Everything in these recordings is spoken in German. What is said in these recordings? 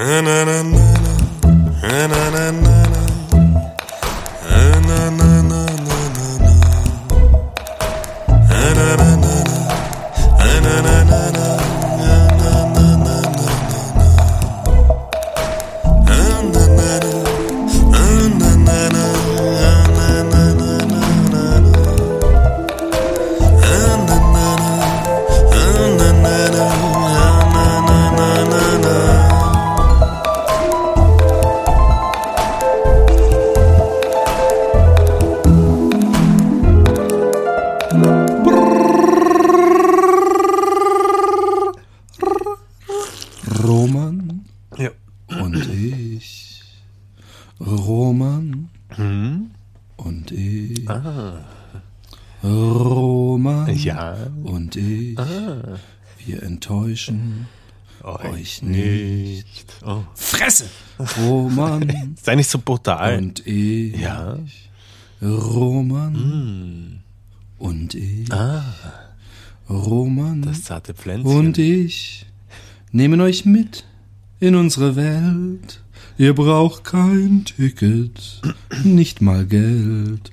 Roman nicht. Oh. Fresse! Roman Sei nicht so brutal. und ich. ja. Roman und ich. Ah, Roman das zarte Pflänzchen. und ich nehmen euch mit in unsere Welt. Ihr braucht kein Ticket, nicht mal Geld,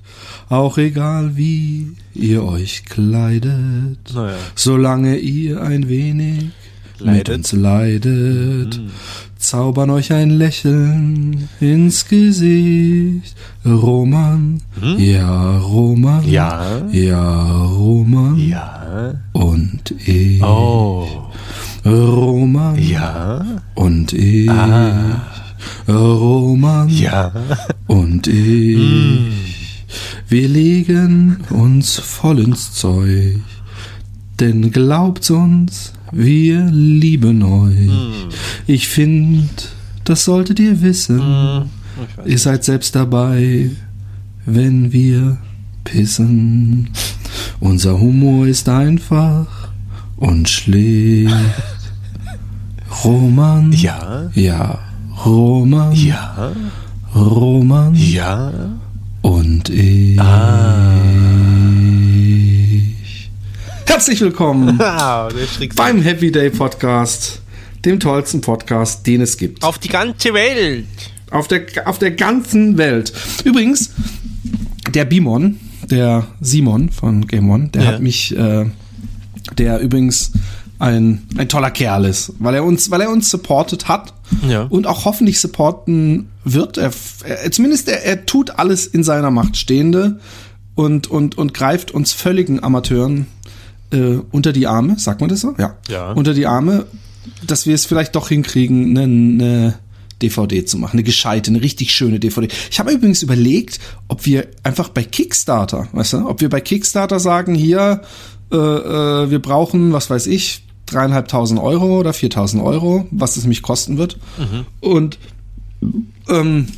auch egal wie ihr euch kleidet, Naja. solange ihr ein wenig mit Leidet. uns leidet, zaubern euch ein Lächeln ins Gesicht. Roman, ja, Roman, Ja. ja, Roman Ja. und ich. Oh. Roman Ja. und ich. Roman Ja. und ich. Wir legen uns voll ins Zeug, denn glaubt uns, wir lieben euch. Ich find, das solltet ihr wissen. Ihr seid selbst dabei, wenn wir pissen. Unser Humor ist einfach und schlicht. Roman. Ja. Ja. Roman. Ja. Roman. Ja. Und ich. Herzlich willkommen beim Happy Day Podcast, dem tollsten Podcast, den es gibt. Auf die ganze Welt. Auf der, auf der ganzen Welt. Übrigens, der Bimon, der Simon von Game One, der Ja. hat mich, äh, der übrigens ein, ein toller Kerl ist, weil er uns, weil er uns supportet hat Ja. und auch hoffentlich supporten wird. Er, er zumindest er, er tut alles in seiner Macht Stehende und, und, und greift uns völligen Amateuren äh, unter die Arme, sagt man das so? Ja. Ja. Unter die Arme, dass wir es vielleicht doch hinkriegen, eine, eine DVD zu machen, eine gescheite, eine richtig schöne DVD. Ich habe übrigens überlegt, ob wir einfach bei Kickstarter, weißt du, ob wir bei Kickstarter sagen, hier, äh, äh, wir brauchen, was weiß ich, dreieinhalbtausend Euro oder viertausend Euro, was es mich kosten wird. Und ähm,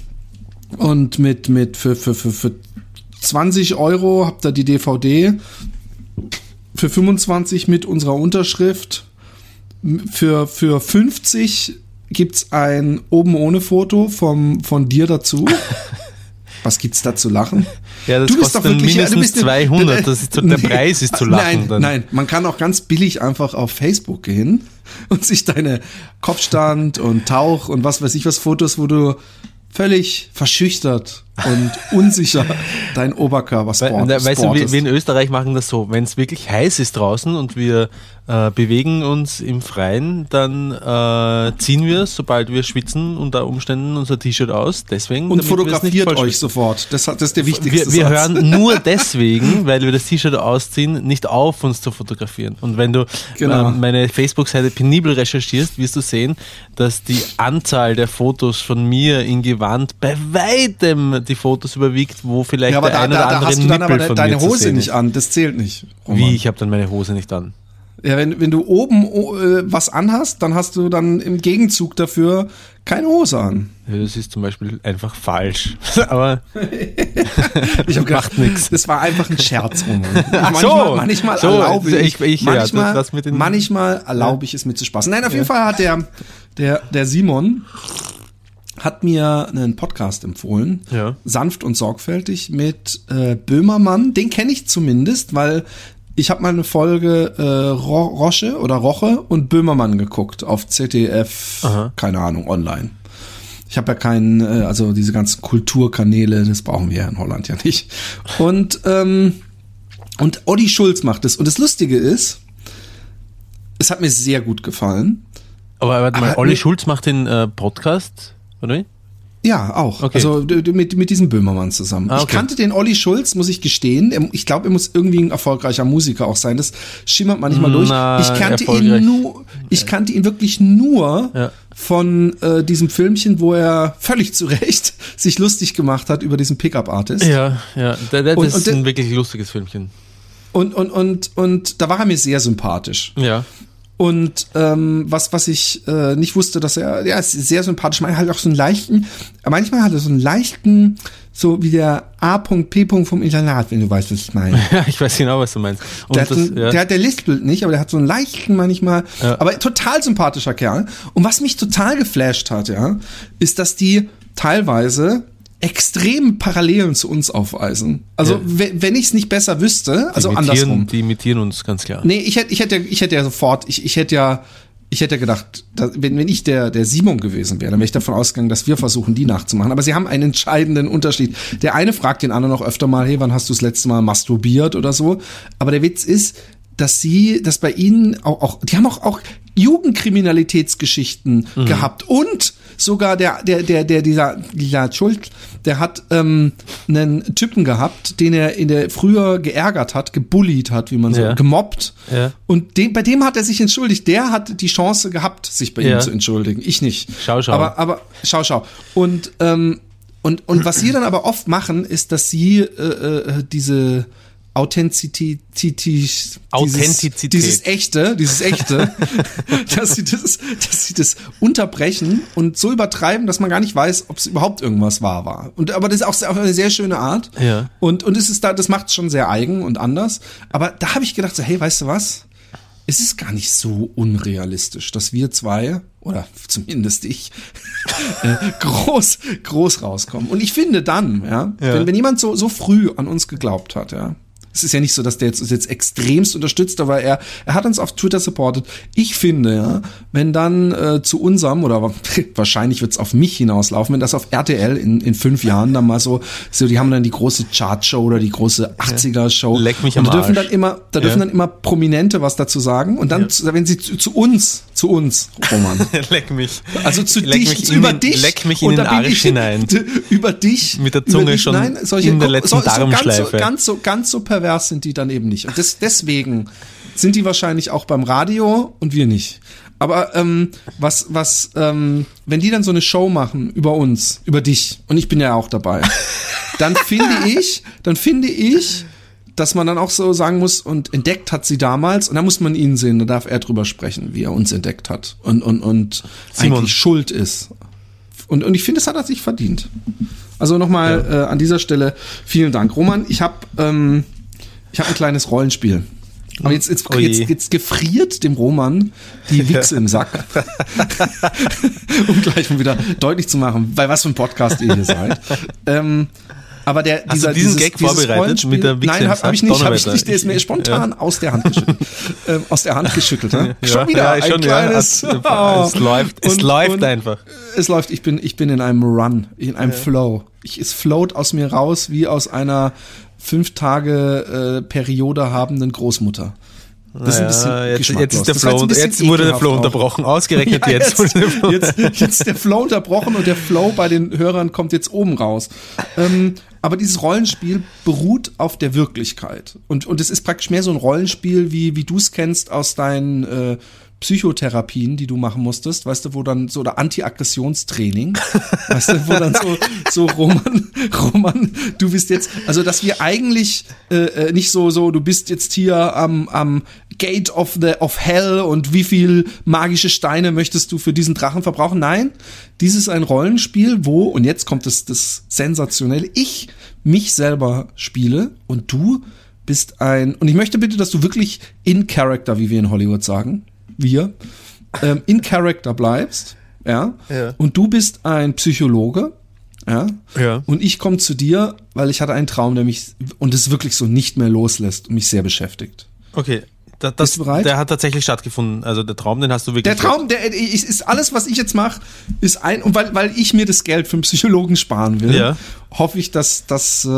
und mit mit für für für für 20 Euro habt ihr die DVD für 25 mit unserer Unterschrift für für 50 gibt's ein oben ohne Foto vom von dir dazu. Was gibt's da zu lachen? Ja, das Du bist doch wirklich- mindestens du bist- 200. Das ist der Nee. Preis ist zu lachen. Nein, dann. nein, man kann auch ganz billig einfach auf Facebook gehen und sich deine Kopfstand und Tauch und was weiß ich was Fotos, wo du völlig verschüchtert und unsicher dein Oberkörper sport, na, weißt du, wir, wir in Österreich machen das so, wenn es wirklich heiß ist draußen und wir äh, bewegen uns im Freien, dann äh, ziehen wir, sobald wir schwitzen, unter Umständen unser T-Shirt aus. Deswegen, und fotografiert euch schwitzen. sofort. Das, das ist der wichtigste Wir, wir hören nur deswegen, weil wir das T-Shirt ausziehen, nicht auf, uns zu fotografieren. Und wenn du Genau. ähm, meine Facebook-Seite penibel recherchierst, wirst du sehen, dass die Anzahl der Fotos von mir in Gewand bei weitem die Fotos überwiegt, wo vielleicht ja, aber der da, ein oder da, da andere hast du dann Nippel aber deine zu Hose nicht an. Das zählt nicht. Roman. Wie, ich habe dann meine Hose nicht an. Ja, wenn, wenn du oben äh, was anhast, dann hast du dann im Gegenzug dafür keine Hose an. Ja, Das ist zum Beispiel einfach falsch. Aber Ich hab Macht nix. Das war einfach ein Scherz. Ach manchmal, so. manchmal So, erlaube ich, ich- ich- ja, das manchmal erlaube ich es mir zu spaßen. Nein, auf jeden Fall hat der, der, der Simon hat mir einen Podcast empfohlen, Ja. sanft und sorgfältig mit äh, Böhmermann. Den kenne ich zumindest, weil ich habe mal eine Folge äh, Ro Roche oder Roche und Böhmermann geguckt auf ZDF, Aha. keine Ahnung, online. Ich habe ja keinen, äh, also diese ganzen Kulturkanäle, das brauchen wir ja in Holland ja nicht. Und ähm, und Olli Schulz macht es. Und das Lustige ist, es hat mir sehr gut gefallen. Aber warte mal, Olli Schulz macht den äh, Podcast, oder wie? Ja, auch. Okay. Also mit, mit diesem Böhmermann zusammen. Ah, Ich okay. kannte den Olli Schulz, muss ich gestehen. Ich glaube, er muss irgendwie ein erfolgreicher Musiker auch sein. Das schimmert manchmal durch. Na, Ich kannte ihn nur, ich kannte ihn wirklich nur Ja. von äh, diesem Filmchen, wo er völlig zu Recht sich lustig gemacht hat über diesen Pickup-Artist. Ja, ja. Und- das und ist der- ein wirklich lustiges Filmchen. Und, und, und, und da war er mir sehr sympathisch. Ja. Und ähm, was, was ich äh, nicht wusste, dass er, ja, ist sehr sympathisch. Man hat auch so einen leichten, manchmal hat er so einen leichten, so wie der A.P. vom Internat, wenn du weißt, was ich meine. Ja, ich weiß genau, was du meinst. Und Der, hat das, einen- ja. der, der lispelt nicht, aber der hat so einen leichten manchmal, Ja. aber total sympathischer Kerl. Und was mich total geflasht hat, ja, ist, dass die teilweise extreme Parallelen zu uns aufweisen. Also Ja. we- wenn ich es nicht besser wüsste, also die andersrum. imitieren, die imitieren uns ganz klar. Nee, ich hätte, ich hätte, ich hätte ja sofort, ich, ich hätte ja, ich hätte gedacht, dass, wenn, wenn ich der, der Simon gewesen wäre, dann wäre ich davon ausgegangen, dass wir versuchen, die nachzumachen. Aber sie haben einen entscheidenden Unterschied. Der eine fragt den anderen auch öfter mal, hey, wann hast du das letzte Mal masturbiert oder so? Aber der Witz ist, dass sie, dass bei ihnen auch, auch die haben auch, auch Jugendkriminalitätsgeschichten gehabt und sogar der, der, der, der, dieser, dieser Schuld, der hat ähm, einen Typen gehabt, den er in der früher geärgert hat, gebullied hat, wie man so, Ja. gemobbt. Ja. Und dem, bei dem hat er sich entschuldigt. Der hat die Chance gehabt, sich bei Ja. ihm zu entschuldigen. Ich nicht. Schau, schau. Aber, aber schau, schau. Und ähm, und und was sie dann aber oft machen, ist, dass sie äh, äh, diese Authentizität, dieses, Authentizität. dieses echte, dieses echte, dass sie das, dass sie das unterbrechen und so übertreiben, dass man gar nicht weiß, ob es überhaupt irgendwas wahr war. Und aber das ist auch auf eine sehr schöne Art. Ja. Und und es ist da, das macht es schon sehr eigen und anders. Aber da habe ich gedacht, so, hey, weißt du was? Es ist gar nicht so unrealistisch, dass wir zwei oder zumindest ich äh, groß groß rauskommen. Und ich finde dann, ja, Ja. Wenn, wenn jemand so so früh an uns geglaubt hat, ja. Es ist ja nicht so, dass der jetzt, uns jetzt extremst unterstützt, aber er, er hat uns auf Twitter supportet. Ich finde, ja, wenn dann äh, zu unserem, oder wahrscheinlich wird es auf mich hinauslaufen, wenn das auf RTL in, in fünf Jahren dann mal so, so, die haben dann die große Chartshow oder die große 80er-Show. Leck mich und am da dürfen Arsch. dann immer, da dürfen Ja. dann immer Prominente was dazu sagen. Und dann, zu, wenn sie zu, zu uns, zu uns, Roman, leck mich. also zu leck dich, zu, in über den, dich. Leck mich in den Arsch hinein. Über dich. Mit der Zunge dich, schon nein, solche, in der letzten so, so ganz, so, Darmschleife. ganz so, ganz so pervers sind die dann eben nicht. Und das, deswegen sind die wahrscheinlich auch beim Radio und wir nicht. Aber ähm, was, was, ähm, wenn die dann so eine Show machen über uns, über dich, und ich bin ja auch dabei, dann finde ich, dann finde ich, dass man dann auch so sagen muss, und entdeckt hat sie damals, und da muss man ihn sehen, da darf er drüber sprechen, wie er uns entdeckt hat und, und, und Simon. eigentlich schuld ist. Und, und ich finde, das hat er sich verdient. Also nochmal äh, an dieser Stelle vielen Dank. Roman, ich habe ähm, ich hab ein kleines Rollenspiel. Aber jetzt, jetzt, je. jetzt, jetzt gefriert dem Roman die Wichse im Sack. um gleich mal wieder deutlich zu machen, bei was für ein Podcast ihr hier seid. Ähm, aber der, Hast dieser, du diesen dieses, Gag dieses vorbereitet mit der Wichse Nein, habe hab ich nicht, habe ich nicht. Der ist mir spontan aus der Hand geschüttelt. ähm, aus der Hand geschüttelt. Ne? schon wieder ja, ein schon, kleines. ja. Es läuft, es Und- läuft und- einfach. Es läuft, ich bin, ich bin in einem Run, in einem Flow. Ich, es float aus mir raus wie aus einer fünf Tage äh, Periode habenden Großmutter. Das ist ein bisschen jetzt, jetzt ist der Das Flow, ein bisschen jetzt wurde der Flow unterbrochen. Ausgerechnet Ja, jetzt. jetzt, jetzt, jetzt der Flow unterbrochen und der Flow bei den Hörern kommt jetzt oben raus. Ähm, aber dieses Rollenspiel beruht auf der Wirklichkeit. Und, und es ist praktisch mehr so ein Rollenspiel, wie, wie du es kennst aus deinen äh, Psychotherapien, die du machen musstest, weißt du, wo dann so oder Anti-Aggressionstraining, weißt du, wo dann so, so Roman, Roman, du bist jetzt, also dass wir eigentlich äh, äh, nicht so, so, du bist jetzt hier am, am Gate of the of Hell und wie viel magische Steine möchtest du für diesen Drachen verbrauchen? Nein, dies ist ein Rollenspiel, wo, und jetzt kommt das, das Sensationelle, ich mich selber spiele und du bist ein, und ich möchte bitte, dass du wirklich in Character, wie wir in Hollywood sagen, wir, ähm, in Character bleibst, ja, Ja. und du bist ein Psychologe, ja, Ja. und ich komme zu dir, weil ich hatte einen Traum, der mich, und es wirklich so nicht mehr loslässt und mich sehr beschäftigt. Okay. Da, das, Bist du bereit? Der hat tatsächlich stattgefunden. Also der Traum, den hast du wirklich. Der Traum, der ist, alles, was ich jetzt mache, ist ein und weil weil ich mir das Geld für einen Psychologen sparen will, Ja. hoffe ich, dass dass äh,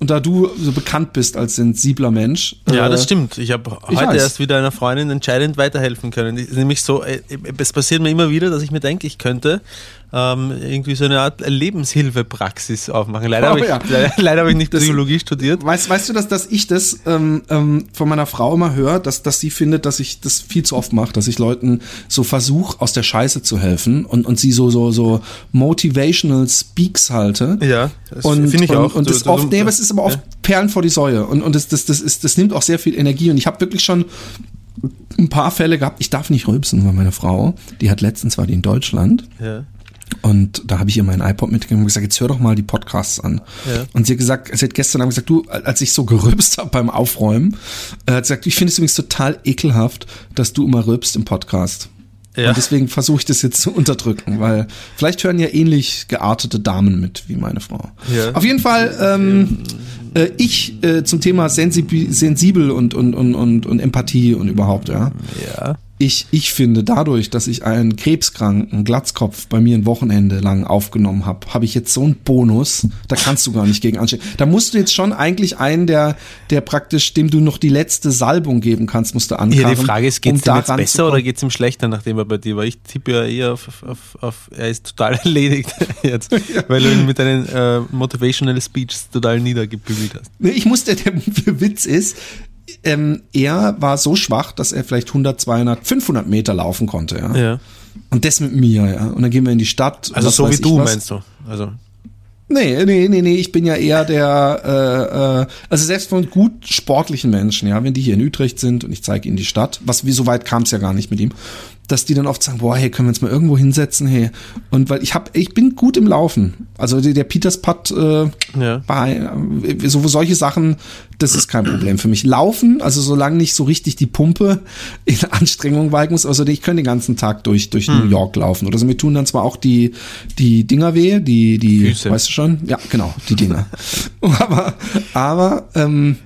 und da du so bekannt bist als sensibler Mensch, Ja, äh, das stimmt. Ich habe heute weiß. erst wieder einer Freundin entscheidend weiterhelfen können. Die- Nämlich so, äh, es passiert mir immer wieder, dass ich mir denke, ich könnte ähm, irgendwie so eine Art Lebenshilfepraxis aufmachen. Leider Oh, habe ich, ja. leider, leider habe ich nicht Das- Psychologie studiert. Weißt, weißt du, dass, dass ich das ähm, ähm, von meiner Frau immer höre, dass, dass sie findet, dass ich das viel zu oft mache, dass ich Leuten so versuche, aus der Scheiße zu helfen und, und sie so, so, so motivational Speaks halte. Ja, das finde ich und, auch. Und das du- oft, nee, aber es ist aber oft Ja. Perlen vor die Säue. Und, und das, das, das, ist, das nimmt auch sehr viel Energie. Und ich habe wirklich schon ein paar Fälle gehabt. Ich darf nicht rülpsen, weil meine Frau, die hat letztens war die in Deutschland Ja. Und da habe ich ihr meinen iPod mitgegeben und gesagt, jetzt hör doch mal die Podcasts an. Ja. Und sie hat gesagt, sie hat gestern Abend gesagt, du, als ich so gerülpst habe beim Aufräumen, äh, hat sie gesagt, ich finde es übrigens total ekelhaft, dass du immer rülpst im Podcast. Ja. Und deswegen versuche ich das jetzt zu unterdrücken, weil vielleicht hören ja ähnlich geartete Damen mit wie meine Frau. Ja. Auf jeden Fall, ähm, äh, ich äh, zum Thema sensibel und, und, und, und, und Empathie und überhaupt, ja. Ja. Ich, ich finde, dadurch, dass ich einen krebskranken Glatzkopf bei mir ein Wochenende lang aufgenommen habe, habe ich jetzt so einen Bonus, da kannst du gar nicht gegen anstehen. Da musst du jetzt schon eigentlich einen, der, der praktisch, dem du noch die letzte Salbung geben kannst, musst du ankarren. Ja, die Frage ist, geht es um ihm jetzt besser oder geht es ihm schlechter, nachdem er bei dir war? Ich tippe ja eher auf, auf, auf, er ist total erledigt jetzt, weil du ihn mit deinen äh, Motivational Speeches total niedergebügelt hast. Ich musste, der Witz ist, ähm, er war so schwach, dass er vielleicht 100, 200, 500 Meter laufen konnte, ja. Ja. Und das mit mir, ja. Und dann gehen wir in die Stadt. Also so wie du was. meinst du. Also Nee, nee, nee, nee, ich bin ja eher der, äh, äh, also selbst von gut sportlichen Menschen, ja, wenn die hier in Utrecht sind und ich zeige ihnen die Stadt, was wie so weit kam es ja gar nicht mit ihm, dass die dann oft sagen, boah, hey, können wir uns mal irgendwo hinsetzen, hey, und weil ich hab, ich bin gut im Laufen, also der, der Peters Putt, äh, Ja. bei, äh, so solche Sachen, das ist kein Problem für mich. Laufen, also solange nicht so richtig die Pumpe in Anstrengung walken muss, also ich kann den ganzen Tag durch durch Hm. New York laufen oder so. Mir tun dann zwar auch die die Dinger weh, die die, Füße. weißt du schon? Ja, genau, die Dinger. aber aber ähm,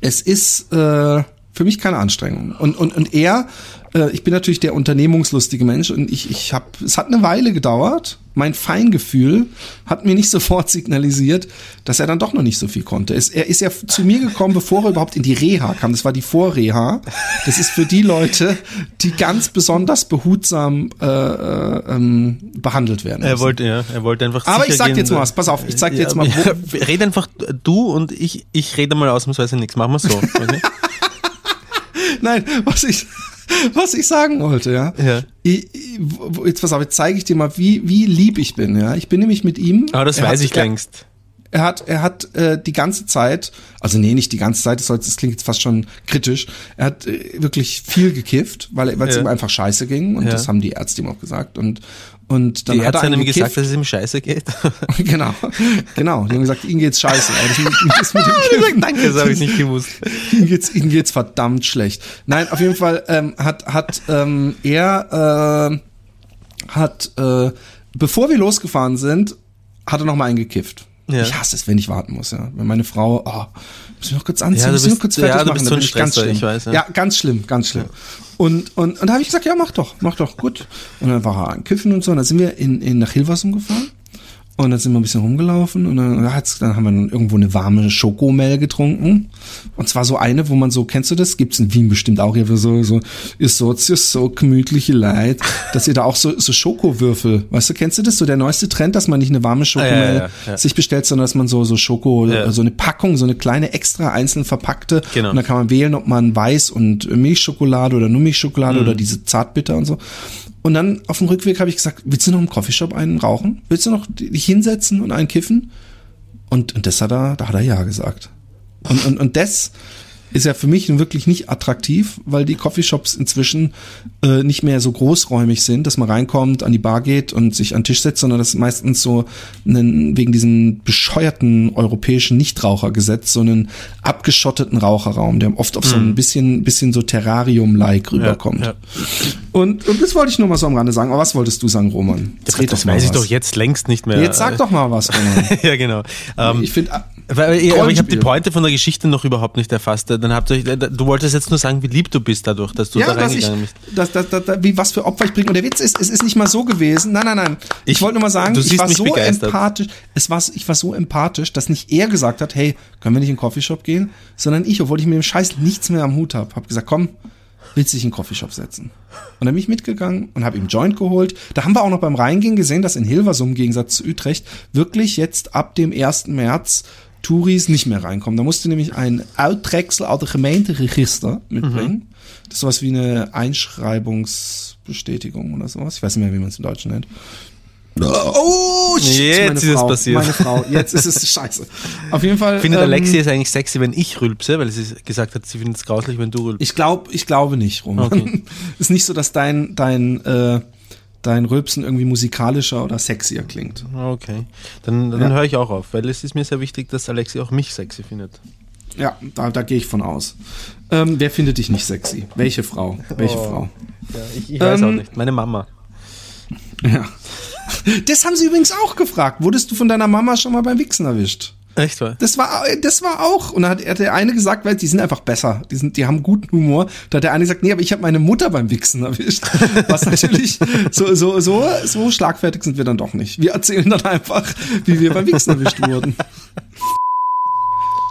es ist äh, für mich keine Anstrengung. Und, und, und er, äh, ich bin natürlich der unternehmungslustige Mensch und ich, ich habe, es hat eine Weile gedauert. Mein Feingefühl hat mir nicht sofort signalisiert, dass er dann doch noch nicht so viel konnte. Es, er ist ja zu mir gekommen, bevor er überhaupt in die Reha kam. Das war die Vorreha. Das ist für die Leute, die ganz besonders behutsam äh, äh, ähm, behandelt werden. er müssen. wollte, ja, er wollte einfach Aber ich sag dir jetzt mal was, pass auf, ich zeig dir jetzt mal, Ja, red einfach du und ich, ich rede mal ausnahmsweise nichts. Machen wir so. Okay? Nein, was ich, was ich sagen wollte, ja. Ja. Ich, jetzt pass auf, jetzt zeige ich dir mal, wie, wie lieb ich bin, ja. Ich bin nämlich mit ihm. Aber das er weiß hat, ich längst. Er, hat, er hat äh, die ganze Zeit, also nee, nicht die ganze Zeit, das, soll, das klingt jetzt fast schon kritisch. Er hat äh, wirklich viel gekifft, weil weil es Ja. ihm einfach scheiße ging und Ja. das haben die Ärzte ihm auch gesagt und und dann Die hat er ihm gesagt, dass es ihm scheiße geht. genau, genau. Die haben gesagt, ihnen geht's scheiße. Aber das mit, das mit dem Kiffen, Danke, das habe ich nicht gewusst. Ihnen geht's, ihnen geht's verdammt schlecht. Nein, auf jeden Fall ähm, hat hat ähm, er äh, hat äh, bevor wir losgefahren sind, hat er noch mal einen gekifft. Ja. Ich hasse es, wenn ich warten muss. Ja, wenn meine Frau, oh, muss ich noch kurz anziehen, Ja, du noch bist- kurz ja, fertig du machen. bist dann so ganz schlimm. ich weiß, ja. ja, ganz schlimm, ganz schlimm. Und und und da habe ich gesagt, ja, mach doch, mach doch, gut. Und dann war er an Kiffen und so. Und dann sind wir in, in nach Hilversum gefahren. Und dann sind wir ein bisschen rumgelaufen und dann, hat's, dann haben wir dann irgendwo eine warme Schokomel getrunken. Und zwar so eine, wo man so, kennst du das? Gibt's in Wien bestimmt auch hier so, so, ihr seid ja so gemütliche Leid, dass ihr da auch so, so Schokowürfel, weißt du, kennst du das? So der neueste Trend, dass man nicht eine warme Schokomel ja, ja, ja. sich bestellt, sondern dass man so, so Schoko, Ja. so eine Packung, so eine kleine extra einzeln verpackte. Genau. Und dann kann man wählen, ob man Weiß und Milchschokolade oder nur Milchschokolade Mhm. oder diese Zartbitter und so. Und dann auf dem Rückweg habe ich gesagt, willst du noch im Coffeeshop einen rauchen? Willst du noch dich hinsetzen und einen kiffen? Und, und das hat er, da hat er ja gesagt. Und, und, und das ist ja für mich wirklich nicht attraktiv, weil die Coffeeshops inzwischen äh, nicht mehr so großräumig sind, dass man reinkommt, an die Bar geht und sich an den Tisch setzt, sondern das ist meistens so einen, wegen diesem bescheuerten europäischen Nichtrauchergesetz so einen abgeschotteten Raucherraum, der oft auf so ein bisschen, bisschen so Terrarium-like rüberkommt. Mhm. ja. Und, und das wollte ich nur mal so am Rande sagen. Aber was wolltest du sagen, Roman? Jetzt Das, das weiß ich doch jetzt längst nicht mehr. Jetzt sag doch mal was, Roman. ja, genau. Ähm, ich finde, Weil, aber ich habe die. Pointe von der Geschichte noch überhaupt nicht erfasst. Dann habt ihr, du wolltest jetzt nur sagen, wie lieb du bist dadurch, dass du da Ja, ich, reingegangen bist. dass, dass, dass, wie, was für Opfer ich bringe. Und der Witz ist, es ist nicht mal so gewesen. Nein, nein, nein. Ich, Ich- wollte nur mal sagen, du ich siehst war mich so begeistert. empathisch. Es war, ich war so empathisch, dass nicht er gesagt hat, hey, können wir nicht in den Coffeeshop gehen? Sondern ich, obwohl ich mit dem Scheiß nichts mehr am Hut habe, habe gesagt, komm, willst du dich in den Coffeeshop setzen? Und dann bin ich mitgegangen und habe ihm Joint geholt. Da haben wir auch noch beim Reingehen gesehen, dass in Hilversum im Gegensatz zu Utrecht wirklich jetzt ab dem 1. März Touris nicht mehr reinkommen. Da musst du nämlich ein aus dem Gemeinderegister mitbringen. Das ist sowas wie eine Einschreibungsbestätigung oder sowas. Ich weiß nicht mehr, wie man es im Deutschen nennt. Oh, shit, Jetzt meine ist es Frau, passiert. Meine Frau, jetzt ist es scheiße. Auf jeden Fall. Findet ähm, Alexi es eigentlich sexy, wenn ich rülpse, weil sie gesagt hat, sie findet es grauslich, wenn du rülpst. Ich glaube, ich glaube nicht, Roman. Okay. Ist nicht so, dass dein dein äh, dein Rülpsen irgendwie musikalischer oder sexier klingt. Okay. Dann, dann Ja. höre ich auch auf, weil es ist mir sehr wichtig, dass Alexi auch mich sexy findet. Ja, da, da gehe ich von aus. Ähm, wer findet dich nicht sexy? Welche Frau? Welche Oh. Frau? Ja, ich, ich weiß Ähm, auch nicht. Meine Mama. Ja. Das haben sie übrigens auch gefragt. Wurdest du von deiner Mama schon mal beim Wichsen erwischt? Echt wahr? Das war, das war auch. Und dann hat, hat der eine gesagt, weil die sind einfach besser. Die, sind, die haben guten Humor. Da hat der eine gesagt, nee, aber ich habe meine Mutter beim Wichsen erwischt. Was natürlich, so, so, so, so schlagfertig sind wir dann doch nicht. Wir erzählen dann einfach, wie wir beim Wichsen erwischt wurden.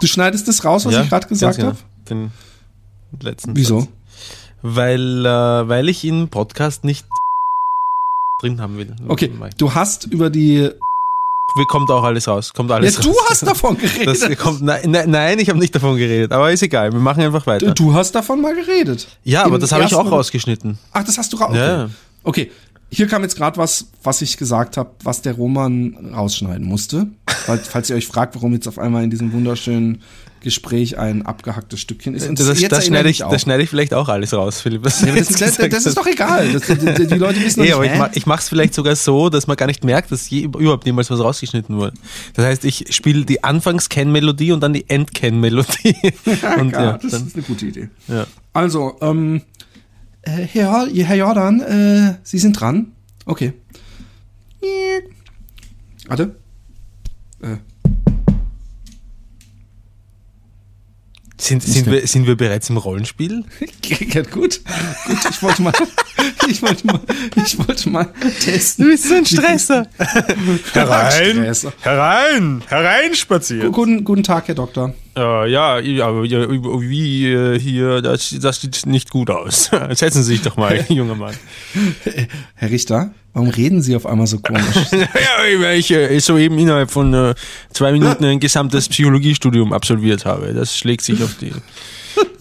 Du schneidest das raus, was ich gerade gesagt ganz habe? genau. Den letzten Wieso? Satz. Weil, äh, weil ich im Podcast nicht drin haben will. Okay, du hast über die. Kommt auch alles raus? Kommt Ja, alles du raus. hast davon geredet. Das kommt, nein, nein, ich habe nicht davon geredet, aber ist egal, wir machen einfach weiter. Du hast davon mal geredet. ja, aber Im das habe ich auch rausgeschnitten. Ach, das hast du raus. Okay. Ja. okay. Hier kam jetzt gerade was, was ich gesagt habe, was der Roman rausschneiden musste. Falls ihr euch fragt, warum jetzt auf einmal in diesem wunderschönen Gespräch ein abgehacktes Stückchen ist. Und Das, das, das, schneide ich, auch. das schneide ich vielleicht auch alles raus, Philipp. du Ja, das, das, das ist doch egal. Das, die, die, Leute wissen Nee, nicht, aber ich, hä? mach, ich mache es vielleicht sogar so, dass man gar nicht merkt, dass je, überhaupt jemals was rausgeschnitten wurde. Das heißt, ich spiele die Anfangs-Ken-Melodie und dann die End-Ken-Melodie. und ja, ja, das dann, ist eine gute Idee. ja. Also, ähm, äh, Herr, Herr Jordan, äh, Sie sind dran. Okay. Warte. Äh, Sind, sind, wir, sind wir bereits im Rollenspiel? Ja, gut. Gut, ich wollte mal, ich wollte mal, ich wollte mal testen. bist so ein Stresser. Stresser. herein, hereinspazieren. Guten, guten Tag, Herr Doktor. Äh, ja, wie äh, hier, das, das sieht nicht gut aus. Setzen Sie sich doch mal, junger Mann. Herr Richter, warum reden Sie auf einmal so komisch? Ja, weil ich äh, soeben innerhalb von äh, zwei Minuten ein gesamtes Psychologiestudium absolviert habe. Das schlägt sich auf die,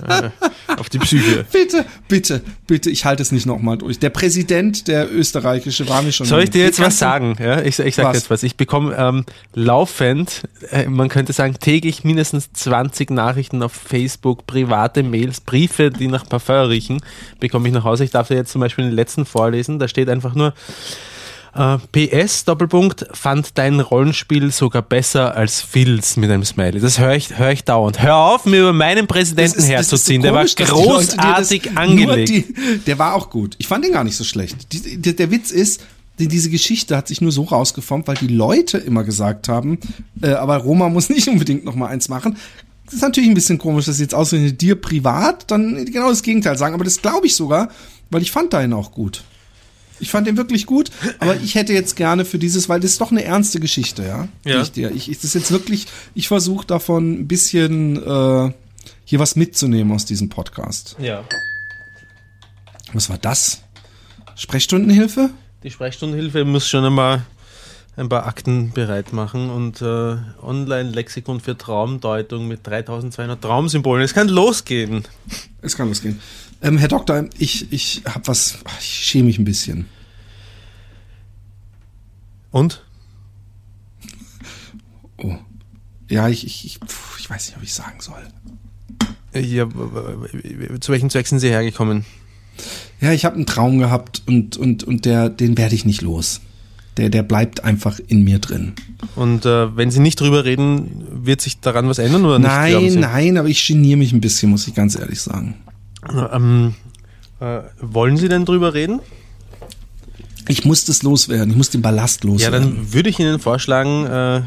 äh, auf die Psyche. bitte, bitte, bitte, ich halte es nicht nochmal durch. Der Präsident, der österreichische, war mir schon. Soll ich dir jetzt was sagen? Ja, ich, ich sag Was? jetzt was. Ich bekomme ähm, laufend, äh, man könnte sagen täglich mindestens 20 Nachrichten auf Facebook, private Mails, Briefe, die nach Parfum riechen, bekomme ich nach Hause. Ich darf dir jetzt zum Beispiel den letzten vorlesen. Da steht einfach nur äh, PS, Doppelpunkt, fand dein Rollenspiel sogar besser als Phils mit einem Smiley. Das höre ich, hör ich dauernd. Hör auf, mir über meinen Präsidenten ist- herzuziehen. so der war komisch, dir das großartig angelegt. Die, der war auch gut. Ich fand den gar nicht so schlecht. Die, der, der Witz ist, die, diese Geschichte hat sich nur so rausgeformt, weil die Leute immer gesagt haben, äh, aber Roma muss nicht unbedingt noch mal eins machen. Das ist natürlich ein bisschen komisch, dass sie jetzt ausgerechnet dir privat dann genau das Gegenteil sagen, aber das glaube ich sogar, weil ich fand deinen auch gut. Ich fand den wirklich gut, aber ich hätte jetzt gerne für dieses, weil das ist doch eine ernste Geschichte, ja. Ja. Ich, ich, ich das ist jetzt wirklich, ich versuche davon ein bisschen äh, hier was mitzunehmen aus diesem Podcast. Ja. Was war das? Sprechstundenhilfe? Die Sprechstundenhilfe muss schon einmal ein paar Akten bereit machen und äh, Online-Lexikon für Traumdeutung mit 3200 Traumsymbolen. Es kann losgehen. Es kann losgehen. Ähm, Herr Doktor, ich, ich habe was, ich schäme mich ein bisschen. Und? Oh. Ja, ich, ich, ich, ich weiß nicht, ob ich sagen soll. Äh, Ja, zu welchem Zweck sind Sie hergekommen? Ja, ich habe einen Traum gehabt und, und, und der, den werde ich nicht los. Der, der bleibt einfach in mir drin. Und äh, wenn Sie nicht drüber reden, wird sich daran was ändern oder nicht? nein, nein, aber ich geniere mich ein bisschen, muss ich ganz ehrlich sagen. Ähm, äh, wollen Sie denn drüber reden? Ich muss das loswerden, ich muss den Ballast Ja, loswerden. dann würde ich Ihnen vorschlagen, äh,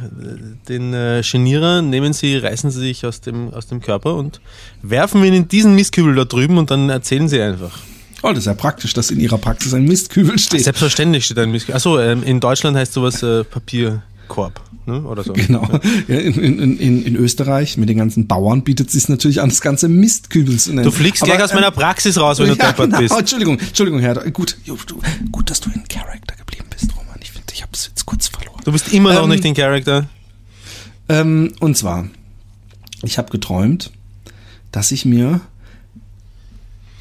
den äh, Genierer nehmen Sie, reißen Sie sich aus dem, aus dem Körper und werfen ihn in diesen Mistkübel da drüben und dann erzählen Sie einfach. oh, das ist ja praktisch, dass in Ihrer Praxis ein Mistkübel steht. Selbstverständlich steht ein Mistkübel. Achso, ähm, in Deutschland heißt sowas äh, Papierkorb, ne? oder so. Genau. Ja, in, in, in, in Österreich mit den ganzen Bauern bietet es sich natürlich an, das ganze Mistkübel zu nennen. Du fliegst Aber, gleich aus ähm, meiner Praxis raus, wenn du ja, deppert genau. bist. Entschuldigung, Entschuldigung, Herr. Gut, du, gut, dass du in Character geblieben bist, Roman. Ich finde, ich habe es jetzt kurz verloren. Du bist immer noch Ähm, nicht in Charakter. Ähm, und zwar, ich habe geträumt, dass ich mir,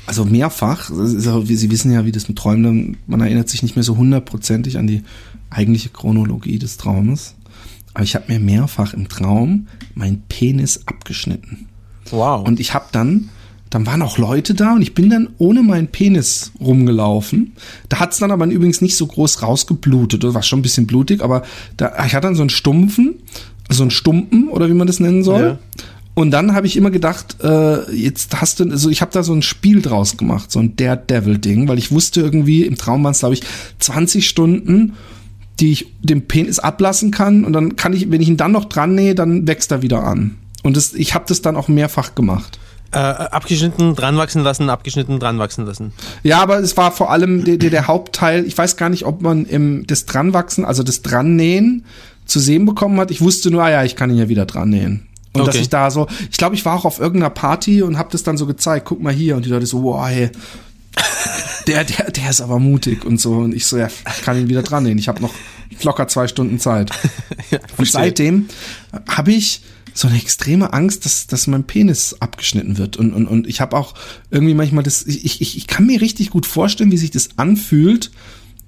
also mehrfach, auch, Sie wissen ja, wie das mit Träumen, man erinnert sich nicht mehr so hundertprozentig an die eigentliche Chronologie des Traumes. Aber ich habe mir mehrfach im Traum meinen Penis abgeschnitten. Wow. Und ich habe dann, dann waren auch Leute da und ich bin dann ohne meinen Penis rumgelaufen. Da hat's dann aber übrigens nicht so groß rausgeblutet. Das war schon ein bisschen blutig, aber da, ich hatte dann so einen Stumpfen, so einen Stumpen oder wie man das nennen soll. Ja. Und dann habe ich immer gedacht, äh, jetzt hast du, also ich habe da so ein Spiel draus gemacht, so ein Daredevil-Ding, weil ich wusste irgendwie, im Traum waren es, glaube ich, 20 Stunden, die ich den Penis ablassen kann und dann kann ich, wenn ich ihn dann noch dran nähe, dann wächst er wieder an. Und das, ich habe das dann auch mehrfach gemacht. Äh, abgeschnitten, dran wachsen lassen, abgeschnitten, dran wachsen lassen. Ja, aber es war vor allem der, der, der Hauptteil. Ich weiß gar nicht, ob man im, das Dranwachsen, also das Drannähen zu sehen bekommen hat. Ich wusste nur, ah ja, ich kann ihn ja wieder dran nähen. Und dass Okay. ich da so, ich glaube, ich war auch auf irgendeiner Party und habe das dann so gezeigt. Guck mal hier. Und die Leute so, wow, hey, der, der, der ist aber mutig und so. Und ich so, ja, ich kann ihn wieder dran nähen. Ich habe noch locker zwei Stunden Zeit. Ja, Und seitdem habe ich so eine extreme Angst, dass, dass mein Penis abgeschnitten wird. Und, und, und ich habe auch irgendwie manchmal das, ich, ich, ich kann mir richtig gut vorstellen, wie sich das anfühlt,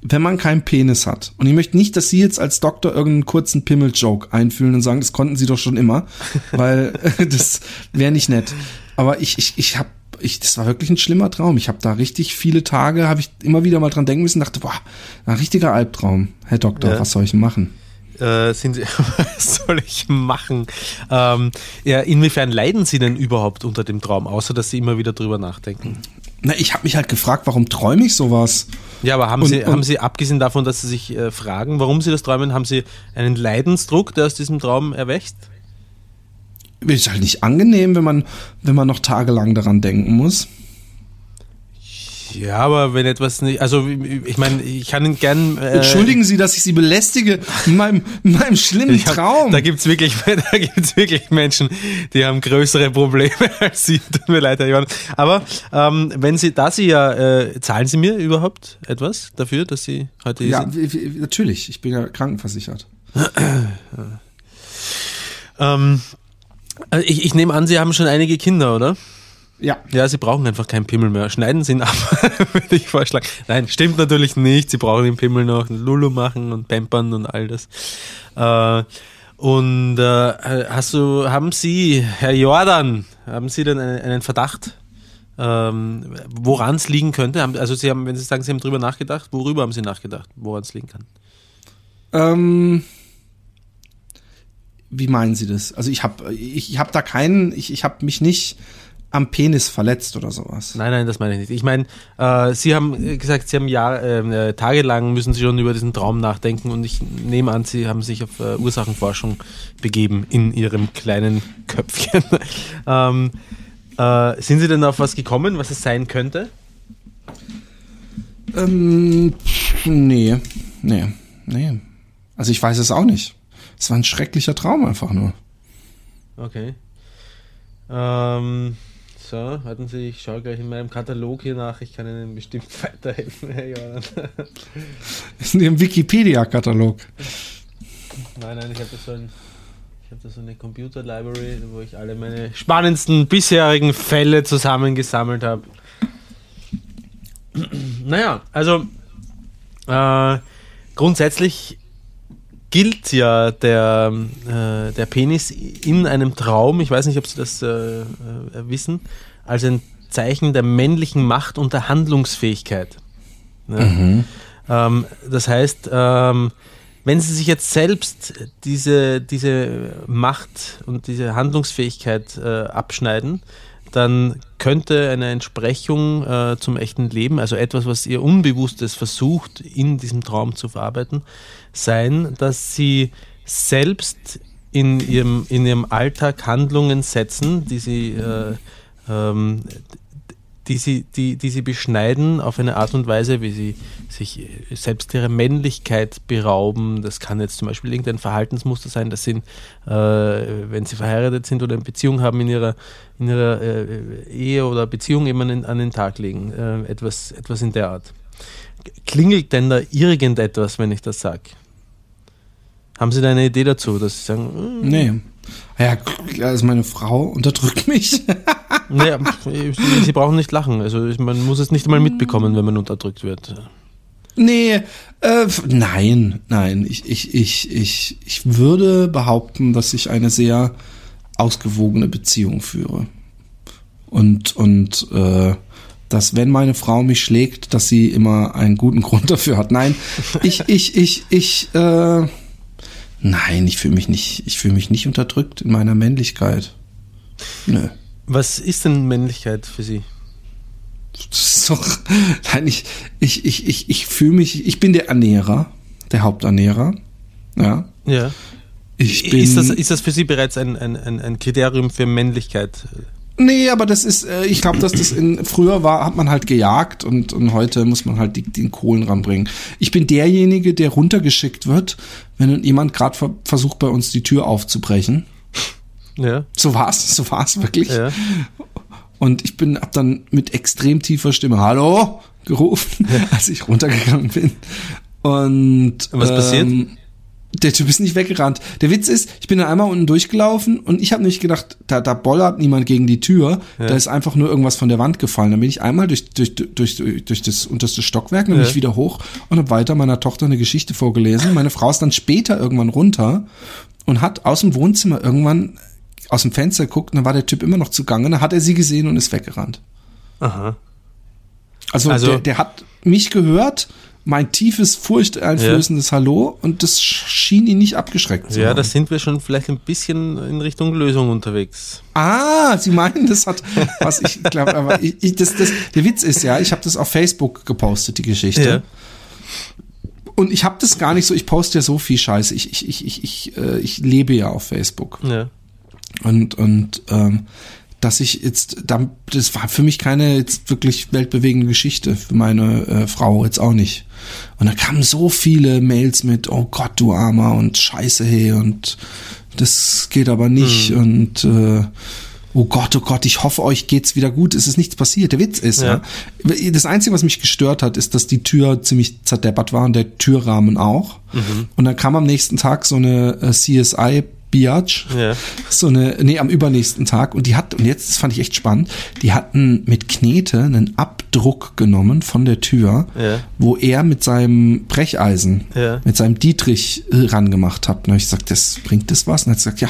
wenn man keinen Penis hat. Und ich möchte nicht, dass Sie jetzt als Doktor irgendeinen kurzen Pimmel-Joke einfühlen und sagen, das konnten Sie doch schon immer, weil das wäre nicht nett. Aber ich, ich, ich habe ich, das war wirklich ein schlimmer Traum. Ich habe da richtig viele Tage, habe ich immer wieder mal dran denken müssen, dachte, boah, ein richtiger Albtraum. Herr Doktor, Ja. was soll ich denn machen? Äh, sind Sie, was soll ich machen? Ähm, ja, inwiefern leiden Sie denn überhaupt unter dem Traum, außer dass Sie immer wieder drüber nachdenken? Na, ich habe mich halt gefragt, warum träume ich sowas? Ja, aber haben, Und- Sie, und- haben Sie, abgesehen davon, dass Sie sich äh, fragen, warum Sie das träumen, haben Sie einen Leidensdruck, der aus diesem Traum erwächst? Ist halt nicht angenehm, wenn man, wenn man noch tagelang daran denken muss. Ja, aber wenn etwas nicht, also ich meine, ich kann Ihnen gern. Äh, Entschuldigen Sie, dass ich Sie belästige in meinem, in meinem schlimmen hab, Traum. Da gibt's wirklich, da gibt's wirklich Menschen, die haben größere Probleme als Sie. Tut mir leid, Herr Johann. Aber ähm, wenn Sie, da Sie ja, äh, zahlen Sie mir überhaupt etwas dafür, dass Sie heute hier ja, sind? wie- natürlich. Ich bin ja krankenversichert. Ähm, äh, ich, ich nehme an, Sie haben schon einige Kinder, oder? Ja. Ja, Sie brauchen einfach keinen Pimmel mehr. Schneiden Sie ihn ab, würde ich vorschlagen. Nein, stimmt natürlich nicht. Sie brauchen den Pimmel noch Lulu machen und pampern und all das. Äh, und äh, hast du, haben Sie, Herr Jordan, haben Sie denn einen, einen Verdacht, ähm, woran es liegen könnte? Also Sie haben, wenn Sie sagen, Sie haben drüber nachgedacht, worüber haben Sie nachgedacht, woran es liegen kann? Ähm, wie meinen Sie das? Also ich habe ich, ich hab da keinen, ich, ich habe mich nicht am Penis verletzt oder sowas. Nein, nein, das meine ich nicht. Ich meine, äh, Sie haben gesagt, Sie haben Jahr, äh, tagelang müssen Sie schon über diesen Traum nachdenken und ich nehme an, Sie haben sich auf äh, Ursachenforschung begeben in Ihrem kleinen Köpfchen. ähm, äh, sind Sie denn auf was gekommen, was es sein könnte? Ähm, nee, nee, nee. Also ich weiß es auch nicht. Es war ein schrecklicher Traum einfach nur. Okay. Ähm, so, warten Sie, ich schaue gleich in meinem Katalog hier nach. Ich kann Ihnen bestimmt weiterhelfen, Herr Jordan. Das ist in Ihrem Wikipedia-Katalog. Nein, nein, ich habe da so ein, ich habe da so eine Computer Library, wo ich alle meine spannendsten bisherigen Fälle zusammengesammelt habe. Naja, also äh, grundsätzlich gilt ja der, äh, der Penis in einem Traum, ich weiß nicht, ob Sie das äh, äh, wissen, als ein Zeichen der männlichen Macht und der Handlungsfähigkeit. Ne? Ähm, das heißt, ähm, wenn Sie sich jetzt selbst diese, diese Macht und diese Handlungsfähigkeit äh, abschneiden, dann könnte eine Entsprechung äh, zum echten Leben, also etwas, was ihr Unbewusstes versucht, in diesem Traum zu verarbeiten, sein, dass sie selbst in ihrem, in ihrem Alltag Handlungen setzen, die sie, äh, ähm, die, sie, die, die sie beschneiden auf eine Art und Weise, wie sie sich selbst ihrer Männlichkeit berauben. Das kann jetzt zum Beispiel irgendein Verhaltensmuster sein, das sie, äh, wenn sie verheiratet sind oder eine Beziehung haben, in ihrer, in ihrer äh, Ehe oder Beziehung immer an, an den Tag legen. Äh, etwas, etwas in der Art. Klingelt denn da irgendetwas, wenn ich das sage? Haben Sie da eine Idee dazu, dass Sie sagen, mm. nee. Ja, also meine Frau unterdrückt mich. naja, Sie brauchen nicht lachen. Also man muss es nicht einmal mitbekommen, wenn man unterdrückt wird. Nee, äh, nein, nein. Ich, ich, ich, ich, ich würde behaupten, dass ich eine sehr ausgewogene Beziehung führe. Und, und äh, dass wenn meine Frau mich schlägt, dass sie immer einen guten Grund dafür hat. Nein, ich, ich, ich, ich, äh, Nein, ich fühle mich nicht, ich fühle mich nicht unterdrückt in meiner Männlichkeit. Nö. Was ist denn Männlichkeit für Sie? Doch, nein, ich, ich, ich, ich, ich fühle mich, ich bin der Ernährer, der Haupternährer. Ja. Ja. Ich bin, ist, das, ist das für Sie bereits ein, ein, ein Kriterium für Männlichkeit? Nee, aber das ist, äh, ich glaube, dass das in früher war, hat man halt gejagt und, und heute muss man halt die, den Kohlen ranbringen. Ich bin derjenige, der runtergeschickt wird, wenn jemand gerade ver versucht, bei uns die Tür aufzubrechen. Ja. So war's, so war's wirklich. Ja. Und ich bin, hab dann mit extrem tiefer Stimme Hallo gerufen, ja. als ich runtergegangen bin. Und was ähm, passiert? Der Typ ist nicht weggerannt. Der Witz ist, ich bin dann einmal unten durchgelaufen und ich habe nicht gedacht, da, da bollert niemand gegen die Tür, ja. da ist einfach nur irgendwas von der Wand gefallen. Dann bin ich einmal durch, durch, durch, durch das unterste Stockwerk, nämlich ja. wieder hoch und habe weiter meiner Tochter eine Geschichte vorgelesen. Meine Frau ist dann später irgendwann runter und hat aus dem Wohnzimmer irgendwann aus dem Fenster geguckt und dann war der Typ immer noch zugange, dann hat er sie gesehen und ist weggerannt. Aha. Also, also der, der hat mich gehört mein tiefes, furchteinflößendes ja. Hallo und das schien ihn nicht abgeschreckt zu Ja, da sind wir schon vielleicht ein bisschen in Richtung Lösung unterwegs. Ah, Sie meinen, das hat was ich glaube, aber ich, ich, das, das, der Witz ist ja, ich habe das auf Facebook gepostet, die Geschichte. Ja. Und ich habe das gar nicht so, ich poste ja so viel Scheiße. Ich, ich, ich, ich, ich, äh, ich lebe ja auf Facebook. Ja. Und, und ähm, dass ich jetzt, das war für mich keine jetzt wirklich weltbewegende Geschichte, für meine äh, Frau jetzt auch nicht. Und da kamen so viele Mails mit, oh Gott, du Armer und Scheiße, hey, und das geht aber nicht hm. und äh, oh Gott, oh Gott, ich hoffe, euch geht's wieder gut. Es ist nichts passiert. Der Witz ist, ja. ja. das Einzige, was mich gestört hat, ist, dass die Tür ziemlich zerdeppert war und der Türrahmen auch. Mhm. Und dann kam am nächsten Tag so eine äh, CSI Biatch. Ja. So eine, nee, am übernächsten Tag. Und die hat, und jetzt, das fand ich echt spannend, die hatten mit Knete einen Abdruck genommen von der Tür, ja. wo er mit seinem Brecheisen, ja. mit seinem Dietrich äh, rangemacht hat. Und habe ich gesagt, das bringt das was? Und er hat gesagt, ja.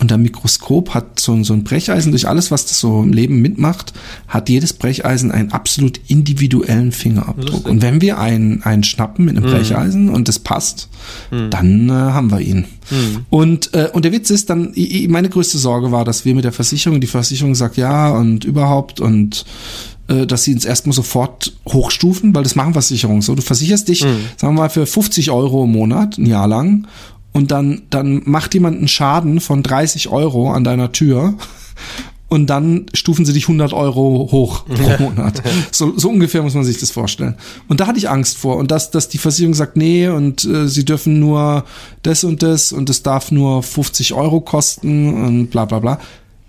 Und der Mikroskop hat so, so ein Brecheisen, durch alles, was das so im Leben mitmacht, hat jedes Brecheisen einen absolut individuellen Fingerabdruck. Lustig. Und wenn wir einen, einen schnappen mit einem mhm. Brecheisen und das passt, mhm. dann äh, haben wir ihn. Mhm. Und, äh, und der Witz ist dann, meine größte Sorge war, dass wir mit der Versicherung, die Versicherung sagt ja und überhaupt und äh, dass sie uns erstmal sofort hochstufen, weil das machen Versicherungen so. Du versicherst dich, mhm. sagen wir mal, für 50 Euro im Monat, ein Jahr lang, und dann, dann macht jemand einen Schaden von 30 Euro an deiner Tür und dann stufen sie dich 100 Euro hoch pro Monat. So, so ungefähr muss man sich das vorstellen. Und da hatte ich Angst vor. Und dass, dass die Versicherung sagt, nee, und äh, sie dürfen nur das und das und es darf nur 50 Euro kosten und bla bla bla.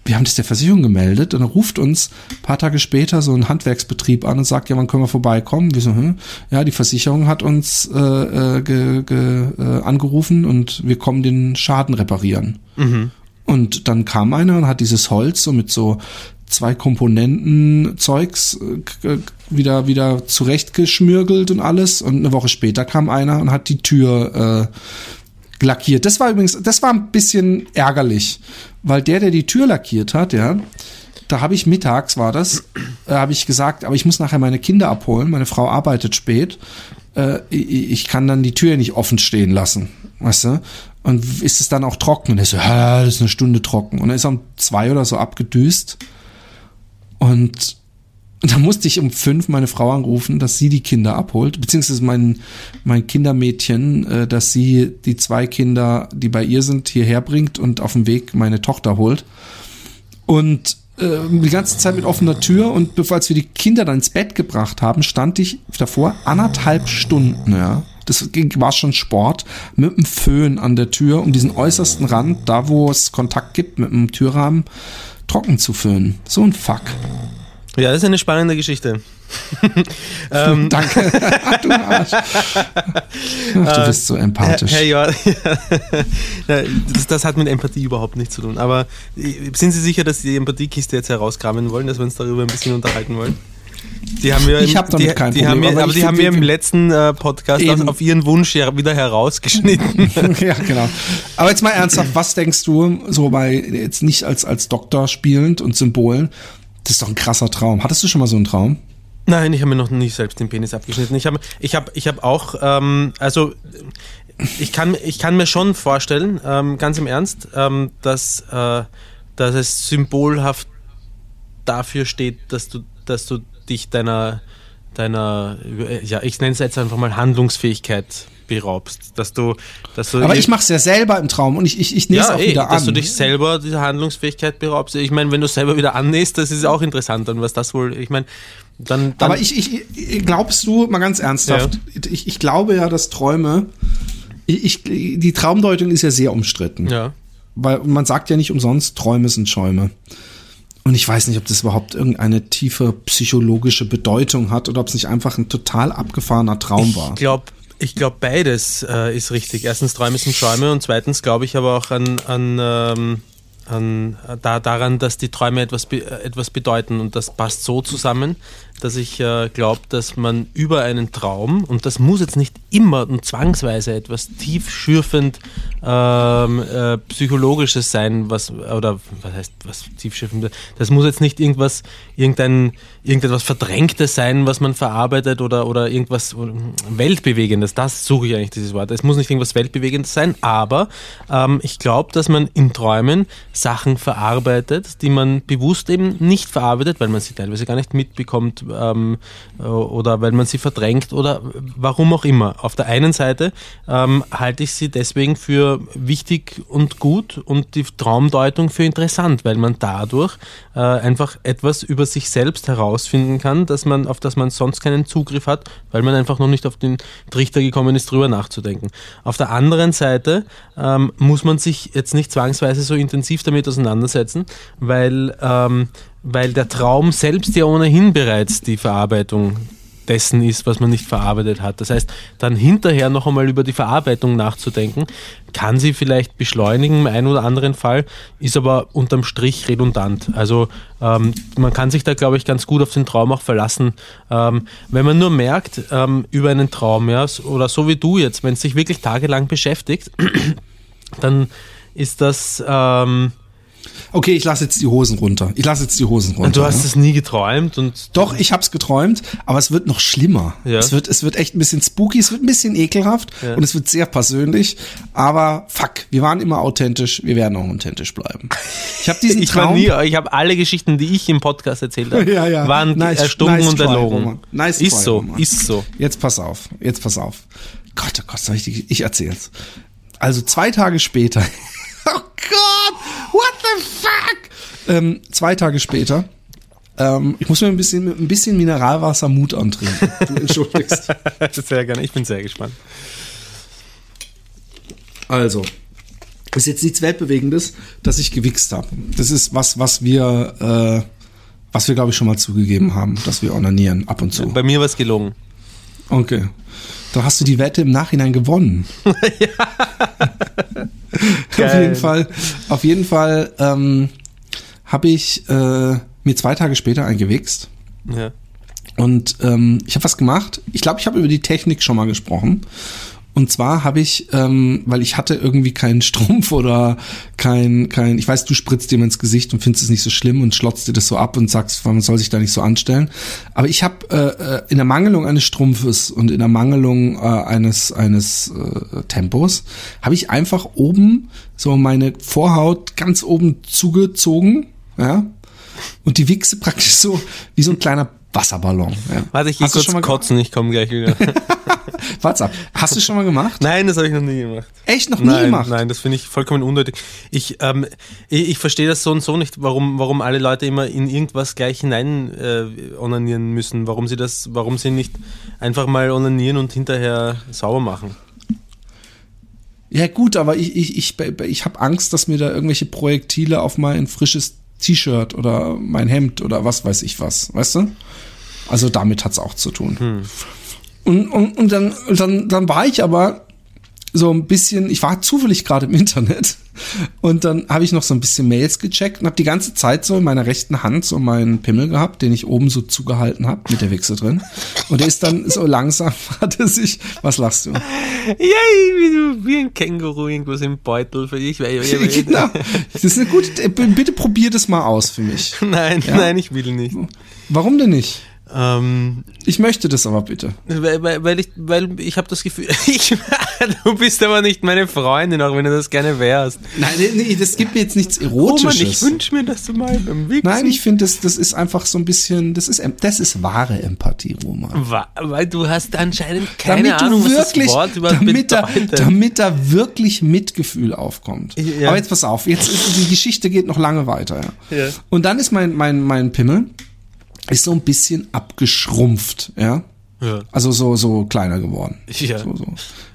Wir haben das der Versicherung gemeldet und dann ruft uns ein paar Tage später so ein Handwerksbetrieb an und sagt, ja, wann können wir vorbeikommen? Wir so, hm? ja, die Versicherung hat uns äh, äh, ge, ge, äh, angerufen und wir kommen den Schaden reparieren. Mhm. Und dann kam einer und hat dieses Holz so mit so zwei Komponenten Zeugs äh, wieder wieder zurechtgeschmürgelt und alles und eine Woche später kam einer und hat die Tür äh, lackiert. Das war übrigens, das war ein bisschen ärgerlich, weil der, der die Tür lackiert hat, ja, da habe ich mittags war das, äh, habe ich gesagt, aber ich muss nachher meine Kinder abholen. Meine Frau arbeitet spät. Äh, ich, ich kann dann die Tür nicht offen stehen lassen, weißt du? Und ist es dann auch trocken? Und er so, ja, das ist eine Stunde trocken. Und er ist um zwei oder so abgedüst. Und da musste ich um fünf meine Frau anrufen, dass sie die Kinder abholt, beziehungsweise mein, mein Kindermädchen, äh, dass sie die zwei Kinder, die bei ihr sind, hierher bringt und auf dem Weg meine Tochter holt. Und äh, die ganze Zeit mit offener Tür und bevor als wir die Kinder dann ins Bett gebracht haben, stand ich davor anderthalb Stunden, ja. Das war schon Sport, mit dem Föhn an der Tür, um diesen äußersten Rand, da wo es Kontakt gibt mit dem Türrahmen, trocken zu föhnen. So ein Fuck. Ja, das ist eine spannende Geschichte. ähm, Danke. Ach, du Arsch. Ach, du bist so empathisch. Herr, Herr das, das, hat mit Empathie überhaupt nichts zu tun. Aber äh, sind Sie sicher, dass Sie die Empathiekiste jetzt herauskramen wollen, dass wir uns darüber ein bisschen unterhalten wollen? Die haben wir ich habe damit die, kein die Problem. Haben wir, aber, die haben wir im letzten äh, Podcast eben. auf ihren Wunsch wieder herausgeschnitten. ja, genau. Aber jetzt mal ernsthaft, was denkst du, so bei, jetzt nicht als, als Doktor spielend und Symbolen, das ist doch ein krasser Traum. Hattest du schon mal so einen Traum? Nein, ich habe mir noch nicht selbst den Penis abgeschnitten. Ich habe ich hab, ich hab auch, ähm, also ich kann, ich kann mir schon vorstellen, ähm, ganz im Ernst, ähm, dass, äh, dass es symbolhaft dafür steht, dass du, dass du dich deiner, deiner, ja, ich nenne es jetzt einfach mal Handlungsfähigkeit beraubst, dass du, dass du Aber ich mache es ja selber im Traum und ich ich, ich nehme es ja, auch ey, wieder dass an. Dass du dich selber dieser Handlungsfähigkeit beraubst. Ich meine, wenn du selber wieder annähst, das ist auch interessant und was das wohl, ich meine, dann, dann Aber ich, ich, glaubst du, mal ganz ernsthaft, ja. ich, ich glaube ja, dass Träume, ich, die Traumdeutung ist ja sehr umstritten. Ja. Weil man sagt ja nicht umsonst, Träume sind Schäume. Und ich weiß nicht, ob das überhaupt irgendeine tiefe psychologische Bedeutung hat oder ob es nicht einfach ein total abgefahrener Traum war. Ich glaube, ich glaube, beides äh, ist richtig. Erstens Träume sind Träume und zweitens glaube ich aber auch an, an, ähm, an da, daran, dass die Träume etwas, be etwas bedeuten und das passt so zusammen, dass ich äh, glaube, dass man über einen Traum, und das muss jetzt nicht immer und zwangsweise etwas tiefschürfend ähm, äh, Psychologisches sein, was, oder was heißt was tiefschürfend, das muss jetzt nicht irgendwas, irgendein, irgendetwas Verdrängtes sein, was man verarbeitet oder, oder irgendwas Weltbewegendes, das suche ich eigentlich dieses Wort. Es muss nicht irgendwas Weltbewegendes sein, aber ähm, ich glaube, dass man in Träumen Sachen verarbeitet, die man bewusst eben nicht verarbeitet, weil man sie teilweise gar nicht mitbekommt, ähm, oder weil man sie verdrängt oder warum auch immer. Auf der einen Seite ähm, halte ich sie deswegen für wichtig und gut und die Traumdeutung für interessant, weil man dadurch äh, einfach etwas über sich selbst herausfinden kann, dass man, auf das man sonst keinen Zugriff hat, weil man einfach noch nicht auf den Trichter gekommen ist, drüber nachzudenken. Auf der anderen Seite ähm, muss man sich jetzt nicht zwangsweise so intensiv damit auseinandersetzen, weil ähm, weil der Traum selbst ja ohnehin bereits die Verarbeitung dessen ist, was man nicht verarbeitet hat. Das heißt, dann hinterher noch einmal über die Verarbeitung nachzudenken, kann sie vielleicht beschleunigen im einen oder anderen Fall, ist aber unterm Strich redundant. Also ähm, man kann sich da, glaube ich, ganz gut auf den Traum auch verlassen. Ähm, wenn man nur merkt ähm, über einen Traum, ja, oder so wie du jetzt, wenn es sich wirklich tagelang beschäftigt, dann ist das ähm, Okay, ich lasse jetzt die Hosen runter. Ich lasse jetzt die Hosen runter. Und du hast ja? es nie geträumt und doch, ich habe es geträumt, aber es wird noch schlimmer. Ja. Es wird, es wird echt ein bisschen spooky, es wird ein bisschen ekelhaft ja. und es wird sehr persönlich. Aber fuck, wir waren immer authentisch, wir werden auch authentisch bleiben. Ich habe diesen ich Traum. Nie, ich habe alle Geschichten, die ich im Podcast erzählt habe, ja, ja. waren nice, erstunken nice und erlogen. Nice ist try, so, Roman. ist so. Jetzt pass auf, jetzt pass auf. Gott, oh Gott, soll ich, die, ich erzähl's. Also zwei Tage später. oh Gott, the fuck? Ähm, zwei Tage später. Ähm, ich muss mir ein bisschen, ein bisschen Mineralwasser Mut antrinken. Du entschuldigst. sehr gerne, ich bin sehr gespannt. Also, ist jetzt nichts Weltbewegendes, dass ich gewichst habe. Das ist was, was wir, äh, was wir, glaube ich, schon mal zugegeben haben, dass wir onanieren, ab und zu. Bei mir war es gelungen. Okay. Da hast du die Wette im Nachhinein gewonnen. ja. auf jeden Fall, auf jeden Fall ähm, habe ich äh, mir zwei Tage später eingewichst. Ja. Und ähm, ich habe was gemacht. Ich glaube, ich habe über die Technik schon mal gesprochen. Und zwar habe ich, ähm, weil ich hatte irgendwie keinen Strumpf oder kein, kein, ich weiß, du spritzt dir ins Gesicht und findest es nicht so schlimm und schlotzt dir das so ab und sagst, man soll sich da nicht so anstellen. Aber ich habe äh, äh, in der Mangelung eines Strumpfes und in der Mangelung äh, eines eines äh, Tempos habe ich einfach oben so meine Vorhaut ganz oben zugezogen, ja, und die Wichse praktisch so wie so ein kleiner Wasserballon. Ja. Warte, ich gehe kurz kotzen, ich komme gleich wieder. What's up? Hast du schon mal gemacht? nein, das habe ich noch nie gemacht. Echt noch nie nein, gemacht? Nein, das finde ich vollkommen unnötig. Ich, ähm, ich, ich verstehe das so und so nicht, warum, warum alle Leute immer in irgendwas gleich hinein äh, onanieren müssen. Warum sie das, warum sie nicht einfach mal onanieren und hinterher sauber machen. Ja gut, aber ich, ich, ich, ich habe Angst, dass mir da irgendwelche Projektile auf mein frisches T-Shirt oder mein Hemd oder was weiß ich was, weißt du? Also damit hat's auch zu tun. Hm. Und, und, und dann, dann, dann war ich aber so ein bisschen, ich war zufällig gerade im Internet und dann habe ich noch so ein bisschen Mails gecheckt und habe die ganze Zeit so in meiner rechten Hand so meinen Pimmel gehabt, den ich oben so zugehalten habe mit der Wichse drin. Und der ist dann so langsam, hat er sich, was lachst du? Ja, wie, du, wie ein Känguru irgendwas im Beutel für dich. genau. Das ist eine gute, bitte probier das mal aus für mich. Nein, Ja? nein, ich will nicht. Warum denn nicht? Ähm, Ich möchte das aber bitte. weil, weil, weil ich, weil ich habe das Gefühl, ich, du bist aber nicht meine Freundin, auch wenn du das gerne wärst. Nein, nee, nee, das gibt mir jetzt nichts Roman, ich Erotisches. wünsche mir, dass du mal beim Wichsen Nein, ich finde, das, das ist einfach so ein bisschen, das ist, das ist wahre Empathie, Roman. Weil du hast anscheinend keine damit Ahnung, du was wirklich, das Wort damit da, damit da wirklich Mitgefühl aufkommt. Ja. Aber jetzt pass auf, jetzt die Geschichte geht noch lange weiter. Ja. Ja. Und dann ist mein, mein, mein Pimmel ist so ein bisschen abgeschrumpft, ja. Ja. Also so, so kleiner geworden. Ja. So, so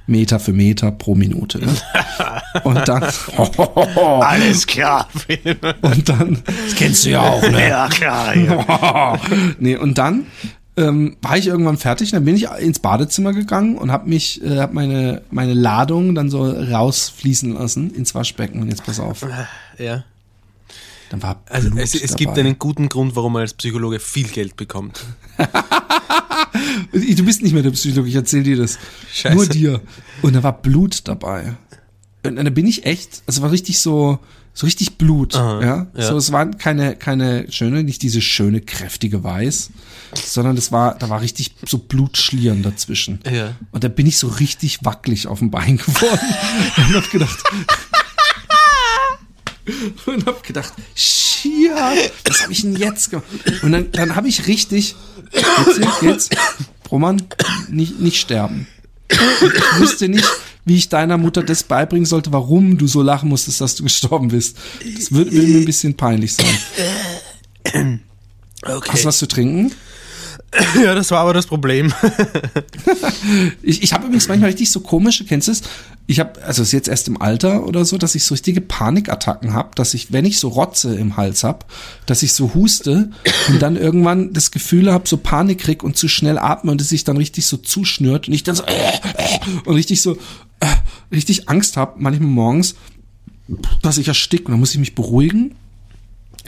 Meter für Meter pro Minute. Ja. Und dann, Alles klar. und dann, das kennst du ja auch, ne? ja, klar. Ja. nee, und dann ähm, war ich irgendwann fertig, dann bin ich ins Badezimmer gegangen und habe mich, äh, hab meine meine Ladung dann so rausfließen lassen ins Waschbecken. Und jetzt pass auf, Ja. Dann war Also Blut es, es dabei. gibt einen guten Grund, warum man als Psychologe viel Geld bekommt. Du bist nicht mehr der Psychologe, ich erzähl dir das. Scheiße. Nur dir. Und da war Blut dabei. Und da bin ich echt, also war richtig so, so richtig Blut, Aha, ja? ja. So, es war keine, keine schöne, nicht diese schöne, kräftige Weiß, sondern das war, da war richtig so Blutschlieren dazwischen. Ja. Und da bin ich so richtig wackelig auf dem Bein geworden und hab gedacht, und hab gedacht, shit, was habe ich denn jetzt gemacht? Und dann, dann habe ich richtig, jetzt, jetzt, Roman, nicht, nicht sterben. Ich wusste nicht, wie ich deiner Mutter das beibringen sollte, warum du so lachen musstest, dass du gestorben bist. Das wird, mir ein bisschen peinlich sein. Okay. Hast du was zu trinken? Ja, das war aber das Problem. Ich, ich habe übrigens manchmal richtig so komische, kennst du es? Ich habe, also es ist jetzt erst im Alter oder so, dass ich so richtige Panikattacken habe, dass ich, wenn ich so Rotze im Hals hab, dass ich so huste und dann irgendwann das Gefühl habe, so Panik krieg und zu schnell atme und es sich dann richtig so zuschnürt und ich dann so äh, äh, und richtig so äh, richtig Angst habe, manchmal morgens, dass ich erstick und dann muss ich mich beruhigen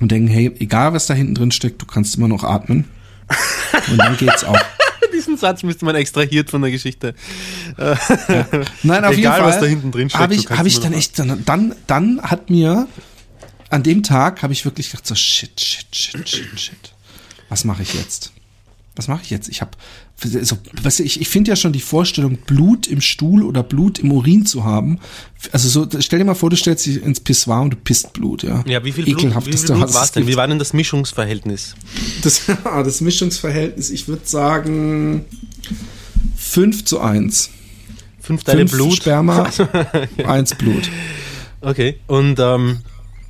und denken, hey, egal was da hinten drin steckt, du kannst immer noch atmen. Und dann geht's auch. Diesen Satz müsste man extrahiert von der Geschichte. Nein, auf Egal, jeden Fall. was da hinten drin steckt, Habe ich, hab ich dann echt, dann, dann hat mir an dem Tag habe ich wirklich gedacht so shit, shit, shit, shit, shit. Was mache ich jetzt? Was mache ich jetzt? Ich habe so, weißt du, ich, ich finde ja schon die Vorstellung, Blut im Stuhl oder Blut im Urin zu haben. Also so, stell dir mal vor, du stellst dich ins Pissoir und du pisst Blut, ja. Ja, wie viel Blut, wie viel Blut war es denn? Wie war denn das Mischungsverhältnis? Das, das Mischungsverhältnis, ich würde sagen 5 zu 1. Fünf Teile Fünf Blut. Sperma, eins Blut. Okay. Und ähm,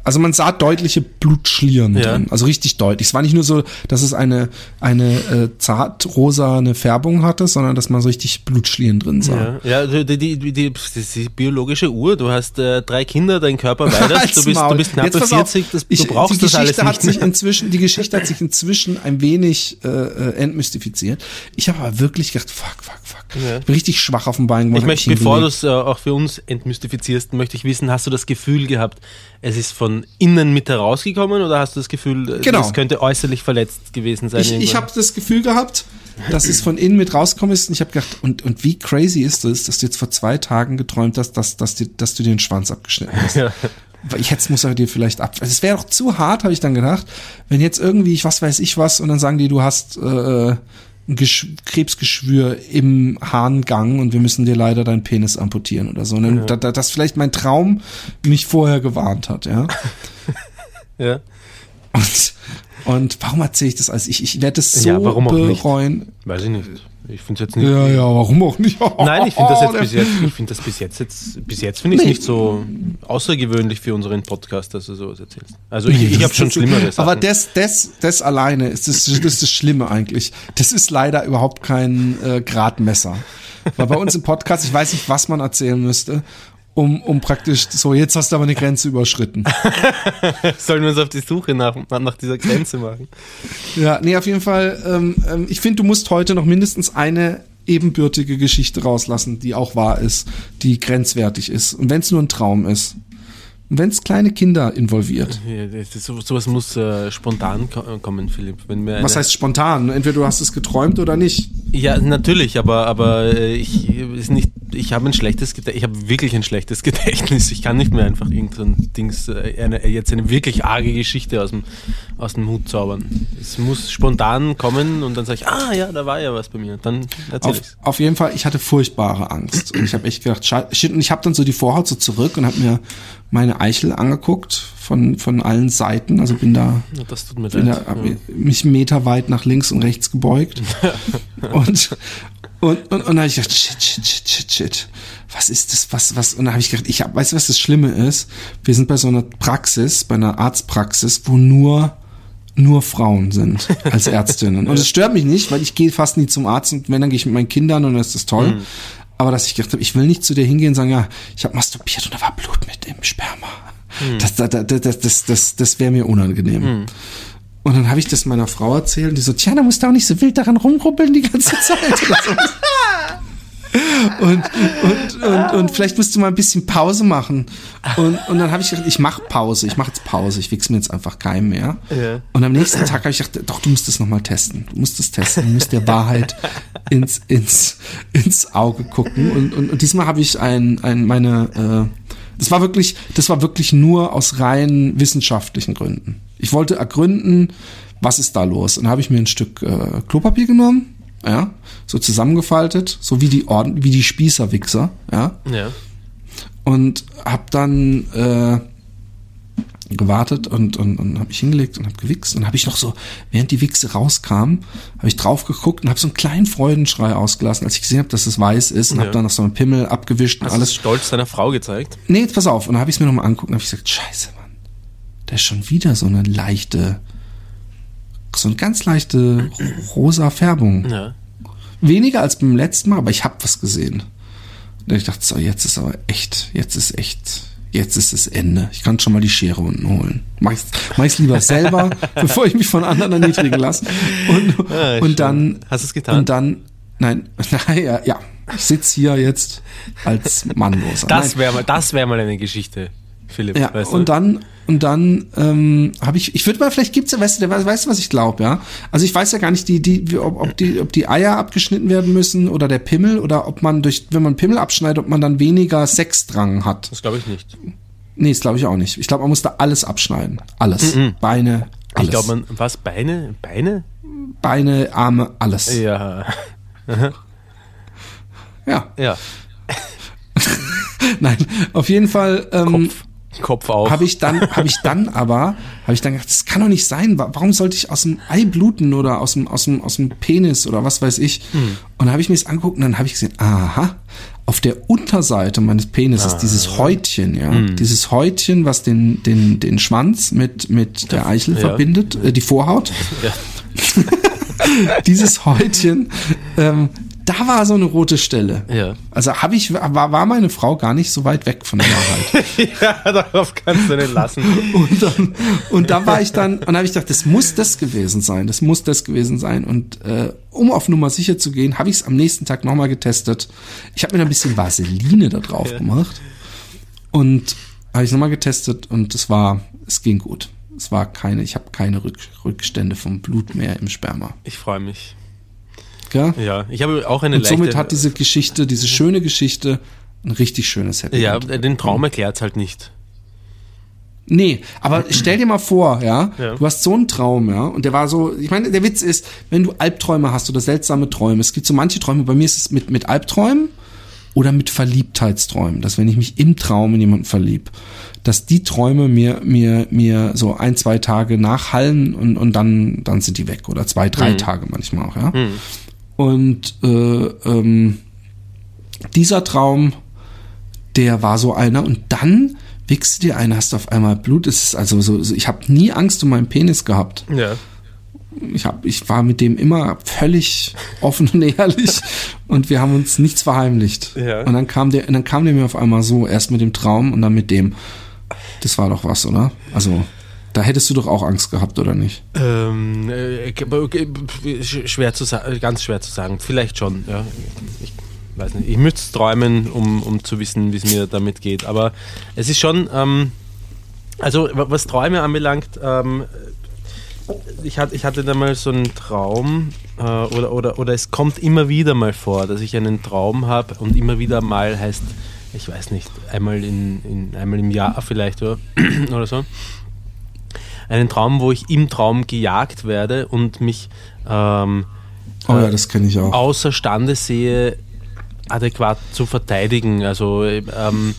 Also man sah deutliche Blutschlieren Ja. drin. Also richtig deutlich. Es war nicht nur so, dass es eine, eine äh, zart rosane Färbung hatte, sondern dass man so richtig Blutschlieren drin sah. ja, ja die, die, die, die, ist die biologische Uhr. Du hast äh, drei Kinder, dein Körper weiter. Du bist, Maul. du bist knapp Jetzt bei pass auf. 40. Das, Ich- du brauchst die das alles Geschichte hat nicht sich inzwischen, Die Geschichte hat sich inzwischen ein wenig äh, äh, entmystifiziert. Ich habe aber wirklich gedacht, fuck, fuck, fuck. Ja. Ich bin richtig schwach auf dem Bein geworden. Ich möchte, bevor du es äh, auch für uns entmystifizierst, möchte ich wissen, hast du das Gefühl gehabt, es ist von innen mit herausgekommen oder hast du das Gefühl, Genau. es könnte äußerlich verletzt gewesen sein? Ich, ich habe das Gefühl gehabt, dass es von innen mit rausgekommen ist und ich habe gedacht, und, und wie crazy ist es, dass du jetzt vor zwei Tagen geträumt hast, dass, dass, dir, dass du dir den Schwanz abgeschnitten hast. Ja. Jetzt muss er dir vielleicht ab. Also es wäre doch zu hart, habe ich dann gedacht, wenn jetzt irgendwie, ich was weiß ich was, und dann sagen die, du hast äh, Gesch Krebsgeschwür im Harngang und wir müssen dir leider deinen Penis amputieren oder so. Und dann, da, da, dass vielleicht mein Traum mich vorher gewarnt hat, ja. ja. Und, Und warum erzähle ich das alles? Ich, ich werde es so Ja, warum auch nicht? bereuen. Weiß ich nicht. Ich finde es jetzt nicht. Ja, ja, warum auch nicht? Nein, ich finde das jetzt bis jetzt, ich finde das bis jetzt, jetzt bis jetzt finde ich es Nee. nicht so außergewöhnlich für unseren Podcast, dass du sowas erzählst. Also ich, ich habe schon schlimmere Sachen. Aber das, das, das alleine ist das, das ist das Schlimme eigentlich. Das ist leider überhaupt kein äh, Gradmesser. Weil bei uns im Podcast, ich weiß nicht, was man erzählen müsste, um, um praktisch, so, jetzt hast du aber eine Grenze überschritten. Sollen wir uns auf die Suche nach, nach dieser Grenze machen? Ja, nee, auf jeden Fall, ähm, ähm, ich finde, du musst heute noch mindestens eine ebenbürtige Geschichte rauslassen, die auch wahr ist, die grenzwertig ist. Und wenn es nur ein Traum ist. Und wenn es kleine Kinder involviert. Ja, ist, so- sowas muss äh, spontan ko- kommen, Philipp. Was heißt spontan? Entweder du hast es geträumt oder nicht. Ja, natürlich, aber aber äh, ich ist nicht. Ich habe ein schlechtes Gedächtnis. Ich habe wirklich ein schlechtes Gedächtnis. Ich kann nicht mehr einfach irgendein Dings äh, eine, jetzt eine wirklich arge Geschichte aus dem aus dem Hut zaubern. Es muss spontan kommen und dann sage ich, ah ja, da war ja was bei mir. Dann erzähl Auf, ich's. auf jeden Fall, ich hatte furchtbare Angst. Und ich habe echt gedacht, shit, und ich habe dann so die Vorhaut so zurück und habe mir meine Eichel angeguckt von, von allen Seiten. Also bin da Ja, Das bin da, hab mich meterweit nach links und rechts gebeugt. und, und, und, und dann habe ich gedacht, shit, shit, shit, shit, shit. Was ist das? Was, was? Und dann habe ich gedacht, ich hab, weißt du, was das Schlimme ist? Wir sind bei so einer Praxis, bei einer Arztpraxis, wo nur nur Frauen sind als Ärztinnen. Und es stört mich nicht, weil ich gehe fast nie zum Arzt und wenn, dann gehe ich mit meinen Kindern und dann ist das toll. Aber dass ich gedacht habe, ich will nicht zu dir hingehen und sagen, ja, ich habe masturbiert und da war Blut mit im Sperma. Das, das, das, das, das, das, das wäre mir unangenehm. Und dann habe ich das meiner Frau erzählt und die so, tja, da musst du auch nicht so wild daran rumruppeln die ganze Zeit. Und, und, und, und vielleicht musst du mal ein bisschen Pause machen. Und, und dann habe ich gedacht, ich mache Pause, ich mache jetzt Pause, ich wichse mir jetzt einfach keinen mehr. Ja. Und am nächsten Tag habe ich gedacht, doch, du musst es nochmal testen. Du musst es testen, du musst der Wahrheit ins, ins, ins Auge gucken. Und, und, und diesmal habe ich ein, ein, meine, äh, das war wirklich, das war wirklich nur aus rein wissenschaftlichen Gründen. Ich wollte ergründen, was ist da los. Und dann habe ich mir ein Stück äh, Klopapier genommen, ja, so zusammengefaltet, so wie die Orden, wie die Spießerwichser, ja, Ja. und habe dann äh, gewartet und, und, und habe mich hingelegt und habe gewichst und habe ich noch so, während die Wichse rauskam, habe ich drauf geguckt und habe so einen kleinen Freudenschrei ausgelassen, als ich gesehen habe, dass es weiß ist und Ja. habe dann noch so einen Pimmel abgewischt und Hast du alles. stolz deiner Frau gezeigt? Nee, jetzt pass auf. Und dann habe ich es mir nochmal angeguckt und habe ich gesagt, scheiße, Mann. Da ist schon wieder so eine leichte, so eine ganz leichte rosa Färbung. Ja. Weniger als beim letzten Mal, aber ich habe was gesehen. Und ich dachte so, jetzt ist aber echt, jetzt ist echt, jetzt ist das Ende. Ich kann schon mal die Schere unten holen. Mach ich's, mach ich's lieber selber, bevor ich mich von anderen erniedrigen lasse. Und, schön. und dann, Hast du es getan? und dann, nein, naja, ja, ich sitz hier jetzt als Mannloser. Das wäre mal, das wäre mal eine Geschichte, Philipp. Ja, weißt du? und dann und dann ähm, habe ich, ich würde mal, vielleicht gibt's ja, weißt du, weißt, du, was ich glaube, ja? Also ich weiß ja gar nicht, die, die, ob, ob die, ob die Eier abgeschnitten werden müssen oder der Pimmel oder ob man durch, wenn man Pimmel abschneidet, ob man dann weniger Sexdrang hat. Das glaube ich nicht. Nee, das glaube ich auch nicht. Ich glaube, man muss da alles abschneiden, alles, Beine, alles, Ich glaube, man, was, Beine? Beine? Beine, Arme, alles. Ja. Ja, Ja. nein, auf jeden Fall. Ähm, Kopf. Kopf auf. habe ich dann habe ich dann aber habe ich dann gedacht, das kann doch nicht sein. Wa- Warum sollte ich aus dem Ei bluten oder aus dem aus dem aus dem Penis oder was weiß ich? Und dann habe ich mir das angeguckt und dann habe ich gesehen, aha, auf der Unterseite meines Penises dieses Häutchen, ja, dieses Häutchen, was den den den Schwanz mit mit der Eichel ja. verbindet, äh, die Vorhaut. Ja. Dieses Häutchen, ähm, da war so eine rote Stelle. Ja. Also habe ich war, war meine Frau gar nicht so weit weg von der Wahrheit. ja, darauf kannst du nicht lassen. Und dann, und da war ich dann, und da habe ich gedacht, das muss das gewesen sein, das muss das gewesen sein. Und äh, um auf Nummer sicher zu gehen, habe ich es am nächsten Tag nochmal getestet. Ich habe mir da ein bisschen Vaseline da drauf Ja. gemacht. Und habe ich nochmal getestet und es war, es ging gut. Es war keine, ich habe keine Rück, Rückstände vom Blut mehr im Sperma. Ich freue mich. Gell? Ja, ich habe auch eine Und leichte... somit hat diese Geschichte, diese schöne Geschichte, ein richtig schönes Happy ja, End. den Traum erklärt halt nicht. Nee, aber stell dir mal vor, ja, Ja. du hast so einen Traum, ja, und der war so, ich meine, der Witz ist, wenn du Albträume hast oder seltsame Träume, es gibt so manche Träume, bei mir ist es mit, mit Albträumen oder mit Verliebtheitsträumen, dass wenn ich mich im Traum in jemanden verlieb, dass die Träume mir mir mir so ein zwei Tage nachhallen und und dann dann sind die weg oder zwei drei Mhm. Tage manchmal auch ja und äh, ähm, dieser Traum der war so einer und dann wichst dir ein, hast auf einmal Blut. Es ist also so, so ich habe nie Angst um meinen Penis gehabt. Ja. Ich hab, ich war mit dem immer völlig offen und ehrlich und wir haben uns nichts verheimlicht. Ja. Und dann kam der, dann kam der mir auf einmal so, erst mit dem Traum und dann mit dem. Das war doch was, oder? Also, da hättest du doch auch Angst gehabt, oder nicht? Ähm, äh, schwer zu sagen, ganz schwer zu sagen. Vielleicht schon, ja. Ich weiß nicht. Ich müsste träumen, um, um zu wissen, wie es mir damit geht. Aber es ist schon, ähm, also wa- was Träume anbelangt, ähm, ich, hatte, ich hatte da mal so einen Traum, äh, oder, oder, oder es kommt immer wieder mal vor, dass ich einen Traum habe und immer wieder mal heißt, ich weiß nicht, einmal, in, in, einmal im Jahr vielleicht oder, oder so einen Traum, wo ich im Traum gejagt werde und mich ähm, Oh ja, das kenne ich auch. außerstande sehe, adäquat zu verteidigen. Also ähm,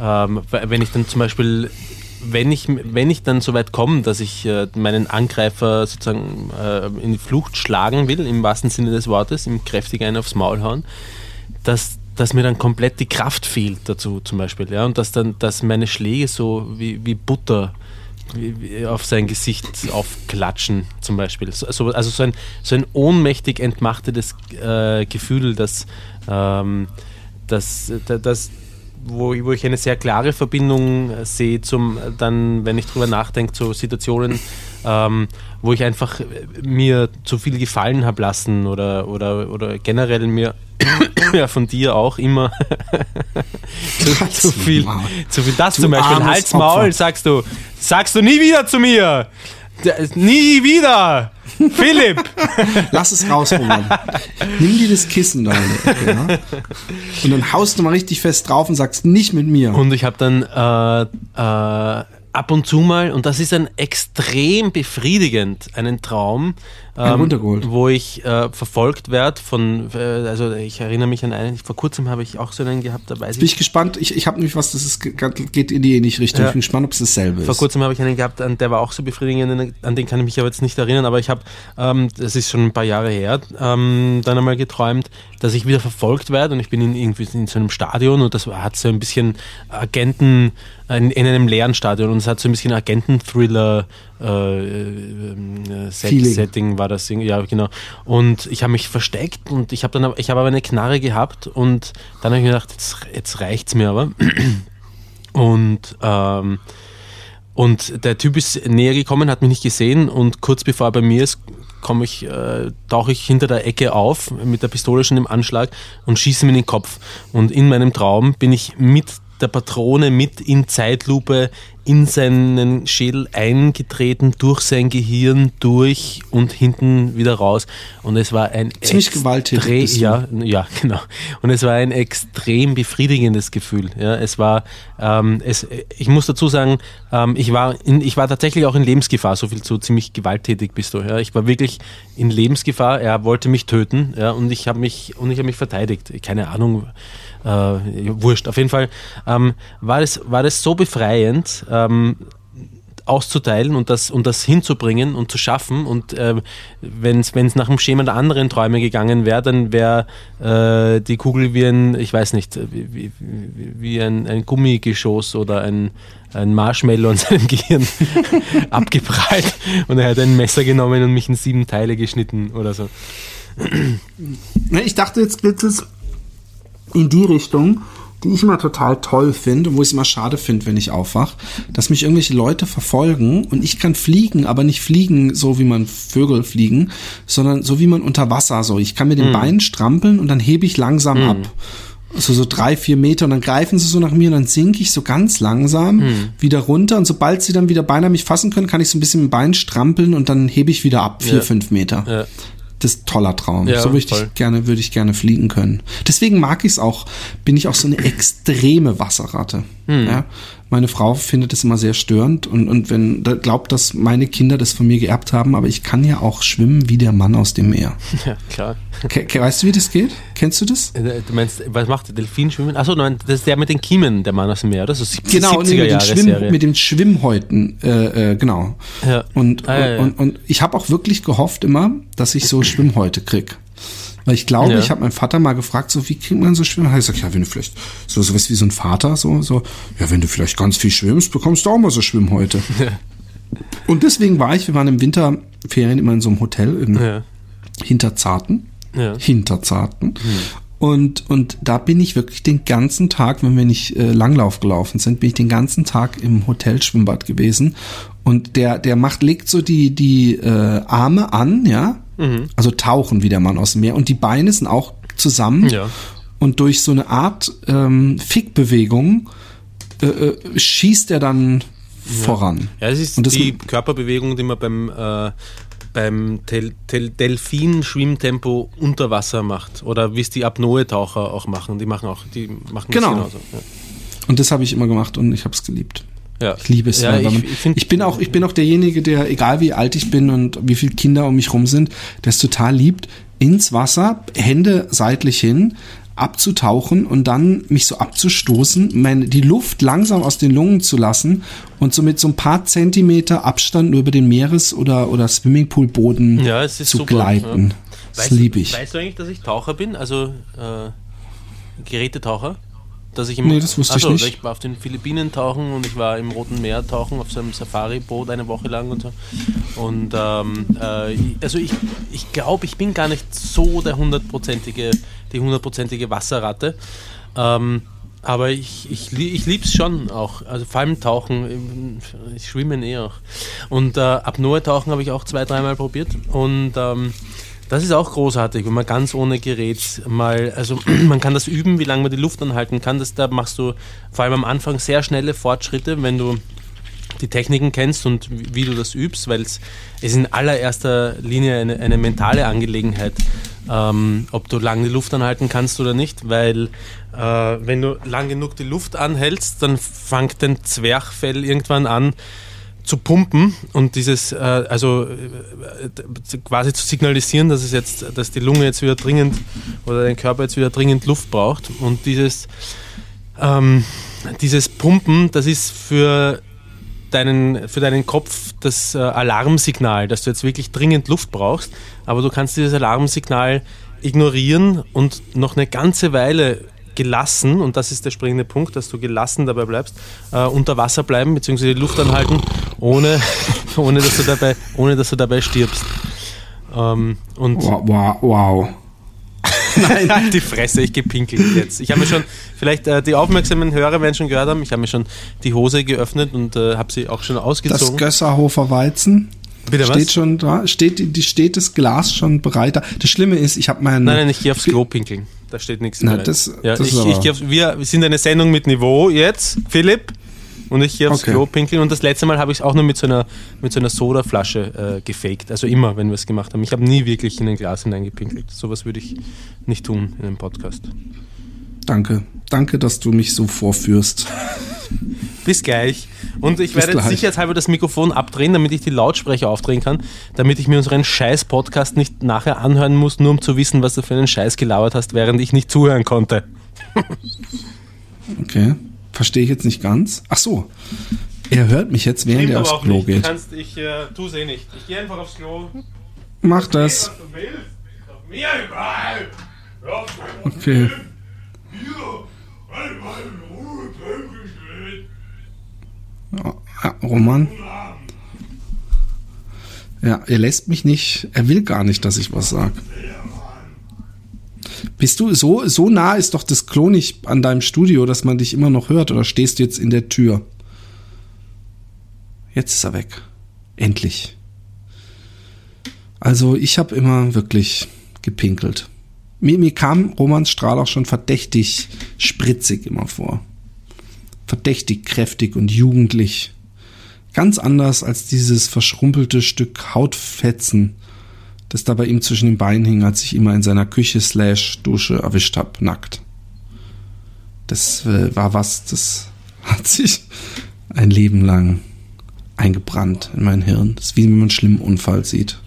ähm, wenn ich dann zum Beispiel, wenn ich, wenn ich dann so weit komme, dass ich äh, meinen Angreifer sozusagen äh, in die Flucht schlagen will, im wahrsten Sinne des Wortes, ihm kräftig einen aufs Maul hauen, dass, dass mir dann komplett die Kraft fehlt dazu zum Beispiel. Ja? Und dass dann, dass meine Schläge so wie, wie Butter auf sein Gesicht aufklatschen zum Beispiel. So, so- also so ein, so ein ohnmächtig entmachtetes äh, Gefühl, das, ähm, das, das, wo, wo ich eine sehr klare Verbindung äh, sehe zum dann, wenn ich drüber nachdenke, zu Situationen, ähm, wo ich einfach äh, mir zu viel gefallen habe lassen oder, oder, oder generell mir ja, von dir auch immer zu, zu viel, zu viel. Das Du zum Beispiel, Hals, Maul, sagst du. Sagst du nie wieder zu mir. Nie wieder. Philipp. Lass es raus, Roman. Nimm dir das Kissen da ja? Und dann haust du mal richtig fest drauf und sagst nicht mit mir. Und ich habe dann äh, äh, ab und zu mal, und das ist ein extrem befriedigend, einen Traum, ähm, wo ich äh, verfolgt werde von, äh, also ich erinnere mich an einen, vor kurzem habe ich auch so einen gehabt, da weiß Bin ich gespannt. Ich, ich habe nämlich was, das ist, geht in die ähnliche Richtung. Ja. Ich bin gespannt, ob es dasselbe Vor ist. kurzem habe ich einen gehabt, an- der war auch so befriedigend, an den kann ich mich aber jetzt nicht erinnern, aber ich habe, ähm, das ist schon ein paar Jahre her, ähm, dann einmal geträumt, dass ich wieder verfolgt werde und ich bin in, irgendwie in so einem Stadion und das hat so ein bisschen Agenten, in, in einem leeren Stadion und es hat so ein bisschen Agenten-Thriller äh, äh, Set. Setting war das, ja genau. Und ich habe mich versteckt und ich habe dann, aber- ich habe aber eine Knarre gehabt und dann habe ich mir gedacht, jetzt, jetzt reicht's mir aber. Und ähm, und der Typ ist näher gekommen, hat mich nicht gesehen und kurz bevor er bei mir ist, komme ich, äh, tauche ich hinter der Ecke auf mit der Pistole schon im Anschlag und schieße mir in den Kopf. Und in meinem Traum bin ich mit der Patrone mit in Zeitlupe in seinen Schädel eingetreten, durch sein Gehirn durch und hinten wieder raus. Und es war ein Ziemlich gewalttätig. Ja, ja, genau. Und es war ein extrem befriedigendes Gefühl. Ja, es war, ähm, es, ich muss dazu sagen, ähm, ich war, in, ich war tatsächlich auch in Lebensgefahr. So viel zu ziemlich gewalttätig bist du. Ja, ich war wirklich in Lebensgefahr. Er wollte mich töten. Ja, und ich habe mich und ich habe mich verteidigt. Keine Ahnung. Äh, wurscht. Auf jeden Fall ähm, war das war das so befreiend. Ähm, auszuteilen und das, und das hinzubringen und zu schaffen. Und äh, wenn es nach dem Schema der anderen Träume gegangen wäre, dann wäre äh, die Kugel wie ein, ich weiß nicht, wie, wie, wie wie ein, ein Gummigeschoss oder ein, ein Marshmallow an seinem Gehirn abgeprallt und er hat ein Messer genommen und mich in sieben Teile geschnitten oder so. Ich dachte, jetzt geht es in die Richtung, die ich immer total toll finde und wo ich es immer schade finde, wenn ich aufwach, dass mich irgendwelche Leute verfolgen und ich kann fliegen, aber nicht fliegen, so wie man Vögel fliegen, sondern so wie man unter Wasser so. Ich kann mit den Beinen strampeln und dann hebe ich langsam ab. So, so drei, vier Meter und dann greifen sie so nach mir und dann sinke ich so ganz langsam wieder runter und sobald sie dann wieder beinahe mich fassen können, kann ich so ein bisschen mit dem Bein strampeln und dann hebe ich wieder ab, vier, Ja. fünf Meter. Ja. Das ist ein toller Traum. Ja, so würde ich gerne, würde ich gerne fliegen können. Deswegen mag ich es auch, bin ich auch so eine extreme Wasserratte. Hm. Ja? Meine Frau findet es immer sehr störend und, und wenn da glaubt, dass meine Kinder das von mir geerbt haben, aber ich kann ja auch schwimmen wie der Mann aus dem Meer. Ja, klar. Ke weißt du, wie das geht? Kennst du das? Äh, Du meinst, was macht der Delfin schwimmen? Achso, nein, das ist der mit den Kiemen, der Mann aus dem Meer, oder? So 70, Genau, nee, 70er mit, den Schwimm, mit den Schwimmhäuten, äh, äh, genau. Ja. Und, Ah, ja, ja. und, und ich habe auch wirklich gehofft immer, dass ich so Schwimmhäute krieg. Weil ich glaube, Ja. ich habe meinen Vater mal gefragt, so wie kriegt man so Schwimmhäute? Ich sag, ja, wenn du vielleicht so sowas wie so ein Vater, so, so, ja, wenn du vielleicht ganz viel schwimmst, bekommst du auch mal so Schwimmhäute. Und deswegen war ich, wir waren im Winterferien immer in so einem Hotel irgendwie ja. hinter Zarten. Ja. Hinter Zarten. Und, und da bin ich wirklich den ganzen Tag, wenn wir nicht äh, Langlauf gelaufen sind, bin ich den ganzen Tag im Hotelschwimmbad gewesen. Und der, der macht, legt so die, die äh, Arme an, ja. Also tauchen wie der Mann aus dem Meer. Und die Beine sind auch zusammen. Ja. Und durch so eine Art ähm, Fickbewegung äh, äh, schießt er dann voran. Ja, es ist Und das- die Körperbewegung, die man beim, äh, beim Tel Tel Delfin-Schwimmtempo unter Wasser macht. Oder wie es die Apnoe-Taucher auch machen. Die machen auch, die machen Genau. das genauso. Ja. Und das habe ich immer gemacht und ich habe es geliebt. Ja. Ich liebe es. Ja, weil ich, man, ich, find, ich bin auch, ich bin auch derjenige, der, egal wie alt ich bin und wie viele Kinder um mich rum sind, der es total liebt, ins Wasser, Hände seitlich hin, abzutauchen und dann mich so abzustoßen, meine, die Luft langsam aus den Lungen zu lassen und so mit so ein paar Zentimeter Abstand nur über den Meeres- oder, oder Swimmingpoolboden Ja, zu super, gleiten. ja. Das weißt, liebe ich. Weißt du eigentlich, dass ich Taucher bin? Also äh, Gerätetaucher? Dass ich im, Nee, das wusste ich Achso, nicht. weil Ich war auf den Philippinen tauchen und ich war im Roten Meer tauchen auf so einem Safari-Boot eine Woche lang und so. Und ähm, äh, ich- also ich, ich glaube, ich bin gar nicht so der hundertprozentige, die hundertprozentige Wasserratte. Ähm, aber ich, ich, ich liebe es schon auch. Also vor allem Tauchen, ich schwimme eh auch. Und äh, Apnoe-Tauchen habe ich auch zwei, dreimal probiert. Und ähm, das ist auch großartig, wenn man ganz ohne Gerät mal, also man kann das üben, wie lange man die Luft anhalten kann. Das, da machst du vor allem am Anfang sehr schnelle Fortschritte, wenn du die Techniken kennst und wie, du das übst, weil es ist in allererster Linie eine, eine mentale Angelegenheit, ähm, ob du lange die Luft anhalten kannst oder nicht, weil äh, wenn du lang genug die Luft anhältst, dann fängt dein Zwerchfell irgendwann an zu pumpen und dieses, äh, also äh, quasi zu signalisieren, dass es jetzt, dass die Lunge jetzt wieder dringend oder dein Körper jetzt wieder dringend Luft braucht. Und dieses ähm, dieses Pumpen, das ist für deinen, für deinen Kopf das äh, Alarmsignal, dass du jetzt wirklich dringend Luft brauchst, aber du kannst dieses Alarmsignal ignorieren und noch eine ganze Weile gelassen, und das ist der springende Punkt, dass du gelassen dabei bleibst, äh, unter Wasser bleiben, beziehungsweise die Luft anhalten, ohne, ohne, dass, du dabei, ohne dass du dabei stirbst. Ähm, und Wow, wow, wow. Nein, halt die Fresse, ich gepinkelt jetzt. Ich habe mir schon, vielleicht äh, die aufmerksamen Hörer werden schon gehört haben, ich habe mir schon die Hose geöffnet und äh, habe sie auch schon Das ausgezogen. Gösserhofer Weizen Bitte was? steht schon da, steht, die, steht das Glas schon bereit da. Das Schlimme ist, ich habe meinen. Nein, nein, ich gehe aufs Klo pinkeln. Da steht nichts mehr. das- ja, das ich, ich auf, wir sind eine Sendung mit Niveau jetzt, Philipp. Und ich gehe aufs Okay. Klo pinkeln. Und das letzte Mal habe ich es auch nur mit so einer, mit so einer Sodaflasche äh, gefaked. Also immer, wenn wir es gemacht haben. Ich habe nie wirklich in ein Glas hineingepinkelt. Sowas würde ich nicht tun in einem Podcast. Danke. Danke, dass du mich so vorführst. Bis gleich. Und ich Bis werde jetzt sicherheitshalber das Mikrofon abdrehen, damit ich die Lautsprecher aufdrehen kann, damit ich mir unseren Scheiß-Podcast nicht nachher anhören muss, nur um zu wissen, was du für einen Scheiß gelabert hast, während ich nicht zuhören konnte. Okay. Verstehe ich jetzt nicht ganz. Ach so. Er hört mich jetzt, während er aufs Klo geht. kannst, ich äh, tue es eh nicht. Ich gehe einfach aufs Klo. Mach das. du. Okay. Ja, Roman. Ja, er lässt mich nicht, er will gar nicht, dass ich was sag. Bist du so, so nah ist doch das Klo nicht an deinem Studio, dass man dich immer noch hört oder stehst du jetzt in der Tür? Jetzt ist er weg. Endlich. Also ich habe immer wirklich gepinkelt. Mir, mir kam Romans Strahl auch schon verdächtig spritzig immer vor. Verdächtig kräftig und jugendlich. Ganz anders als dieses verschrumpelte Stück Hautfetzen, das da bei ihm zwischen den Beinen hing, als ich mal in seiner Küche slash Dusche erwischt hab, nackt. Das äh, war was, das hat hat sich ein Leben lang eingebrannt in mein Hirn. Das ist wie wenn man einen schlimmen Unfall sieht.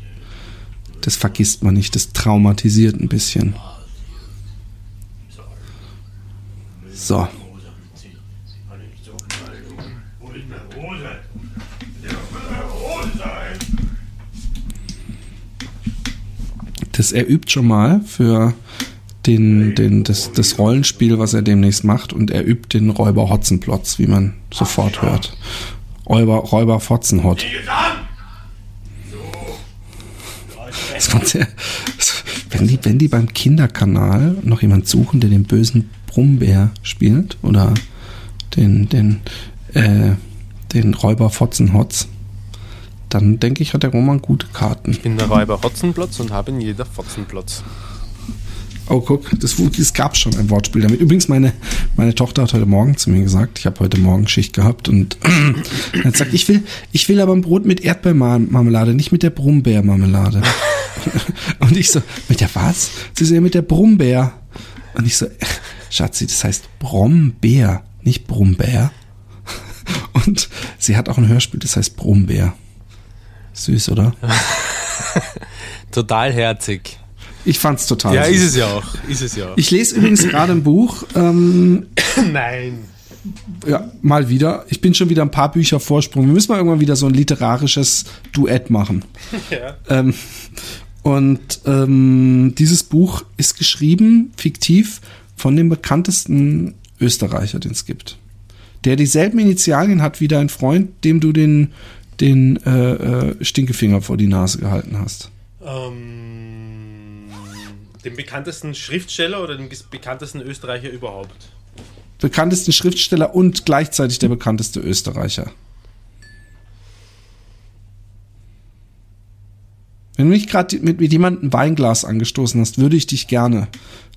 Das vergisst man nicht, das traumatisiert ein bisschen. So. Das er übt schon mal für den, den, das, das Rollenspiel, was er demnächst macht, und er übt den Räuber Hotzenplotz, wie man sofort hört. Räuber, Räuber Fotzenhot. Das war sehr, wenn, die, wenn die beim Kinderkanal noch jemand suchen, der den bösen Brummbär spielt, oder den, den, äh, den Räuber Fotzenhotz, dann denke ich, hat der Roman gute Karten. Ich bin der Räuber Hotzenplotz und habe in jeder Fotzenplotz. Oh, guck, das, es gab schon ein Wortspiel damit. Übrigens, meine, meine Tochter hat heute Morgen zu mir gesagt, ich habe heute Morgen Schicht gehabt und hat gesagt, ich will, ich will aber ein Brot mit Erdbeermarmelade, nicht mit der Brummbärmarmelade. und ich so, mit der was? Sie so, ja, mit der Brummbär. Und ich so, Schatzi, das heißt Brombeer, nicht Brummbär. Und sie hat auch ein Hörspiel, das heißt Brummbär. Süß, oder? Total herzig. Ich fand's total Ja, süß. ist es ja auch. Ist es ja auch. Ich lese übrigens gerade ein Buch, ähm, Nein. ja, mal wieder. Ich bin schon wieder ein paar Bücher Vorsprung. Wir müssen mal irgendwann wieder so ein literarisches Duett machen. Ja. Ähm, und ähm, dieses Buch ist geschrieben, fiktiv, von dem bekanntesten Österreicher, den es gibt. Der dieselben Initialien hat wie dein Freund, dem du den, den äh, äh, Stinkefinger vor die Nase gehalten hast. Ähm, den bekanntesten Schriftsteller oder den bekanntesten Österreicher überhaupt? Bekanntesten Schriftsteller und gleichzeitig der bekannteste Österreicher. Wenn du nicht gerade mit, mit jemandem ein Weinglas angestoßen hast, würde ich dich gerne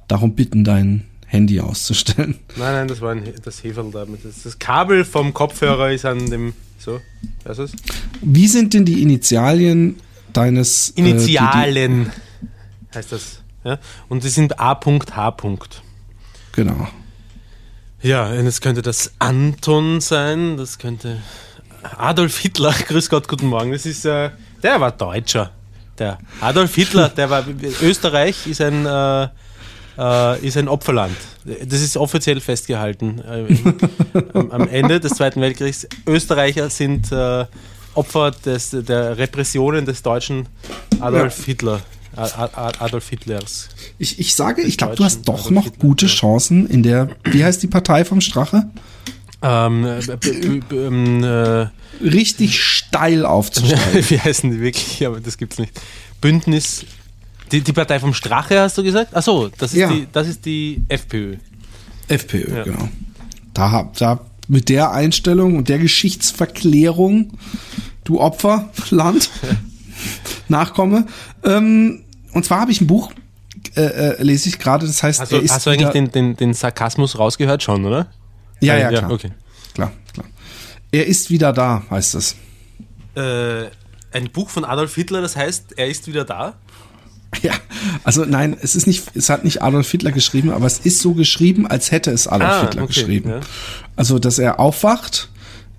darum bitten, dein Handy auszustellen. Nein, nein, das war ein, das Heferl da. Das, Kabel vom Kopfhörer ist an dem. So, was ist es? Wie sind denn die Initialien deines äh, Initialen heißt das. Ja? Und die sind A.H. die, die, genau. Ja, und es könnte das Anton sein, das könnte Adolf Hitler, grüß Gott, guten Morgen. Das ist, äh, der war Deutscher. Der Adolf Hitler, der war, Österreich ist ein, äh, äh, ist ein Opferland. Das ist offiziell festgehalten. Äh, am, am Ende des Zweiten Weltkriegs. Österreicher sind äh, Opfer des, der Repressionen des deutschen Adolf Ja. Hitler. Adolf Hitlers. Ich, ich sage, ich glaube, du hast doch Adolf noch Hitler, gute. Chancen in der, wie heißt die Partei vom Strache? Ähm, äh, ähm, äh, Richtig steil aufzusteigen. Wie heißen die wirklich? Aber das gibt's nicht. Bündnis. Die, die Partei vom Strache, hast du gesagt? Achso, das ist, Ja. die, das ist die FPÖ. FPÖ, Ja. genau. Da, da mit der Einstellung und der Geschichtsverklärung, du Opferland, Nachkomme. Ähm, und zwar habe ich ein Buch, äh, äh, lese ich gerade, das heißt, Hast du, ist hast du eigentlich den, den, den Sarkasmus rausgehört schon, oder? Ja, ja, klar. okay. klar, klar. Er ist wieder da, heißt es. Äh, ein Buch von Adolf Hitler, das heißt, er ist wieder da? Ja, also nein, es ist nicht, es hat nicht Adolf Hitler geschrieben, aber es ist so geschrieben, als hätte es Adolf Ah, Hitler okay, geschrieben. ja. Also, dass er aufwacht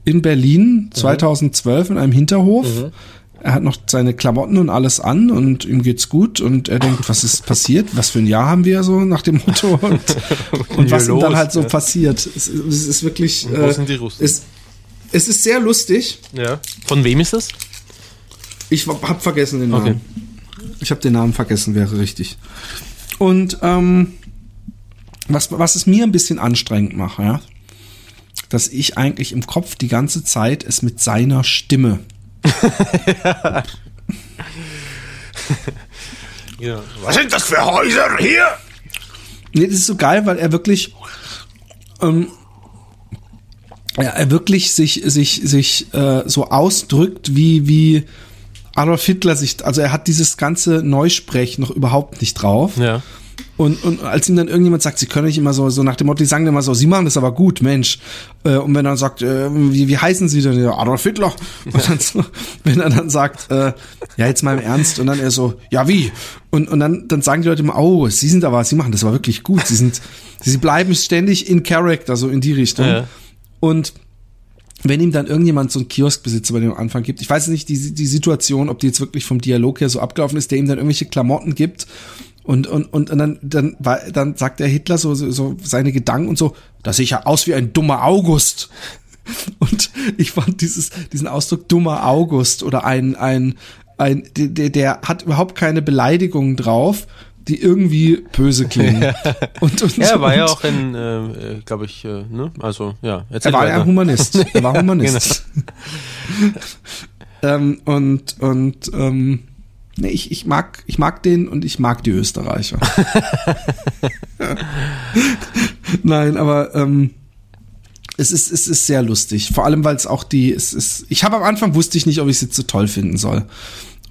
in Berlin 2012 in einem Hinterhof. Mhm. Er hat noch seine Klamotten und alles an und ihm geht's gut und er denkt, was ist passiert? Was für ein Jahr haben wir so nach dem Motto und, und was ihm dann halt so ja. passiert. Es, es ist wirklich, Und wo sind die Russen? es, es ist sehr lustig. Ja. Von wem ist das? Ich hab vergessen den Okay. Namen. Ich habe den Namen vergessen, wäre richtig. Und ähm, was, was es mir ein bisschen anstrengend macht, ja, dass ich eigentlich im Kopf die ganze Zeit es mit seiner Stimme. Ja. Was sind das für Häuser hier? Nee, das ist so geil, weil er wirklich, ähm, er, er wirklich sich, sich, sich äh, so ausdrückt, wie, wie Adolf Hitler sich, also er hat dieses ganze Neusprech noch überhaupt nicht drauf. Ja. Und, und als ihm dann irgendjemand sagt, sie können nicht immer so, so nach dem Motto, die sagen immer so, sie machen das aber gut, Mensch. Äh, und wenn er sagt, äh, wie, wie heißen sie denn? Ja, Adolf Hitler. Und dann so, wenn er dann sagt, äh, ja, jetzt mal im Ernst, und dann er so, ja, wie? Und, und dann, dann sagen die Leute immer, oh, sie sind aber, sie machen das aber wirklich gut. Sie sind, sie bleiben ständig in Character, so in die Richtung. Ja. Und wenn ihm dann irgendjemand so einen Kioskbesitzer bei dem Anfang gibt, ich weiß nicht, die, die Situation, ob die jetzt wirklich vom Dialog her so abgelaufen ist, der ihm dann irgendwelche Klamotten gibt und, und, und, und dann, dann, dann sagt der Hitler so, so, so seine Gedanken und so, da sehe ich ja aus wie ein dummer August. Und ich fand dieses, diesen Ausdruck dummer August oder ein, ein, ein, der, der hat überhaupt keine Beleidigungen drauf, die irgendwie böse klingen. und, und, ja, er war ja auch ein, äh, glaube ich, äh, ne? Also, ja. Er war ja Humanist. Er war Humanist. ähm, und und ähm, nee, ich, ich, mag, ich mag den und ich mag die Österreicher. Nein, aber ähm, es ist, es ist sehr lustig. Vor allem, weil es auch die, es ist, ich habe am Anfang wusste ich nicht, ob ich jetzt so toll finden soll.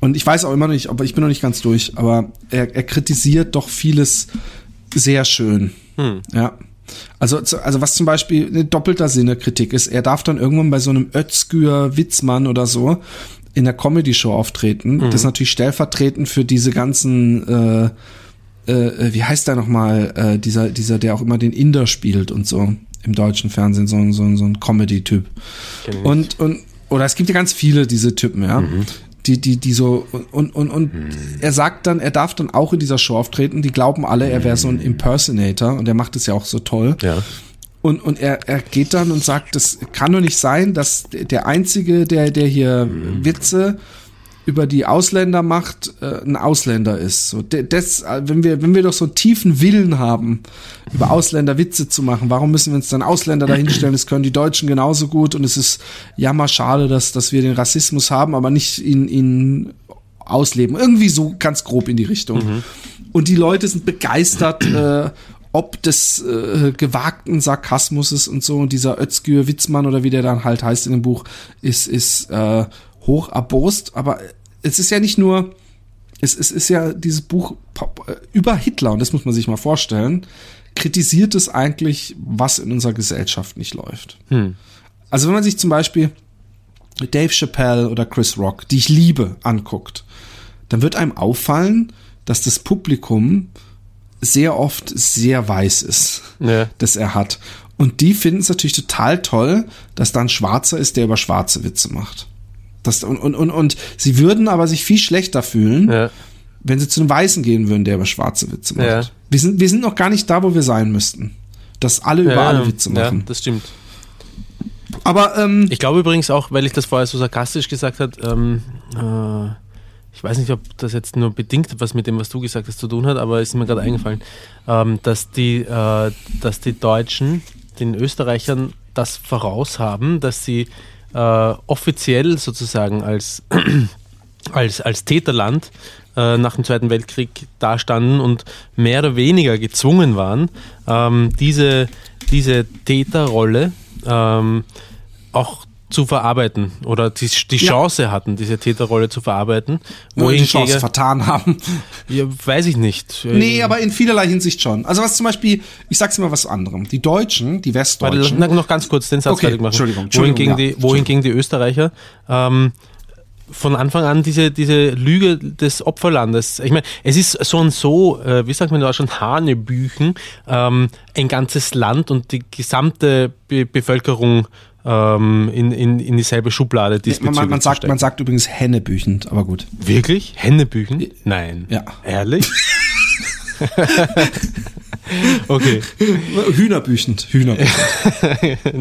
Und ich weiß auch immer noch nicht, aber ich bin noch nicht ganz durch, aber er, er kritisiert doch vieles sehr schön. Hm. Ja. Also, also was zum Beispiel eine doppelter Sinne Kritik ist, er darf dann irgendwann bei so einem Özgür Witzmann oder so in der Comedy-Show auftreten. Mhm. Das ist natürlich stellvertretend für diese ganzen, äh, äh, wie heißt der nochmal, äh, dieser, dieser, der auch immer den Inder spielt und so im deutschen Fernsehen, so, so, so ein Comedy-Typ. Und, und, oder es gibt ja ganz viele diese Typen, ja. Mhm die, die, die so, und, und, und hm. er sagt dann, er darf dann auch in dieser Show auftreten, die glauben alle, er wäre so ein. Impersonator und er macht es ja auch so toll. Ja. Und, und er, er geht dann und sagt, das kann doch nicht sein, dass der Einzige, der, der hier. Witze über die Ausländer macht, äh, ein Ausländer ist. So, das, wenn wir, wenn wir doch so einen tiefen Willen haben, über Ausländer Witze zu machen, warum müssen wir uns dann Ausländer dahinstellen? Das können die Deutschen genauso gut und es ist jammer schade, dass, dass wir den Rassismus haben, aber nicht ihn, ihn ausleben. Irgendwie so ganz grob in die Richtung. Mhm. Und die Leute sind begeistert, äh, ob des äh, gewagten Sarkasmuses und so. Und dieser Özgür Witzmann oder wie der dann halt heißt in dem Buch, ist, ist äh, hoch erbost, aber es ist ja nicht nur, es, es ist ja dieses Buch äh, über Hitler, und das muss man sich mal vorstellen, kritisiert es eigentlich, was in unserer Gesellschaft nicht läuft. Hm. Also wenn man sich zum Beispiel Dave Chappelle oder Chris Rock, die ich liebe, anguckt, dann wird einem auffallen, dass das Publikum sehr oft sehr weiß ist, ja. das er hat. Und die finden es natürlich total toll, dass da ein Schwarzer ist, der über schwarze Witze macht. Das, und, und, und, und sie würden aber sich viel schlechter fühlen, ja. wenn sie zu einem Weißen gehen würden, der über schwarze Witze macht. Ja. Wir, sind, wir sind noch gar nicht da, wo wir sein müssten. Dass alle über alle Witze machen. Ja, das stimmt. Aber ähm, ich glaube übrigens auch, weil ich das vorher so sarkastisch gesagt habe, ähm, äh, ich weiß nicht, ob das jetzt nur bedingt was mit dem, was du gesagt hast, zu tun hat, aber es ist mir gerade eingefallen, ähm, dass, die, äh, dass die Deutschen den Österreichern das voraus haben, dass sie äh, offiziell sozusagen als, als, als Täterland äh, nach dem Zweiten Weltkrieg dastanden und mehr oder weniger gezwungen waren, ähm, diese, diese Täterrolle ähm, auch zu verarbeiten oder die, die Chance ja. hatten, diese Täterrolle zu verarbeiten. Wo die Chance vertan haben. Ja, weiß ich nicht. Nee, aber in vielerlei Hinsicht schon. Also was zum Beispiel, ich sag's mal was anderem. Die Deutschen, die Westdeutschen. Warte, noch ganz kurz den Satz okay, fertig machen. Entschuldigung, Entschuldigung wohingegen, ja, die, wohingegen die Österreicher ähm, von Anfang an diese, diese Lüge des Opferlandes. Ich meine, es ist so und so, äh, wie sagt man in Deutschland, Hanebüchen, ähm, ein ganzes Land und die gesamte Be Bevölkerung ähm, in, in, in dieselbe Schublade diesbezüglich man, man, sagt, man sagt übrigens Hennebüchend, aber gut. Wirklich? Hennebüchend? Nein. Ja. Ehrlich? okay. Hühnerbüchend, Hühnerbüchend.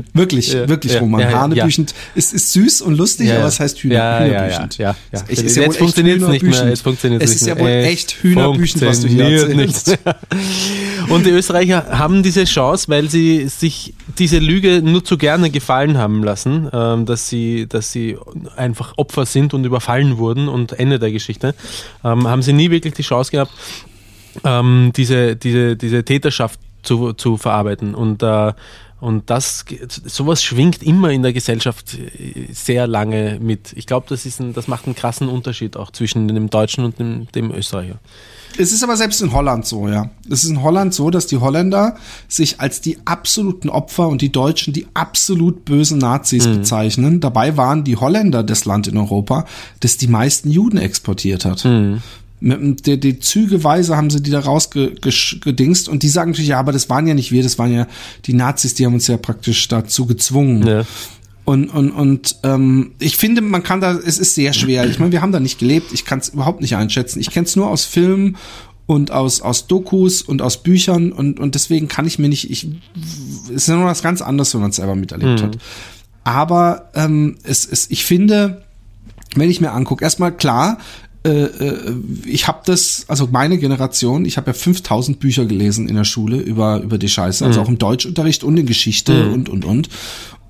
wirklich, ja, wirklich, ja, Roman. Ja, Hanebüchend ja. ist, ist süß und lustig, aber es heißt Hühner, ja, Hühnerbüchend. Ja, ja, ja. Es ist ja jetzt funktioniert es nicht mehr. Es funktioniert es ist ja wohl echt Hühnerbüchend, was du hier erzählst. Und die Österreicher haben diese Chance, weil sie sich diese Lüge nur zu gerne gefallen haben lassen, ähm, dass sie, dass sie einfach Opfer sind und überfallen wurden und Ende der Geschichte, ähm, haben sie nie wirklich die Chance gehabt, ähm, diese, diese, diese Täterschaft zu, zu verarbeiten. Und, äh, und das, sowas schwingt immer in der Gesellschaft sehr lange mit. Ich glaube, das, das macht einen krassen Unterschied auch zwischen dem Deutschen und dem, dem Österreicher. Es ist aber selbst in Holland so, ja. Es ist in Holland so, dass die Holländer sich als die absoluten Opfer und die Deutschen die absolut bösen Nazis mhm. bezeichnen. Dabei waren die Holländer das Land in Europa, das die meisten Juden exportiert hat. Mhm mit die, die Zügeweise haben sie die da rausgedingst und die sagen natürlich, ja, aber das waren ja nicht wir, das waren ja die Nazis, die haben uns ja praktisch dazu gezwungen. Ja. Und, und, und ähm, ich finde, man kann da, es ist sehr schwer. Ich meine, wir haben da nicht gelebt, ich kann es überhaupt nicht einschätzen. Ich kenne es nur aus Filmen und aus, aus Dokus und aus Büchern und, und deswegen kann ich mir nicht, ich, es ist ja nur was ganz anderes, wenn man es selber miterlebt Mhm. hat. Aber ähm, es, es, ich finde, wenn ich mir angucke, erstmal klar, ich habe das, also meine Generation, ich habe ja 5000 Bücher gelesen in der Schule über, über die Scheiße, also auch im Deutschunterricht und in Geschichte und, und, und.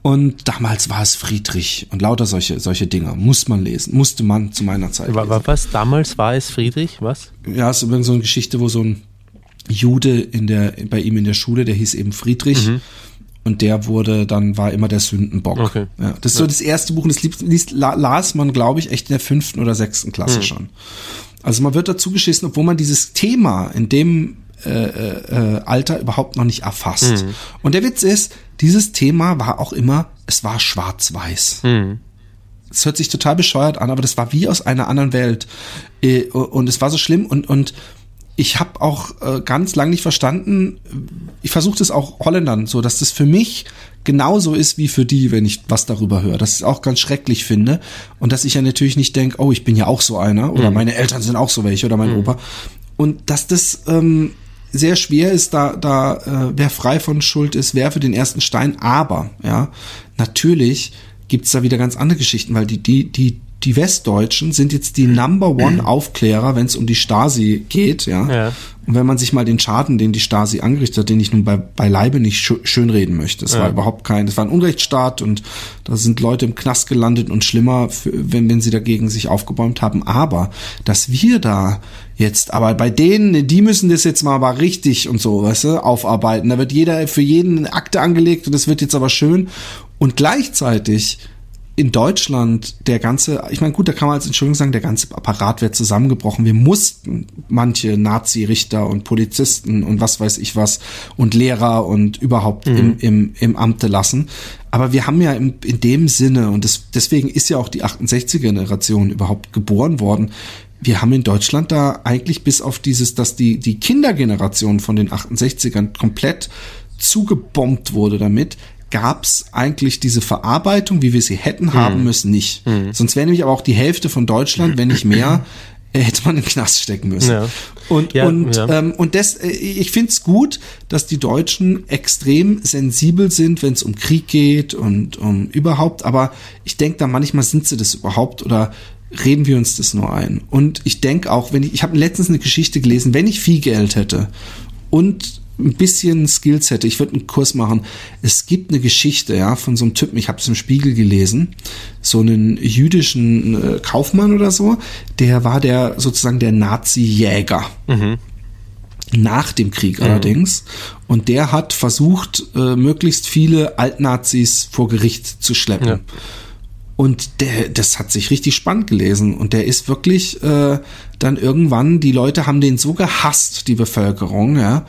Und damals war es Friedrich und lauter solche, solche Dinge. Muss man lesen, musste man zu meiner Zeit Wa- lesen. wa- Was damals war es Friedrich? Was? Ja, es ist übrigens so eine Geschichte, wo so ein Jude in der, bei ihm in der Schule, der hieß eben Friedrich. Und der wurde dann, war immer der Sündenbock. Okay. Ja, das ist so das erste Buch und das liest, liest, la- las man, glaube ich, echt in der fünften oder sechsten Klasse Mhm. schon. Also man wird dazu geschissen, obwohl man dieses Thema in dem äh, äh, äh, Alter überhaupt noch nicht erfasst. Mhm. Und der Witz ist, dieses Thema war auch immer, es war schwarz-weiß. Mhm. Es hört sich total bescheuert an, aber das war wie aus einer anderen Welt. Äh, Und es war so schlimm und, und ich habe auch äh, ganz lang nicht verstanden, ich versuche das auch Holländern so, dass das für mich genauso ist wie für die, wenn ich was darüber höre. Dass ich es auch ganz schrecklich finde und dass ich ja natürlich nicht denke, oh, ich bin ja auch so einer oder meine Eltern sind auch so welche oder mein Opa. Und dass das ähm, sehr schwer ist, da, da äh, wer frei von Schuld ist, wer für den ersten Stein. Aber, ja, natürlich gibt's da wieder ganz andere Geschichten, weil die, die, die, die Westdeutschen sind jetzt die Number One Aufklärer, wenn es um die Stasi geht, ja. Ja. Und wenn man sich mal den Schaden, den die Stasi angerichtet hat, den ich nun bei, beileibe nicht schö schönreden möchte. Es war überhaupt kein, es war ein Unrechtsstaat und da sind Leute im Knast gelandet und schlimmer, für, wenn, wenn sie dagegen sich aufgebäumt haben. Aber, dass wir da jetzt, aber bei denen, die müssen das jetzt mal aber richtig und so, weißt du, aufarbeiten. Da wird jeder für jeden eine Akte angelegt und das wird jetzt aber schön. Und gleichzeitig in Deutschland der ganze, ich meine, gut, da kann man als Entschuldigung sagen, der ganze Apparat wird zusammengebrochen. Wir mussten manche Nazi-Richter und Polizisten und was weiß ich was und Lehrer und überhaupt im, im, im Amte lassen. Aber wir haben ja im, in dem Sinne, und das, deswegen ist ja auch die 68er-Generation überhaupt geboren worden, wir haben in Deutschland da eigentlich bis auf dieses, dass die, die Kindergeneration von den 68ern komplett zugebombt wurde damit, gab's eigentlich diese Verarbeitung, wie wir sie hätten haben müssen, nicht. Sonst wäre nämlich aber auch die Hälfte von Deutschland, wenn nicht mehr, äh, hätte man in den Knast stecken müssen. Ja. Und, Ja, und, ja. ähm, und das, äh, ich find's gut, dass die Deutschen extrem sensibel sind, wenn es um Krieg geht und um überhaupt, aber ich denke da manchmal sind sie das überhaupt oder reden wir uns das nur ein. Und ich denke auch, wenn ich, ich habe letztens eine Geschichte gelesen, wenn ich viel Geld hätte und ein bisschen Skills hätte, ich würde einen Kurs machen. Es gibt eine Geschichte, ja, von so einem Typen, ich habe es im Spiegel gelesen, so einen jüdischen äh, Kaufmann oder so, der war der sozusagen der Nazi-Jäger. Nach dem Krieg allerdings. Und der hat versucht, äh, möglichst viele Altnazis vor Gericht zu schleppen. Ja. Und der, das hat sich richtig spannend gelesen. Und der ist wirklich äh, dann irgendwann, die Leute haben den so gehasst, die Bevölkerung, ja.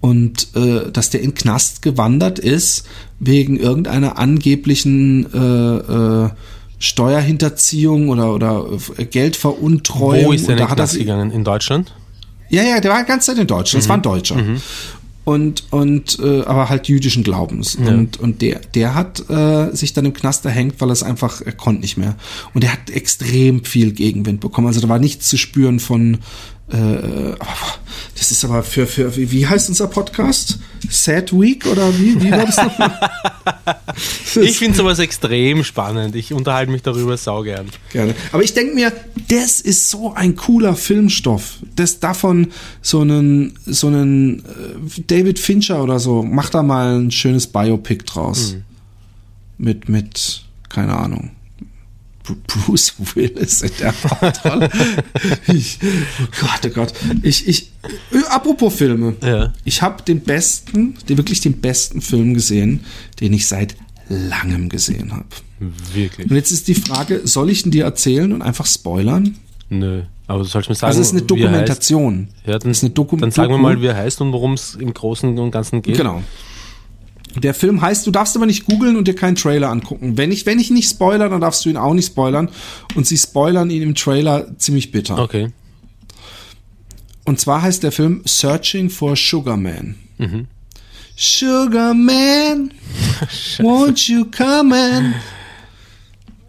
Und äh, dass der in Knast gewandert ist, wegen irgendeiner angeblichen äh, äh, Steuerhinterziehung oder, oder äh, Geldveruntreuung. Wo ist der in den Knast gegangen? In Deutschland? ja, ja, der war die ganze Zeit in Deutschland. Das war ein Deutscher. Und, und äh, aber halt jüdischen Glaubens. Und, und der, der hat äh, sich dann im Knast erhängt, weil er es einfach, er konnte nicht mehr. Und er hat extrem viel Gegenwind bekommen. Also da war nichts zu spüren von äh, das ist aber für, für wie, heißt unser Podcast? Sad Week oder wie, wie war das nochmal? Ich finde sowas extrem spannend. Ich unterhalte mich darüber saugern. Gerne. Aber ich denke mir, das ist so ein cooler Filmstoff. Das davon so einen, so einen äh, David Fincher oder so, macht da mal ein schönes Biopic draus. Mit, mit, keine Ahnung. Bru- Bruce Willis in der Hauptrolle. ich, oh Gott, oh Gott. Ich, ich, äh, apropos Filme. Ja. Ich habe den besten, den wirklich den besten Film gesehen, den ich seit langem gesehen habe. Wirklich. Und jetzt ist die Frage, soll ich ihn dir erzählen und einfach spoilern? Nö. Aber du sollst mir sagen, Also es ist eine. Dokumentation. Ja, dann, ist eine Doku dann sagen wir mal, wie er heißt und worum es im Großen und Ganzen geht. Genau. Der Film heißt, du darfst aber nicht googeln und dir keinen Trailer angucken. Wenn ich, wenn ich nicht spoilere, dann darfst du ihn auch nicht spoilern. Und sie spoilern ihn im Trailer ziemlich bitter. Okay. Und zwar heißt der Film Searching for Sugar Man. Mhm. Sugar Man, won't you come and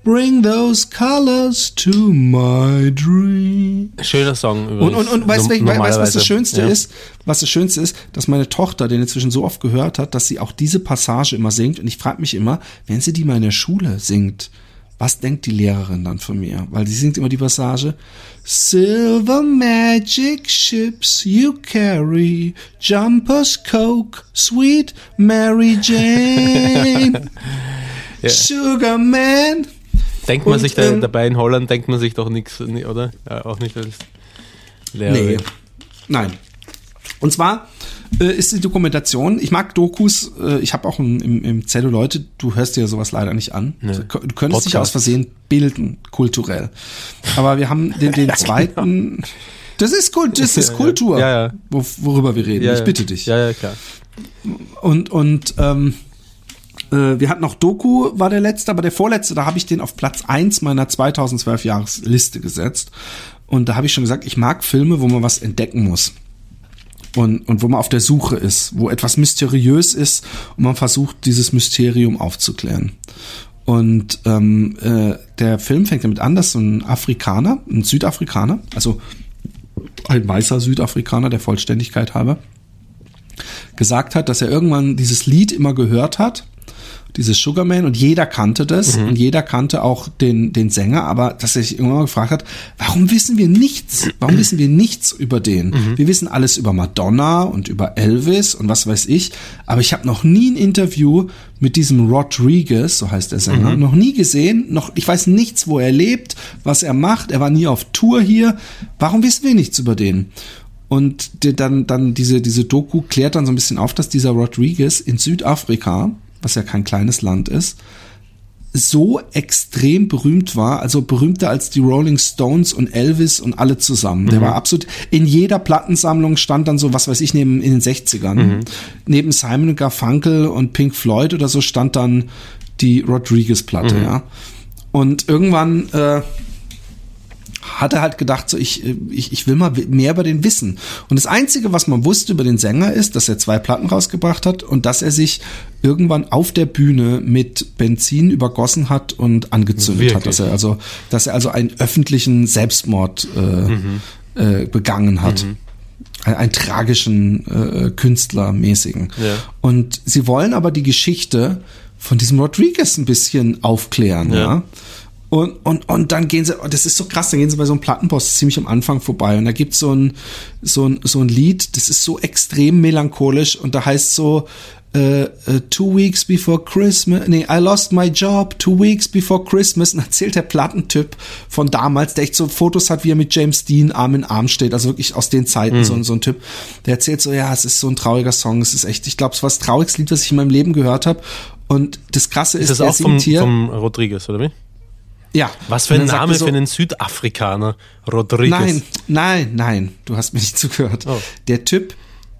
Bring those colors to my dream. Schöner Song Und, und, und weißt du, was das. Schönste Ja. ist? Was das Schönste ist, dass meine Tochter den inzwischen so oft gehört hat, dass sie auch diese Passage immer singt. Und ich frage mich immer, wenn sie die mal in der Schule singt, was denkt die Lehrerin dann von mir? Weil sie singt immer die Passage Silver magic ships you carry, Jumpers Coke, sweet Mary Jane, Sugar Man. Denkt man Und, sich da, ähm, dabei in Holland, denkt man sich doch nichts, oder? Ja, auch nicht als Lehrerin. Nee. Nein. Und zwar äh, ist die Dokumentation, ich mag Dokus, äh, ich habe auch im, im, im Zello Leute, du hörst dir sowas leider nicht an. Du könntest dich Podcast. aus Versehen bilden, kulturell. Aber wir haben den, den zweiten. Das ist, Kult, das ist Kultur, Ja, ja. Wo, worüber wir reden. Ich bitte dich. Ja, ja, klar. Und, und ähm, äh, wir hatten noch Doku, war der letzte, aber der vorletzte, da habe ich den auf Platz eins meiner 2012 Jahresliste gesetzt. Und da habe ich schon gesagt, ich mag Filme, wo man was entdecken muss. Und, und wo man auf der Suche ist, wo etwas mysteriös ist und man versucht, dieses Mysterium aufzuklären. Und ähm, äh, der Film fängt damit an, dass so ein Afrikaner, ein Südafrikaner, also ein weißer Südafrikaner der Vollständigkeit halber, gesagt hat, dass er irgendwann dieses Lied immer gehört hat, dieses Sugarman und jeder kannte das und jeder kannte auch den, den Sänger, aber dass er sich irgendwann mal gefragt hat, warum wissen wir nichts? Warum wissen wir nichts über den? Wir wissen alles über Madonna und über Elvis und was weiß ich, aber ich habe noch nie ein Interview mit diesem Rodriguez, so heißt der Sänger, noch nie gesehen, noch ich weiß nichts, wo er lebt, was er macht, er war nie auf Tour hier. Warum wissen wir nichts über den? Und dann, dann diese, diese Doku klärt dann so ein bisschen auf, dass dieser Rodriguez in Südafrika, was ja kein kleines Land ist, so extrem berühmt war, also berühmter als die Rolling Stones und Elvis und alle zusammen. Der war absolut, in jeder Plattensammlung stand dann so, was weiß ich, neben, in den 60ern. Neben Simon Garfunkel und Pink Floyd oder so stand dann die Rodriguez-Platte, ja. Und irgendwann, äh, hat er halt gedacht, so ich, ich, ich will mal mehr über den wissen. Und das Einzige, was man wusste über den Sänger ist, dass er zwei Platten rausgebracht hat und dass er sich irgendwann auf der Bühne mit Benzin übergossen hat und angezündet Wirklich? hat. Dass er also, dass er also einen öffentlichen Selbstmord äh, äh, begangen hat. Einen, einen tragischen äh, Künstlermäßigen. Ja. Und sie wollen aber die Geschichte von diesem Rodriguez ein bisschen aufklären, Ja. ja. Und, und, und dann gehen sie, das ist so krass, dann gehen sie bei so einem Plattenpost ziemlich am Anfang vorbei und da gibt's so ein, so ein, so ein Lied, das ist so extrem melancholisch und da heißt so, äh, äh, two weeks before Christmas, nee, I lost my job, two weeks before Christmas, und erzählt der Plattentyp von damals, der echt so Fotos hat, wie er mit James Dean Arm in Arm steht, also wirklich aus den Zeiten, so, ein- so ein Typ, der erzählt so, ja, es ist so ein trauriger Song, es ist echt, ich glaube, es war das traurigste Lied, was ich in meinem Leben gehört habe und das Krasse ist, Ist das auch vom, hier, vom Rodriguez, oder wie? ja. Was für ein Name so, für einen Südafrikaner. Rodriguez. Nein, nein, nein, du hast mir nicht zugehört. Oh. Der Typ,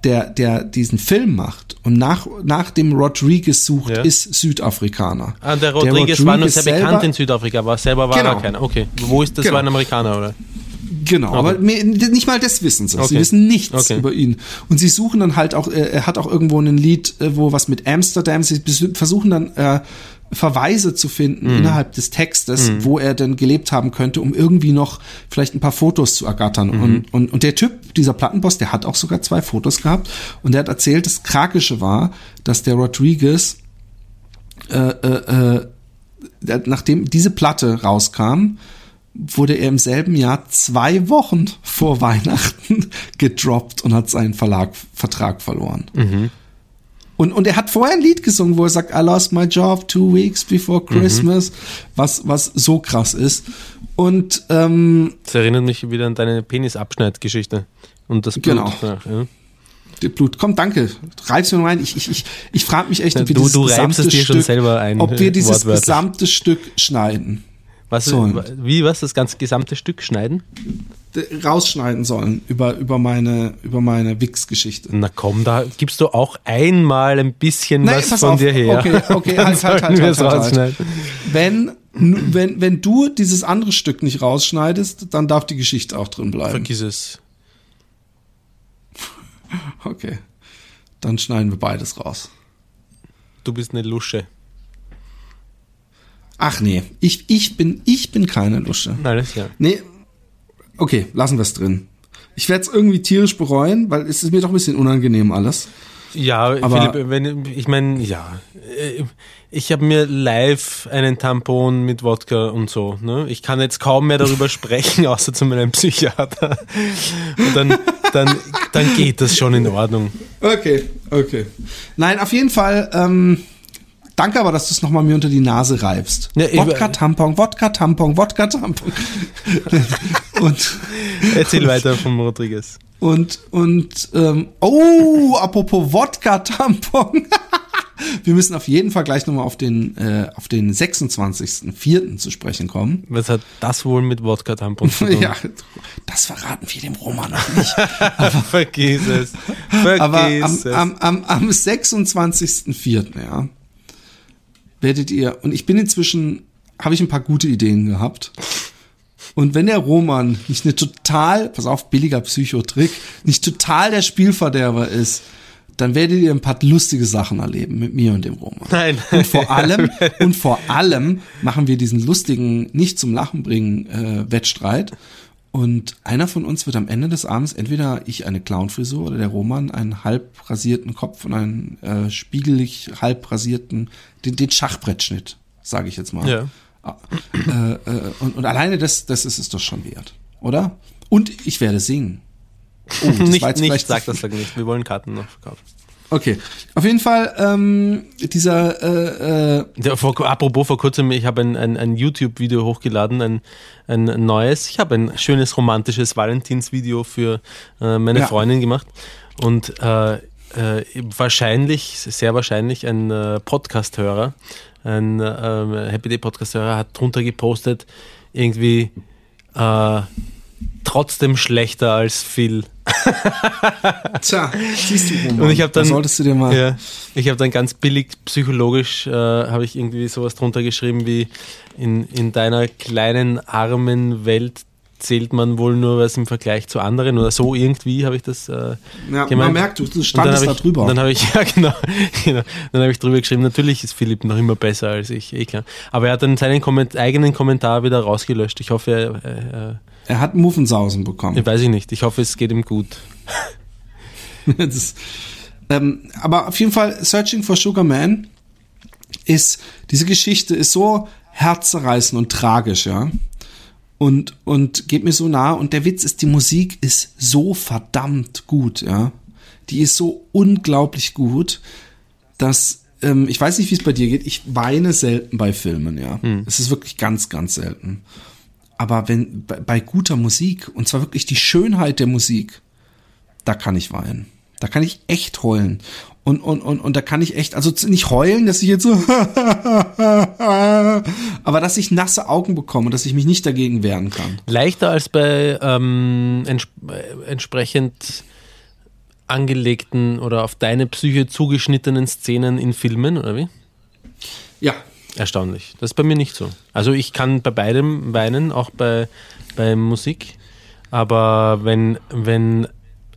der, der diesen Film macht und nach, nach dem Rodriguez sucht, Ja. ist Südafrikaner. Ah, der Rodriguez, war nur sehr selber- bekannt in Südafrika, aber selber war Genau. er keiner. Okay, wo ist das? Genau. War ein Amerikaner, oder? Genau, aber mir, nicht mal das wissen sie. Sie Okay. wissen nichts Okay. über ihn. Und sie suchen dann halt auch, äh, er hat auch irgendwo ein Lied, äh, wo was mit Amsterdam, sie versuchen dann äh, Verweise zu finden Mhm. innerhalb des Textes, wo er denn gelebt haben könnte, um irgendwie noch vielleicht ein paar Fotos zu ergattern. Mhm. Und, und, und der Typ, dieser Plattenboss, der hat auch sogar zwei Fotos gehabt und der hat erzählt, das Tragische war, dass der Rodriguez äh, äh, äh, nachdem diese Platte rauskam, wurde er im selben Jahr zwei Wochen vor Weihnachten gedroppt und hat seinen Verlag, Vertrag verloren. Und, und er hat vorher ein Lied gesungen, wo er sagt, I lost my job two weeks before Christmas, was, was so krass ist. Und ähm, Das erinnert mich wieder an deine Penisabschneidgeschichte. Und das Blut. Genau. danach, Ja. Blut, komm, danke, reib's mir rein. Ich, ich, ich, ich frage mich echt, ob wir Du- dieses du gesamte es dir schon Stück, selber ein, ob äh, wir dieses wortwörtlich. gesamte Stück schneiden. Was, So. Wie, was? Das ganze gesamte Stück schneiden? Rausschneiden sollen über, über meine, über meine Wix-Geschichte. Na komm, da gibst du auch einmal ein bisschen Nein, was von auf. dir her. Okay, okay, halt, halt, halt, halt, es halt, halt. rausschneiden. Wenn, wenn, wenn du dieses andere Stück nicht rausschneidest, dann darf die Geschichte auch drin bleiben. Vergiss es. Okay. Dann schneiden wir beides raus. Du bist eine Lusche. Ach nee, ich, ich bin, ich bin keine Lusche. Alles klar. Nee, okay, lassen wir es drin. Ich werde es irgendwie tierisch bereuen, weil es ist mir doch ein bisschen unangenehm alles. Ja, Aber- Philipp, wenn, ich meine, ja, äh, ich habe mir live einen Tampon mit Wodka und so. Ne? Ich kann jetzt kaum mehr darüber sprechen, außer zu meinem Psychiater. Und dann, dann, dann geht das schon in Ordnung. Okay, okay. Nein, auf jeden Fall, ähm, danke aber, dass du es nochmal mir unter die Nase reibst. Ja, Wodka-Tampon, Wodka-Tampon, Wodka-Tampon. und, Erzähl weiter vom Rodriguez. und, und, ähm, oh, apropos Wodka-Tampon. Wir müssen auf jeden Fall gleich nochmal auf den, äh, auf den 26.04. zu sprechen kommen. Was hat das wohl mit Wodka-Tampon zu tun? Ja, das verraten wir dem Roman noch nicht. Vergiss es. Vergiss Aber am, es. am, am, am 26.04. ja, werdet ihr, und ich bin inzwischen, habe ich ein paar gute Ideen gehabt. Und wenn der Roman nicht eine total, pass auf, billiger Psychotrick, nicht total der Spielverderber ist, dann werdet ihr ein paar lustige Sachen erleben mit mir und dem Roman. Nein. Und vor allem, und vor allem machen wir diesen lustigen, nicht zum Lachen bringen äh, Wettstreit. Und einer von uns wird am Ende des Abends entweder ich eine Clownfrisur oder der Roman einen halb rasierten Kopf und einen äh, spiegelig halb rasierten, den, den Schachbrettschnitt, sage ich jetzt mal. Ja. Äh, äh, und, und alleine das, das ist es doch schon wert, oder? Und ich werde singen. Oh, das nicht, war jetzt nicht, sag das nicht. Wir wollen Karten noch verkaufen. Okay, auf jeden Fall ähm, dieser äh, äh, Ja, vor, apropos vor kurzem, ich habe ein, ein, ein YouTube-Video hochgeladen, ein, ein neues. Ich habe ein schönes romantisches Valentinsvideo für äh, meine Ja. Freundin gemacht und äh, äh, wahrscheinlich, sehr wahrscheinlich ein äh, Podcast-Hörer, ein äh, Happy Day Podcast-Hörer hat drunter gepostet, irgendwie äh, trotzdem schlechter als Phil. Tja, siehst du, Roman, Und ich habe da dann, solltest du dir mal. ja, ich habe dann ganz billig psychologisch, äh, habe ich irgendwie sowas drunter geschrieben wie in, in deiner kleinen armen Welt zählt man wohl nur was im Vergleich zu anderen oder so irgendwie habe ich das äh, Ja, gemeint. man merkt, du, standest da drüber. Dann habe ich, ja genau, genau dann habe ich drüber geschrieben, natürlich ist Philipp noch immer besser als ich, eh klar. Aber er hat dann seinen Komment eigenen Kommentar wieder rausgelöscht. Ich hoffe, er, er, er hat Muffensausen bekommen. weiß ich nicht, ich hoffe, es geht ihm gut. ist, ähm, aber auf jeden Fall, Searching for Sugar Man ist, diese Geschichte ist so herzzerreißend und tragisch, ja. Und, und geht mir so nah. Und der Witz ist, die Musik ist so verdammt gut, ja. Die ist so unglaublich gut, dass, ähm, ich weiß nicht, wie es bei dir geht, ich weine selten bei Filmen, ja. Es ist wirklich ganz, ganz selten. Aber wenn, bei, bei guter Musik, und zwar wirklich die Schönheit der Musik, da kann ich weinen. Da kann ich echt heulen. Und, und, und, und da kann ich echt, also nicht heulen, dass ich jetzt so, aber dass ich nasse Augen bekomme und dass ich mich nicht dagegen wehren kann. Leichter als bei ähm, ents äh, entsprechend angelegten oder auf deine Psyche zugeschnittenen Szenen in Filmen, oder wie? Ja. Erstaunlich. Das ist bei mir nicht so. Also ich kann bei beidem weinen, auch bei, bei Musik. Aber wenn, wenn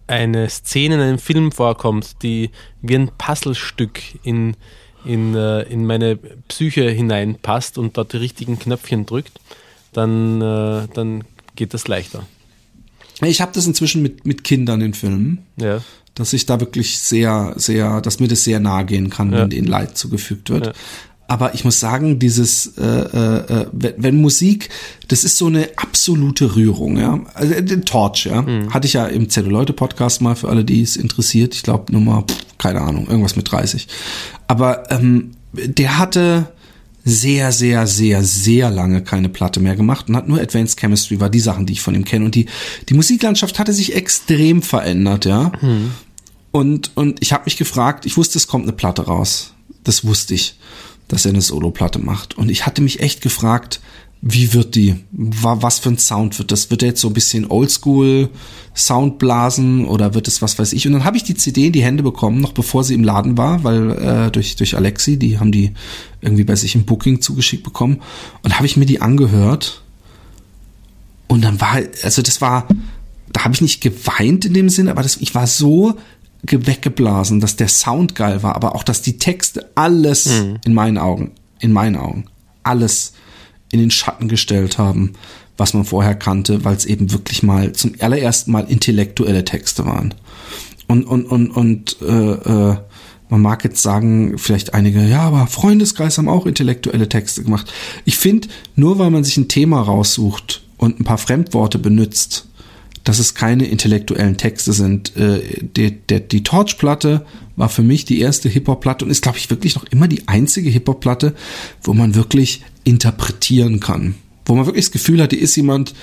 eine Szene in einem Film vorkommt, die wie ein Puzzlestück in, in, äh, in meine Psyche hineinpasst und dort die richtigen Knöpfchen drückt, dann, äh, dann geht das leichter. Ich habe das inzwischen mit, mit Kindern in Filmen, Ja. dass ich da wirklich sehr, sehr, dass mir das sehr nahe gehen kann, Ja. wenn denen Leid zugefügt wird. Ja. Aber ich muss sagen, dieses, äh, äh, äh, wenn, Musik, das ist so eine absolute Rührung, ja. Also äh, den Torch, ja. Hatte ich ja im Zelluleute-Podcast mal für alle, die es interessiert. Ich glaube Nummer, pff, keine Ahnung, irgendwas mit 30. Aber ähm, der hatte sehr, sehr, sehr, sehr lange keine Platte mehr gemacht und hat nur Advanced Chemistry, war die Sachen, die ich von ihm kenne. Und die, die Musiklandschaft hatte sich extrem verändert, ja. Und, und ich habe mich gefragt, ich wusste, es kommt eine Platte raus. Das wusste ich, dass er eine Solo-Platte macht. Und ich hatte mich echt gefragt, wie wird die? Wa- Was für ein Sound wird das? Wird er jetzt so ein bisschen Oldschool Sound blasen oder wird es was weiß ich? Und dann habe ich die CD in die Hände bekommen, noch bevor sie im Laden war, weil äh, durch durch Alexi, die haben die irgendwie bei sich im Booking zugeschickt bekommen und habe ich mir die angehört und dann war also das war da habe ich nicht geweint in dem Sinn, aber das, ich war so weggeblasen, dass der Sound geil war, aber auch, dass die Texte alles in meinen Augen, in meinen Augen, alles in den Schatten gestellt haben, was man vorher kannte, weil es eben wirklich mal zum allerersten Mal intellektuelle Texte waren. Und, und, und, und äh, äh, man mag jetzt sagen, vielleicht einige, ja, aber Freundeskreis haben auch intellektuelle Texte gemacht. Ich finde, nur weil man sich ein Thema raussucht und ein paar Fremdworte benutzt, dass es keine intellektuellen Texte sind. Äh, die, die, die Torch-Platte war für mich die erste Hip-Hop-Platte und ist, glaube ich, wirklich noch immer die einzige Hip-Hop-Platte, wo man wirklich interpretieren kann. Wo man wirklich das Gefühl hat, die ist jemand,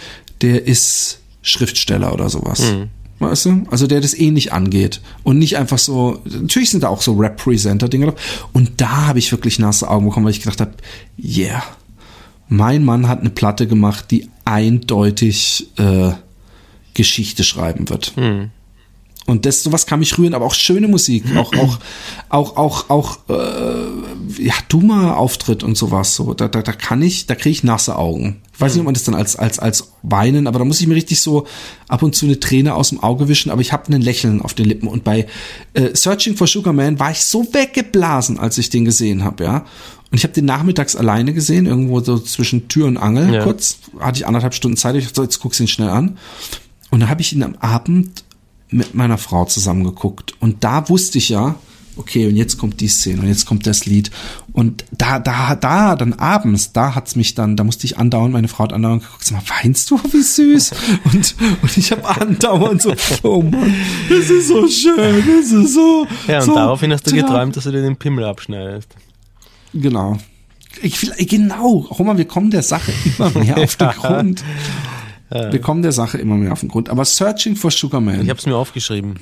der ist Schriftsteller oder sowas. Mhm. Weißt du? Also der das eh nicht angeht. Und nicht einfach so, natürlich sind da auch so Representer-Dinge Und da habe ich wirklich nasse Augen bekommen, weil ich gedacht habe, yeah, mein Mann hat eine Platte gemacht, die eindeutig äh, Geschichte schreiben wird. Hm. Und das sowas kann mich rühren, aber auch schöne Musik, auch auch auch auch auch äh, ja dummer Auftritt und sowas so. Da, da, da kann ich, da kriege ich nasse Augen. Ich weiß nicht, ob man das dann als als als weinen, aber da muss ich mir richtig so ab und zu eine Träne aus dem Auge wischen, aber ich habe ein Lächeln auf den Lippen und bei äh, Searching for Sugar Man war ich so weggeblasen, als ich den gesehen habe, ja. Und ich habe den nachmittags alleine gesehen, irgendwo so zwischen Tür und Angel, ja. kurz. Hatte ich anderthalb Stunden Zeit. Ich dachte, jetzt guck's ihn schnell an. Und da habe ich ihn am Abend mit meiner Frau zusammengeguckt. Und da wusste ich ja, okay, und jetzt kommt die Szene und jetzt kommt das Lied. Und da, da, da, dann abends, da hat's mich dann, da musste ich andauernd, meine Frau hat andauernd geguckt, sag mal, weinst du, wie süß? Und, und ich habe andauernd so, oh Mann, das ist so schön, das ist so. Ja, und so, daraufhin hast du geträumt, dass du dir den Pimmel abschneidest. Genau. Ich will, genau, Roman, wir kommen der Sache immer mehr auf den Grund. Wir kommen der Sache immer mehr auf den Grund. Aber Searching for Sugar Man. Ich habe es mir aufgeschrieben.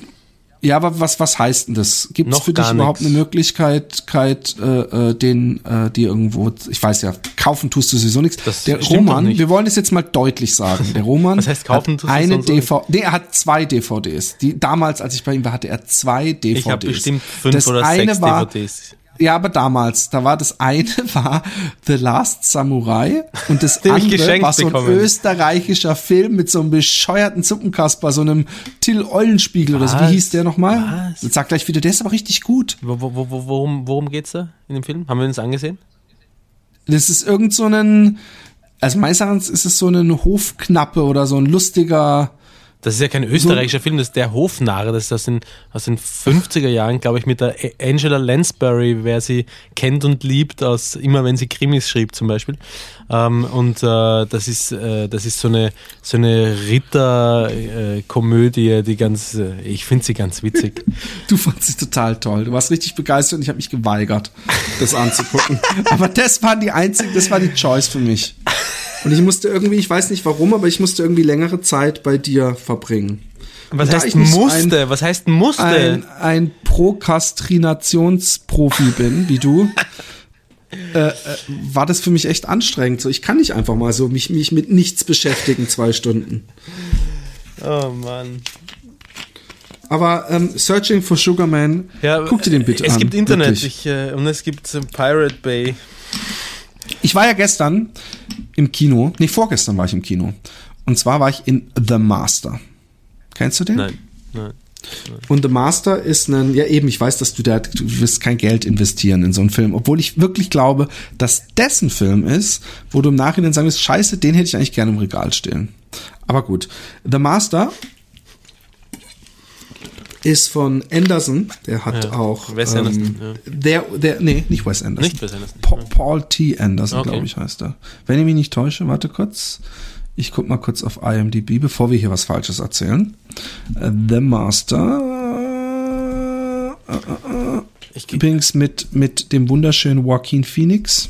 Ja, aber was was heißt denn das? Gibt es für dich überhaupt nix. eine Möglichkeit, äh, äh, den äh, die irgendwo, ich weiß ja, kaufen tust du sowieso nichts. Das der Roman, wir wollen es jetzt mal deutlich sagen. Der Roman was heißt, kaufen hat eine DVD, nee, er hat zwei DVDs. Die damals, als ich bei ihm war, hatte er zwei DVDs. Ich habe bestimmt fünf das oder sechs war, DVDs. Ja, aber damals, da war das eine war The Last Samurai und das andere war so ein bekommen. österreichischer Film mit so einem bescheuerten Suppenkasper, so einem Till Eulenspiegel oder so. Wie hieß der nochmal? Was? Sag gleich wieder, der ist aber richtig gut. Wo, wo, wo, worum, worum geht's da in dem Film? Haben wir uns angesehen? Das ist irgend so ein, also meines Erachtens ist es so eine Hofknappe oder so ein lustiger, das ist ja kein österreichischer Film, das ist der Hofnarr, das ist aus den, aus den 50er Jahren, glaube ich, mit der Angela Lansbury, wer sie kennt und liebt, aus immer wenn sie Krimis schrieb zum Beispiel. Ähm, und äh, das ist äh, das ist so eine so eine Ritterkomödie, äh, die ganz, äh, ich finde sie ganz witzig. Du fandst sie total toll. Du warst richtig begeistert und ich habe mich geweigert, das anzugucken. Aber das war die einzige, das war die Choice für mich. Und ich musste irgendwie, ich weiß nicht warum, aber ich musste irgendwie längere Zeit bei dir verbringen. Was heißt musste? Ein, Was heißt musste? Ein, ein Prokrastinationsprofi bin, wie du. Äh, äh, war das für mich echt anstrengend. So, ich kann nicht einfach mal so mich, mich mit nichts beschäftigen, zwei Stunden. Oh Mann. Aber ähm, Searching for Sugar Man, ja, guck dir den bitte es an. Es gibt Internet ich, äh, und es gibt äh, Pirate Bay. Ich war ja gestern im Kino, nee, vorgestern war ich im Kino. Und zwar war ich in The Master. Kennst du den? Nein, nein. Und The Master ist ein, ja eben, ich weiß, dass du da, du wirst kein Geld investieren in so einen Film, obwohl ich wirklich glaube, dass dessen Film ist, wo du im Nachhinein sagen wirst, scheiße, den hätte ich eigentlich gerne im Regal stehen. Aber gut. The Master ist von Anderson, der hat ja, auch Wes ähm, Anderson, ja. der, der, nee, nicht Wes Anderson. Nicht Wes Anderson. Pa Paul T. Anderson, okay. glaube ich, heißt er. Wenn ich mich nicht täusche, warte kurz. Ich guck mal kurz auf IMDb, bevor wir hier was Falsches erzählen. Uh, The Master. Uh, uh, Übrigens mit, mit dem wunderschönen Joaquin Phoenix.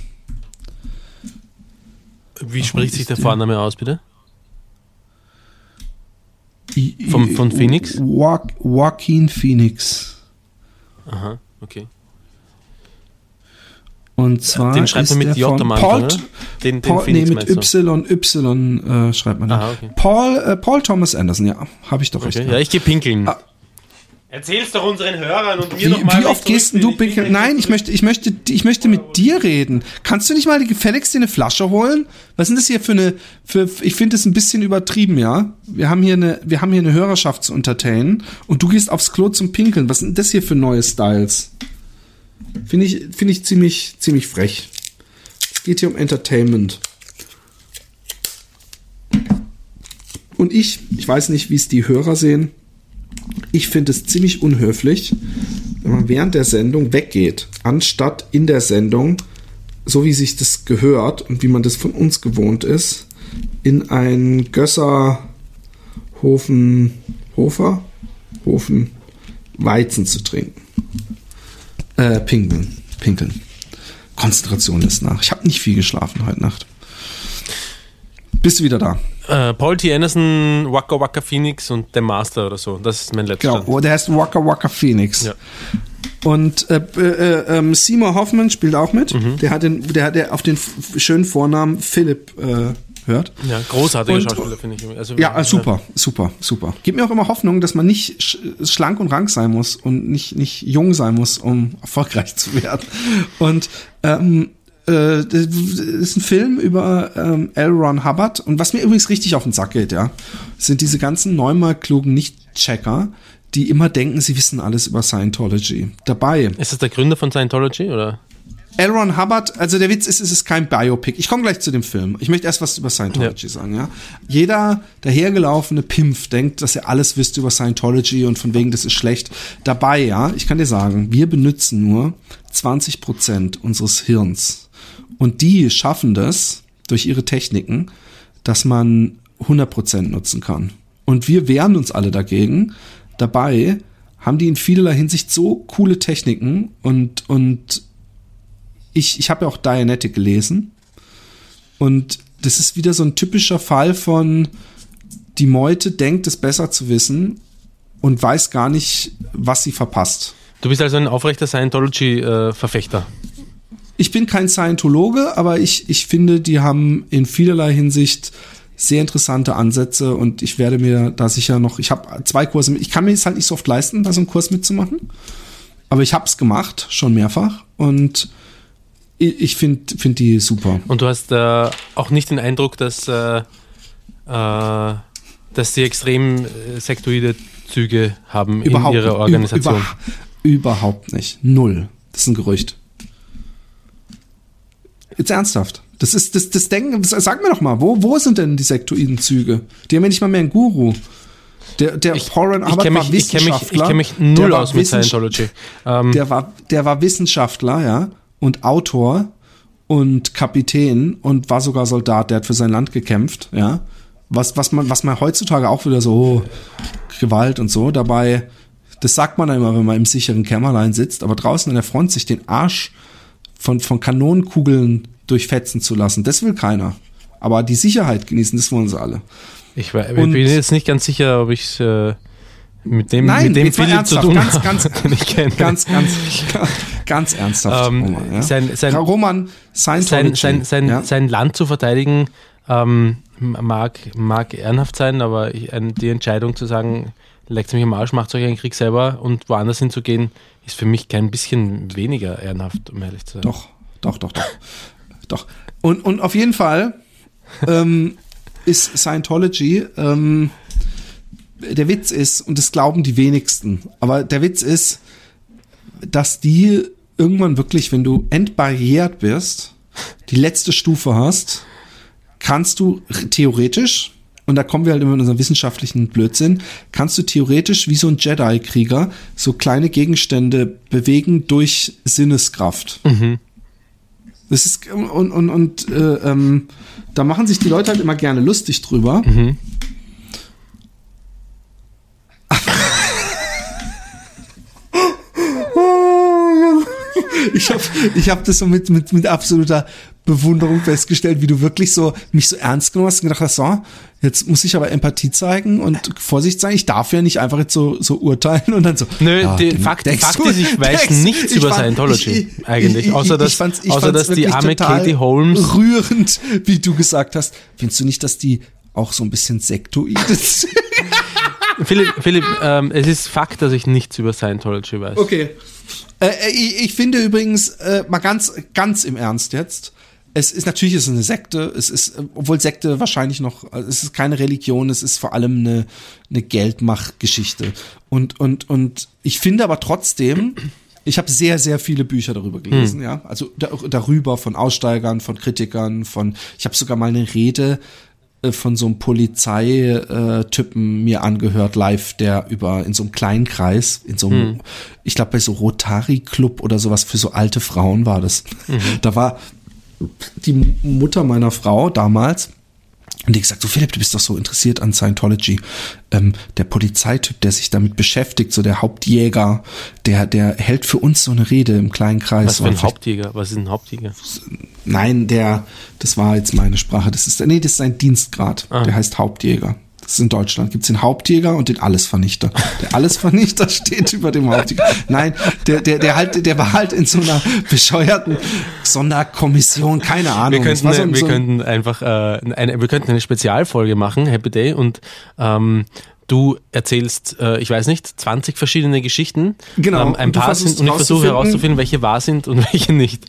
Wie spricht sich der Vorname aus, bitte? Vom, von Phoenix? Joaquin Phoenix. Aha, okay. Und zwar den schreibt man mit J am Anfang, Paul, Den, den Paul, nee, mit Y, Y äh, schreibt man den. Aha, okay. Paul, äh, Paul Thomas Anderson, ja, habe ich doch okay. recht. Ja, ich gehe pinkeln. Ah, Erzähl's doch unseren Hörern und mir nochmal. Wie oft gehst du pinkeln? Nein, ich möchte, ich möchte, ich möchte mit dir reden. Kannst du nicht mal gefälligst dir eine Flasche holen? Was ist das hier für eine, für, ich finde das ein bisschen übertrieben, ja? Wir haben hier eine, wir haben hier eine Hörerschaft zu entertainen und du gehst aufs Klo zum Pinkeln. Was sind das hier für neue Styles? Finde ich, finde ich ziemlich, ziemlich frech. Es geht hier um Entertainment. Und ich, ich weiß nicht, wie es die Hörer sehen. Ich finde es ziemlich unhöflich, wenn man während der Sendung weggeht, anstatt in der Sendung, so wie sich das gehört und wie man das von uns gewohnt ist, in ein Gösser Hofen Hofer Hofen Weizen zu trinken. Äh, pinkeln. Pinkeln. Konzentration ist nach. Ich habe nicht viel geschlafen heute Nacht. Bist du wieder da? Äh, Paul T. Anderson, Waka Waka Phoenix und The Master oder so. Das ist mein letzter. Genau, oh, der heißt Waka Waka Phoenix. Ja. Und äh, äh, ähm, Seymour Hoffman spielt auch mit. Mhm. Der hat den, der hat der auf den schönen Vornamen Philipp äh, hört. Ja, großartiger Und- Schauspieler, finde ich. Also, Ja, äh, super, super, super. Gibt mir auch immer Hoffnung, dass man nicht sch schlank und rank sein muss und nicht, nicht jung sein muss, um erfolgreich zu werden. Und ähm, äh, das ist ein Film über ähm, L. Ron Hubbard. Und was mir übrigens richtig auf den Sack geht, ja, sind diese ganzen neunmal klugen Nicht-Checker, die immer denken, sie wissen alles über Scientology. Dabei Ist das der Gründer von Scientology oder? L. Ron Hubbard, also der Witz ist, es ist kein Biopic. Ich komme gleich zu dem Film. Ich möchte erst was über Scientology sagen, ja. Jeder dahergelaufene Pimpf denkt, dass er alles wüsste über Scientology und von wegen, das ist schlecht. Dabei, ja, ich kann dir sagen, wir benutzen nur 20 Prozent unseres Hirns. Und die schaffen das durch ihre Techniken, dass man 100 Prozent nutzen kann. Und wir wehren uns alle dagegen. Dabei haben die in vielerlei Hinsicht so coole Techniken und, und ich, ich habe ja auch Dianetic gelesen und das ist wieder so ein typischer Fall von die Meute denkt es besser zu wissen und weiß gar nicht, was sie verpasst. Du bist also ein aufrechter Scientology-Verfechter. Ich bin kein Scientologe, aber ich, ich finde, die haben in vielerlei Hinsicht sehr interessante Ansätze und ich werde mir da sicher noch, ich habe zwei Kurse, mit, ich kann mir es halt nicht so oft leisten, da so einen Kurs mitzumachen, aber ich habe es gemacht, schon mehrfach und ich, ich finde find die super. Und du hast äh, auch nicht den Eindruck, dass, äh, äh, dass sie extrem äh, sektoide Züge haben in ihrer Organisation. Über, überhaupt nicht. Null. Das ist ein Gerücht. Jetzt ernsthaft. Das ist das, das Denken. Sag mir doch mal, wo, wo sind denn die sektoiden Züge? Die haben ja nicht mal mehr einen Guru. Der, der Ich, Paul Ryan ich kenne war mich, ich kenn mich, ich Wissenschaftler. kenn mich null aus mit Scientology. Ähm, Der war, der war Wissenschaftler, ja, und Autor und Kapitän und war sogar Soldat. Der hat für sein Land gekämpft, ja. Was, was man, was man heutzutage auch wieder so oh, Gewalt und so. Dabei, das sagt man dann immer, wenn man im sicheren Kämmerlein sitzt, aber draußen an der Front sich den Arsch von, von Kanonenkugeln durchfetzen zu lassen, das will keiner. Aber die Sicherheit genießen, das wollen sie alle. ich, war- und- bin jetzt nicht ganz sicher, ob ich äh, mit dem, Nein, mit dem Philipp zu ernsthaft, tun ganz, ganz, den ich kenne. ganz, ganz, ganz ernsthaft. Ähm, Roman, ja? sein- sein- Roman, sein, sein, sein, ja? sein Land zu verteidigen ähm, mag, mag ehrenhaft sein, aber ich, die Entscheidung zu sagen, legt mich am Arsch, macht euch einen Krieg selber und woanders hinzugehen, ist für mich kein bisschen weniger ehrenhaft, um ehrlich zu sein. Doch, doch, doch, doch. doch. Und, und auf jeden Fall ähm, ist Scientology, ähm, der Witz ist, und das glauben die wenigsten, aber der Witz ist, dass die irgendwann wirklich, wenn du entbarriert bist, die letzte Stufe hast, kannst du theoretisch, und da kommen wir halt immer in unseren wissenschaftlichen Blödsinn, kannst du theoretisch wie so ein Jedi-Krieger so kleine Gegenstände bewegen durch Sinneskraft. Das ist und und und äh, ähm, da machen sich die Leute halt immer gerne lustig drüber. Ich habe ich hab das so mit, mit, mit absoluter Bewunderung festgestellt, wie du wirklich so mich so ernst genommen hast und gedacht hast, so, jetzt muss ich aber Empathie zeigen und Vorsicht sein. Ich darf ja nicht einfach jetzt so, so urteilen und dann so. Nö, ja, die denk- Fakt, denkst Fakt ist, ich weiß nichts ich über fand- Scientology ich- ich- eigentlich, ich- außer dass- außer dass die arme Katie Holmes- rührend, wie du gesagt hast. Findest du nicht, dass die auch so ein bisschen sektoid ist? Philipp, Philipp ähm, es ist Fakt, dass ich nichts über Scientology weiß. Okay. Äh, ich, ich finde übrigens, äh, mal ganz, ganz im Ernst jetzt, es ist natürlich ist es eine Sekte, es ist, äh, obwohl Sekte wahrscheinlich noch, also es ist keine Religion, es ist vor allem eine, eine Geldmachgeschichte. Und, und, und ich finde aber trotzdem, Ich habe sehr, sehr viele Bücher darüber gelesen, ja. Also da, darüber von Aussteigern, von Kritikern, von. Ich habe sogar mal eine Rede äh, von so einem Polizeitypen mir angehört live, der über in so einem kleinen Kreis, in so einem, ich glaube bei so Rotary Club oder sowas für so alte Frauen war das. Da war die Mutter meiner Frau damals und die gesagt, so Philipp, du bist doch so interessiert an Scientology. Ähm, der Polizeityp, der sich damit beschäftigt, so der Hauptjäger, der, der hält für uns so eine Rede im kleinen Kreis. Was für ein Hauptjäger? Was ist ein Hauptjäger? Nein, der, das war jetzt meine Sprache. Das ist, nee, das ist sein Dienstgrad. Ah. Der heißt Hauptjäger. Das ist in Deutschland. Gibt's den Hauptjäger und den Allesvernichter. Der Allesvernichter steht über dem Hauptjäger. Nein, der, der, der halt, der war halt in so einer bescheuerten Sonderkommission, keine Ahnung. Wir Es könnten, so wir so könnten einfach äh, eine, wir könnten eine Spezialfolge machen, Happy Day, und ähm, du erzählst, äh, ich weiß nicht, 20 verschiedene Geschichten. Genau, Ähm, ein paar sind, und ich versuche rauszufinden- herauszufinden, welche wahr sind und welche nicht.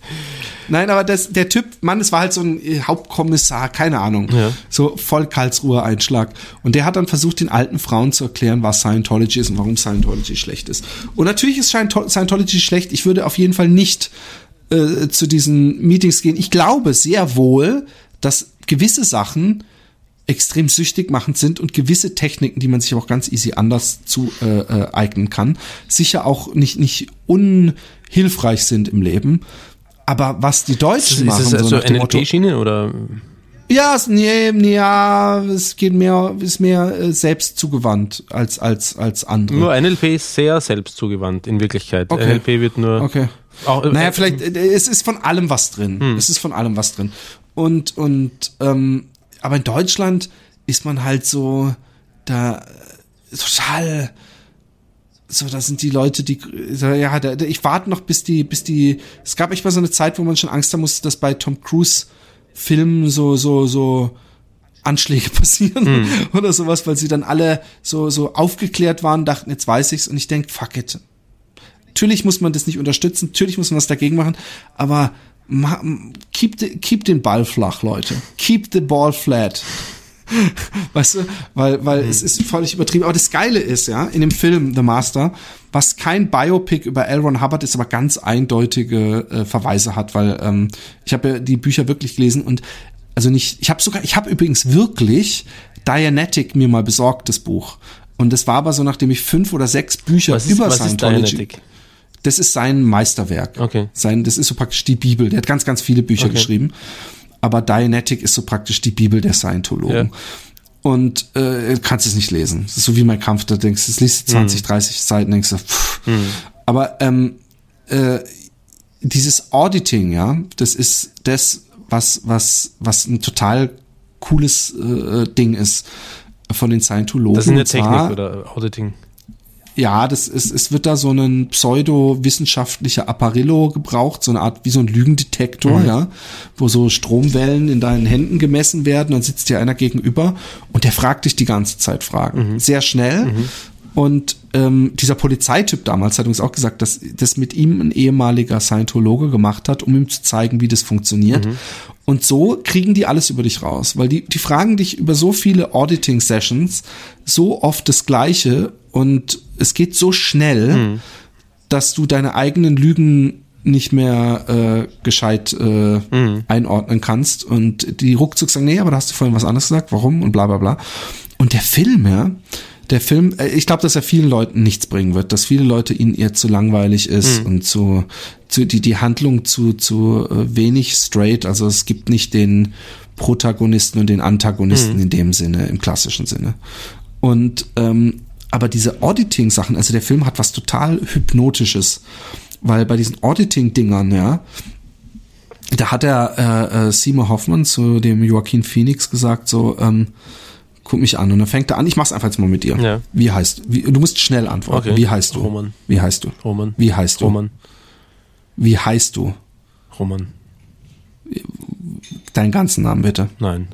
Nein, aber das, der Typ, Mann, es war halt so ein äh, Hauptkommissar, keine Ahnung. Ja. So voll Karlsruher Einschlag. Und der hat dann versucht, den alten Frauen zu erklären, was Scientology ist und warum Scientology schlecht ist. Und natürlich ist Sciento- Scientology schlecht. Ich würde auf jeden Fall nicht äh, zu diesen Meetings gehen. Ich glaube sehr wohl, dass gewisse Sachen extrem süchtig machend sind und gewisse Techniken, die man sich auch ganz easy anders zu äh, äh, eignen kann, sicher auch nicht nicht unhilfreich sind im Leben. Aber was die Deutschen Ist machen, es so also nach NLP-Schiene oder? ja, es, nee, nee, ja, es geht mehr, ist mehr äh, selbst zugewandt als als als andere. Nur NLP ist sehr selbstzugewandt in Wirklichkeit. Okay. NLP wird nur. Okay. Auch, äh, Naja, vielleicht, äh, es ist von allem was drin. Hm. Es ist von allem was drin. Und, und, ähm, aber in Deutschland ist man halt so, da, äh, total, so, da sind die Leute, die, ja, da, ich warte noch, bis die, bis die, es gab echt mal so eine Zeit, wo man schon Angst haben musste, dass bei Tom Cruise Filmen so, so, so, Anschläge passieren oder sowas, weil sie dann alle so, so aufgeklärt waren, dachten, jetzt weiß ich's und ich denk, fuck it, Natürlich muss man das nicht unterstützen, natürlich muss man was dagegen machen, aber ma, keep, the, keep den Ball flach, Leute. Keep the ball flat. Weißt du, weil, weil es ist völlig übertrieben. Aber das Geile ist, ja, in dem Film The Master, was kein Biopic über L. Ron Hubbard ist, aber ganz eindeutige äh, Verweise hat, weil ähm, ich habe ja die Bücher wirklich gelesen und also nicht, ich habe sogar, ich habe übrigens wirklich Dianetic mir mal besorgt, das Buch. Und das war aber so, nachdem ich fünf oder sechs Bücher was ist, über was ist Scientology Dianetic? das ist sein Meisterwerk. Okay. Sein, das ist so praktisch die Bibel. Der hat ganz, ganz viele Bücher Okay. geschrieben. Aber Dianetic ist so praktisch die Bibel der Scientologen. Ja. Und äh, du kannst es nicht lesen. Das ist so wie mein Kampf, da denkst du, das liest du 20, 30 Seiten, denkst du, pff. Aber ähm, äh, dieses Auditing, ja, das ist das, was, was, was ein total cooles äh, Ding ist von den Scientologen. Das ist eine Technik oder Auditing. Ja, das ist, es wird da so ein pseudo-wissenschaftlicher Apparillo gebraucht, so eine Art wie so ein Lügendetektor, ja, wo so Stromwellen in deinen Händen gemessen werden, dann sitzt dir einer gegenüber und der fragt dich die ganze Zeit Fragen. Sehr schnell. Und ähm, dieser Polizeityp damals hat uns auch gesagt, dass das mit ihm ein ehemaliger Scientologe gemacht hat, um ihm zu zeigen, wie das funktioniert. Und so kriegen die alles über dich raus, weil die, die fragen dich über so viele Auditing-Sessions so oft das Gleiche und es geht so schnell, dass du deine eigenen Lügen nicht mehr äh, gescheit äh, einordnen kannst. Und die ruckzuck sagen, nee, aber da hast du vorhin was anderes gesagt, warum und bla bla bla. Und der Film, ja, der Film, äh, ich glaube, dass er vielen Leuten nichts bringen wird, dass viele Leute ihnen eher zu langweilig ist und zu, zu die, die Handlung zu, zu äh, wenig straight, also es gibt nicht den Protagonisten und den Antagonisten in dem Sinne, im klassischen Sinne. Und ähm, aber diese Auditing-Sachen, also der Film hat was total Hypnotisches, weil bei diesen Auditing-Dingern, ja, da hat er äh, äh, Seymour Hoffman zu dem Joaquin Phoenix gesagt, so, ähm, guck mich an. Und dann fängt er an, ich mach's einfach jetzt mal mit dir. Ja. Wie heißt wie, du? musst schnell antworten. Okay. Wie heißt du? Roman. Wie heißt du? Roman. Wie heißt du? Roman. Wie heißt du? Roman. Deinen ganzen Namen bitte. Nein.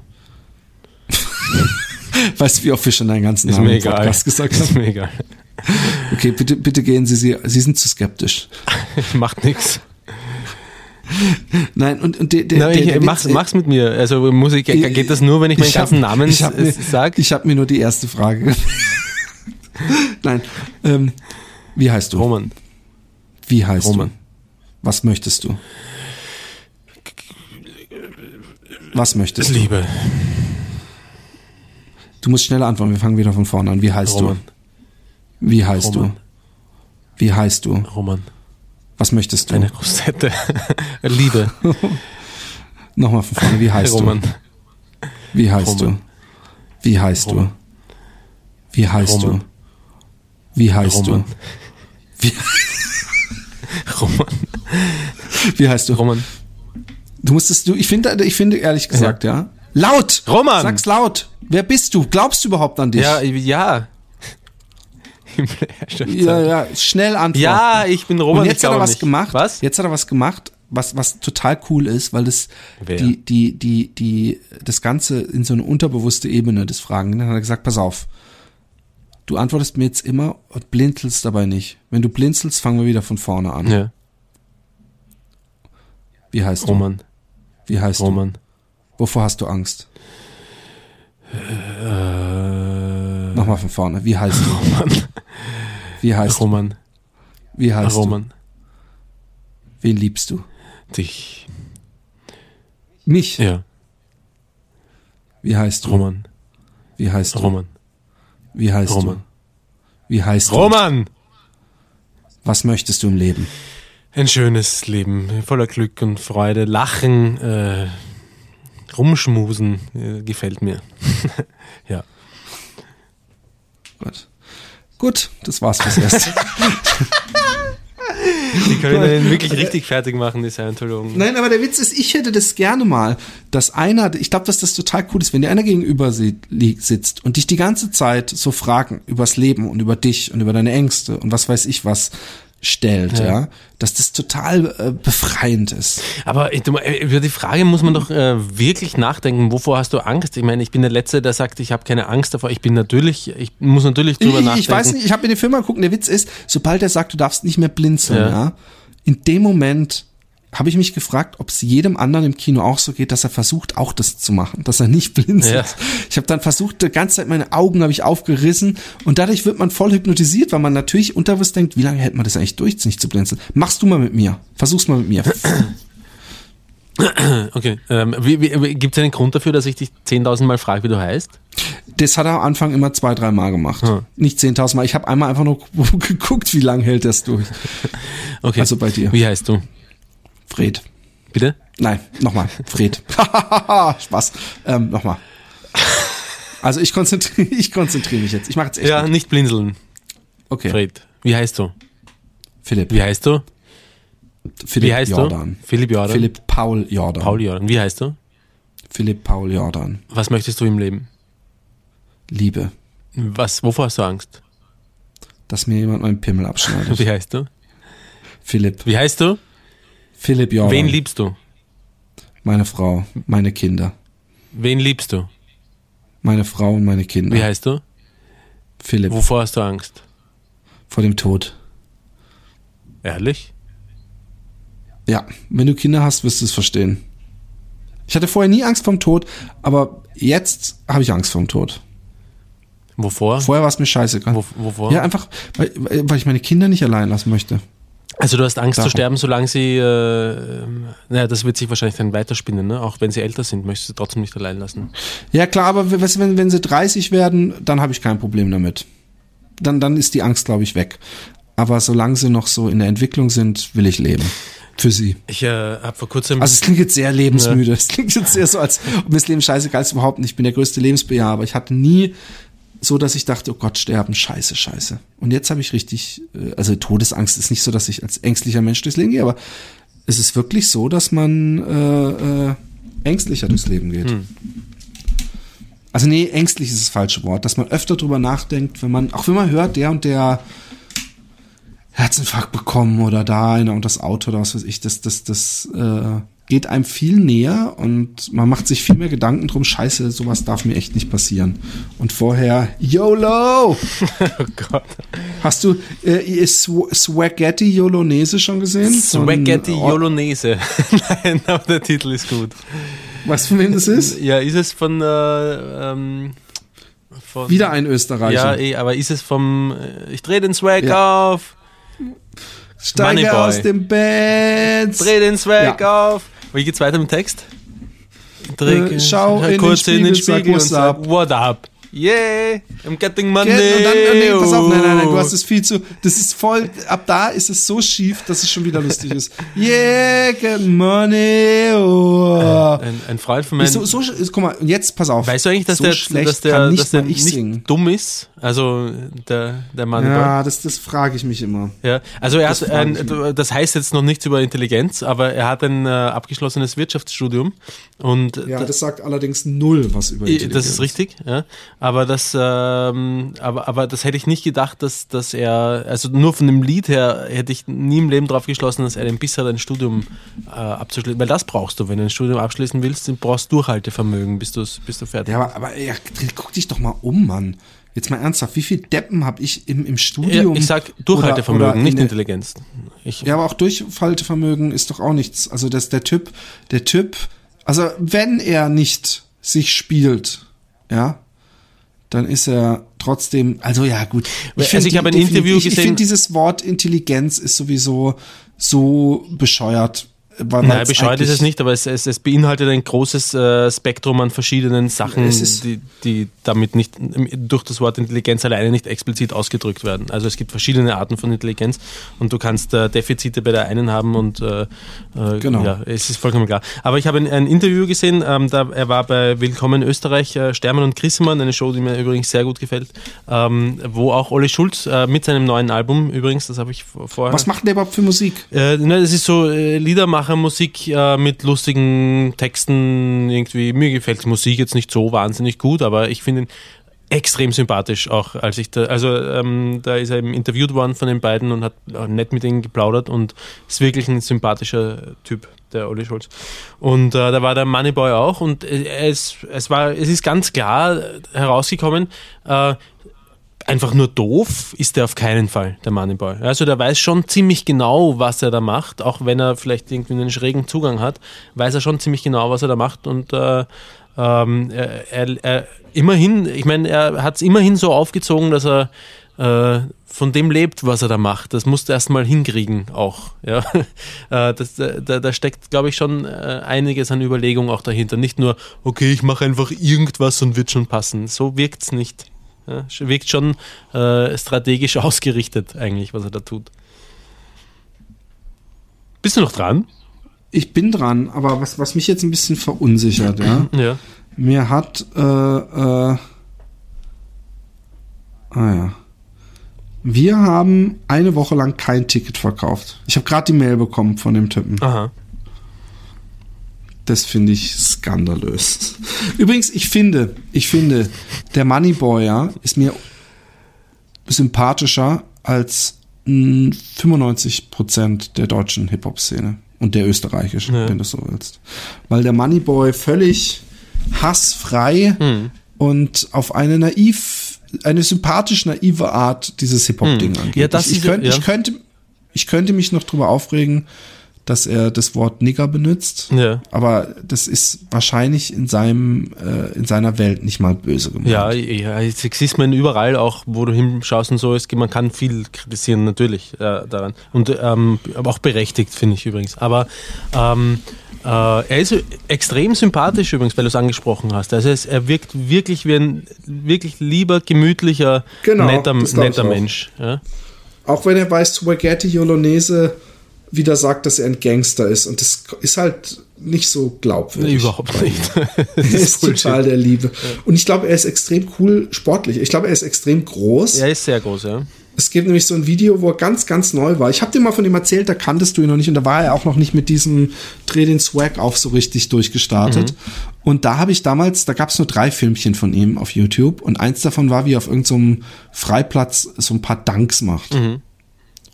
Weißt du, wie oft wir schon deinen ganzen Ist Namen im. Podcast gesagt Ist haben? mir egal. Okay, bitte, bitte gehen Sie, Sie, Sie sind zu skeptisch. Macht nichts. Nein, und, und der, der, Nein, ich, der mach's, Witz- mach's mit mir. Also muss ich, geht das nur, wenn ich meinen hab- ganzen Namen ich hab mir, sage? Ich habe mir nur die erste Frage. Nein, ähm, wie heißt du? Roman. Wie heißt Roman. du? Was möchtest du? Was möchtest du? Liebe. Du musst schneller antworten, wir fangen wieder von vorne an. Wie heißt Roman. du? Wie heißt Roman. du? Wie heißt du? Roman. Was möchtest du? Eine Rosette. Liebe. Nochmal von vorne. Wie heißt Roman. du? Wie heißt Roman. du? Wie heißt du? Wie heißt Roman. du? Wie heißt du? Wie, Roman. wie heißt du? Roman. Du musstest du, ich finde, ich finde ehrlich gesagt, ja. Laut! Roman! Sag's laut! Wer bist du? Glaubst du überhaupt an dich? Ja, ja. Ja, ja. Schnell antworten. Ja, ich bin Roman. Und jetzt hat er was nicht. gemacht. Was? Jetzt hat er was gemacht, was, was total cool ist, weil das Wer? die, die, die, die, das Ganze in so eine unterbewusste Ebene des Fragen. Dann hat er gesagt, pass auf. Du antwortest mir jetzt immer und blinzelst dabei nicht. Wenn du blinzelst, fangen wir wieder von vorne an. Ja, Wie heißt du? Roman. Wie heißt Roman. du? Wovor hast du Angst? Äh, Nochmal von vorne. Wie heißt du? Roman. Wie heißt du? Roman. Wie heißt du? Roman. Wen liebst du? Dich. Mich. Ja, Wie heißt du? Roman. Wie heißt du? Roman. Wie heißt Roman. du? Wie heißt du? Roman! Was möchtest du im Leben? Ein schönes Leben, voller Glück und Freude, Lachen, äh, Rumschmusen, äh, gefällt mir. ja. Gut. Gut, das war's fürs Erste. Die können den wirklich richtig fertig machen, die Scientologen. Nein, aber der Witz ist, ich hätte das gerne mal, dass einer, ich glaube, dass das total cool ist, wenn dir einer gegenüber sitzt und dich die ganze Zeit so Fragen übers Leben und über dich und über deine Ängste und was weiß ich was stellt, ja, Ja. dass das total äh, befreiend ist. Aber du, äh, über die Frage muss man doch äh, wirklich nachdenken, wovor hast du Angst? Ich meine, ich bin der Letzte, der sagt, ich habe keine Angst davor. Ich bin natürlich, ich muss natürlich drüber Ich, nachdenken. ich weiß nicht, ich habe mir den Film mal geguckt und der Witz ist, sobald er sagt, du darfst nicht mehr blinzeln, ja, Ja. in dem Moment habe ich mich gefragt, ob es jedem anderen im Kino auch so geht, dass er versucht, auch das zu machen, dass er nicht blinzelt. Ja. Ich habe dann versucht, die ganze Zeit meine Augen habe ich aufgerissen und dadurch wird man voll hypnotisiert, weil man natürlich unterbewusst denkt, wie lange hält man das eigentlich durch, nicht zu blinzeln? Machst du mal mit mir. Versuch's mal mit mir. Okay, ähm, gibt es einen Grund dafür, dass ich dich 10.000 Mal frage, wie du heißt? Das hat er am Anfang immer zwei, drei Mal gemacht. Hm. Nicht zehntausend Mal. Ich habe einmal einfach nur geguckt, wie lange hält das durch. Okay. Also bei dir. Wie heißt du? Fred. Bitte? Nein, nochmal. Fred. Spaß. Ähm, nochmal. Also ich konzentriere ich konzentriere mich jetzt. Ich mache jetzt echt. Ja, mit. nicht blinzeln. Okay. Fred. Wie heißt du? Philipp. Wie heißt du? Philipp Wie heißt Jordan. du? Philipp Jordan. Philipp Paul Jordan. Paul Jordan. Wie heißt du? Philipp Paul Jordan. Was möchtest du im Leben? Liebe. Was, wovor hast du Angst? Dass mir jemand meinen Pimmel abschneidet. Wie heißt du? Philipp. Wie heißt du? Philipp Jordan. Wen liebst du? meine Frau. Meine Kinder. Wen liebst du? Meine Frau und meine Kinder. Wie heißt du? Philipp. Wovor hast du Angst? Vor dem Tod. Ehrlich? Ja, wenn du Kinder hast, wirst du es verstehen. Ich hatte vorher nie Angst vom Tod, aber jetzt habe ich Angst vom Tod. Wovor? Vorher war es mir scheißegal. Wo, wovor? Ja, einfach, weil, weil ich meine Kinder nicht allein lassen möchte. Also du hast Angst Darum. zu sterben, solange sie, äh, ähm, naja, das wird sich wahrscheinlich dann weiterspinnen, ne? Auch wenn sie älter sind, möchtest du sie trotzdem nicht allein lassen. Ja klar, aber wenn, wenn sie 30 werden, dann habe ich kein Problem damit. Dann, dann ist die Angst, glaube ich, weg. Aber solange sie noch so in der Entwicklung sind, will ich leben. Für sie. Ich äh, habe vor kurzem, Also es klingt jetzt sehr lebensmüde. Es klingt jetzt sehr so, als ob mir das Leben scheißegal ist überhaupt nicht. Ich bin der größte Lebensbejahr, aber ich hatte nie so, dass ich dachte, oh Gott, sterben, scheiße, scheiße. Und jetzt habe ich richtig, äh, also Todesangst ist nicht so, dass ich als ängstlicher Mensch durchs Leben gehe, aber es ist wirklich so, dass man äh, äh, ängstlicher durchs Leben geht. Hm. Also nee, ängstlich ist das falsche Wort, dass man öfter drüber nachdenkt, wenn man, auch wenn man hört, der und der Herzinfarkt bekommen oder da einer und das Auto oder was weiß ich, das, das, das äh, geht einem viel näher und man macht sich viel mehr Gedanken drum, scheiße, sowas darf mir echt nicht passieren. Und vorher, YOLO! oh Gott, Hast du äh, Sw Swaghetti Yolonese schon gesehen? Oh, Yolonese. Nein, aber der Titel ist gut. Was von wem das ist? Ja, ist es von, äh, ähm, von Wieder ein Österreicher. Ja, eh, aber ist es vom, äh, ich drehe den Swag Ja. auf. Steige Moneyboy. aus dem Bett. Dreh den Swag Ja. auf. Wie geht's weiter mit Text? Dreh, Äh, schau in den kurz in den Spiegel, und sag, what up? Yeah, I'm getting money. Und dann, nee, pass auf, nein, nein, nein, du hast es viel zu, das ist voll, ab da ist es so schief, dass es schon wieder lustig ist. Yeah, get money, oh. Ein, ein Freund von meinen. So, so, guck mal, jetzt pass auf. weißt du eigentlich, dass so der, schlecht dass der, nicht dass der nicht singen. dumm ist? Also der, der Mann. Ja, das, das frage ich mich immer. Ja, also er Das hat ein, das heißt jetzt noch nichts über Intelligenz, aber er hat ein äh, abgeschlossenes Wirtschaftsstudium und Ja, da- das sagt allerdings null was über Intelligenz. Das ist richtig, ja. Aber das, ähm, aber, aber das hätte ich nicht gedacht, dass, dass er, also nur von dem Lied her hätte ich nie im Leben drauf geschlossen, dass er den Biss hat, ein Studium äh, abzuschließen. Weil das brauchst du, wenn du ein Studium abschließen willst, du brauchst Durchhaltevermögen, bis, du's, bis du fertig Ja, aber, aber ja, guck dich doch mal um, Mann. Jetzt mal ernsthaft, wie viel Deppen habe ich im, im Ja, Studium? ich sag Durchhaltevermögen, oder- oder in nicht der- Intelligenz. Ich, Ja, aber auch Durchhaltevermögen ist doch auch nichts. Also das, der Typ, der Typ, also wenn er nicht sich spielt, ja, dann ist er trotzdem, also ja gut. Also find ich habe ein Interview ich, ich gesehen- finde dieses Wort Intelligenz ist sowieso so bescheuert. Nein, bescheuert ist es nicht, aber es, es, es beinhaltet ein großes äh, Spektrum an verschiedenen Sachen, die, die damit nicht durch das Wort Intelligenz alleine nicht explizit ausgedrückt werden. Also es gibt verschiedene Arten von Intelligenz und du kannst äh, Defizite bei der einen haben und äh, äh, Genau. ja, es ist vollkommen klar. Aber ich habe ein, ein Interview gesehen, ähm, da, er war bei Willkommen in Österreich, äh, Stermann und Grissemann, eine Show, die mir übrigens sehr gut gefällt, ähm, wo auch Olli Schulz äh, mit seinem neuen Album übrigens, das habe ich vor- vorher... Was macht der überhaupt für Musik? Äh, ne, das ist so äh, Liedermachermusik äh, mit lustigen Texten. Irgendwie, mir gefällt die Musik jetzt nicht so wahnsinnig gut, aber ich finde ihn extrem sympathisch auch, als ich da, also ähm, da ist er eben interviewt worden von den beiden und hat nett mit ihnen geplaudert und ist wirklich ein sympathischer Typ, der Olli Schulz. Und äh, da war der Moneyboy auch und äh, es, es war, es ist ganz klar herausgekommen, äh, einfach nur doof ist er auf keinen Fall, der Moneyboy. Also der weiß schon ziemlich genau, was er da macht, auch wenn er vielleicht irgendwie einen schrägen Zugang hat, weiß er schon ziemlich genau, was er da macht und äh, ähm, er, er, er immerhin, ich meine, er hat es immerhin so aufgezogen, dass er äh, von dem lebt, was er da macht. Das musst du erstmal hinkriegen auch. Ja? Äh, das, da, da steckt, glaube ich, schon äh, einiges an Überlegung auch dahinter. Nicht nur, okay, ich mache einfach irgendwas und wird schon passen. So wirkt es nicht. Ja? Wirkt schon äh, strategisch ausgerichtet eigentlich, was er da tut. Bist du noch dran? Ich bin dran, aber was, was mich jetzt ein bisschen verunsichert, ja. Ja. Mir hat, äh, äh, ah ja. Wir haben eine Woche lang kein Ticket verkauft. Ich habe gerade die Mail bekommen von dem Typen. Aha. Das finde ich skandalös. Übrigens, ich finde, ich finde, der Moneyboy ja, ist mir sympathischer als mh, 95 Prozent der deutschen Hip-Hop-Szene und der österreichischen, Ja. wenn du so willst. Weil der Moneyboy völlig hassfrei Hm. und auf eine naiv, eine sympathisch naive Art dieses Hip-Hop-Ding angeht. Hm. Ja, das ich, ich, könnte, ja. ich, könnte, ich könnte mich noch drüber aufregen, dass er das Wort Nigger benutzt. Ja. Aber das ist wahrscheinlich in seinem, äh, in seiner Welt nicht mal böse gemeint. Ja, ja, Sexismen überall, auch wo du hinschaust und so, es, man kann viel kritisieren natürlich äh, daran. Und ähm, aber auch berechtigt, finde ich übrigens. Aber ähm, äh, er ist extrem sympathisch übrigens, weil du es angesprochen hast. Also es, er wirkt wirklich wie ein wirklich lieber, gemütlicher, Genau, netter, netter auch. Mensch. Ja? Auch wenn er bei Spaghetti Bolognese wieder sagt, dass er ein Gangster ist. Und das ist halt nicht so glaubwürdig. Überhaupt nicht. Er ist total der Liebe. Und ich glaube, er ist extrem cool sportlich. Ich glaube, er ist extrem groß. Er ist sehr groß, ja. Es gibt nämlich so ein Video, wo er ganz, ganz neu war. Ich habe dir mal von ihm erzählt, da kanntest du ihn noch nicht. Und da war er auch noch nicht mit diesem Dreh den Swag auf so richtig durchgestartet. Und da habe ich damals, da gab es nur drei Filmchen von ihm auf YouTube. Und eins davon war, wie er auf irgendeinem Freiplatz so ein paar Dunks macht.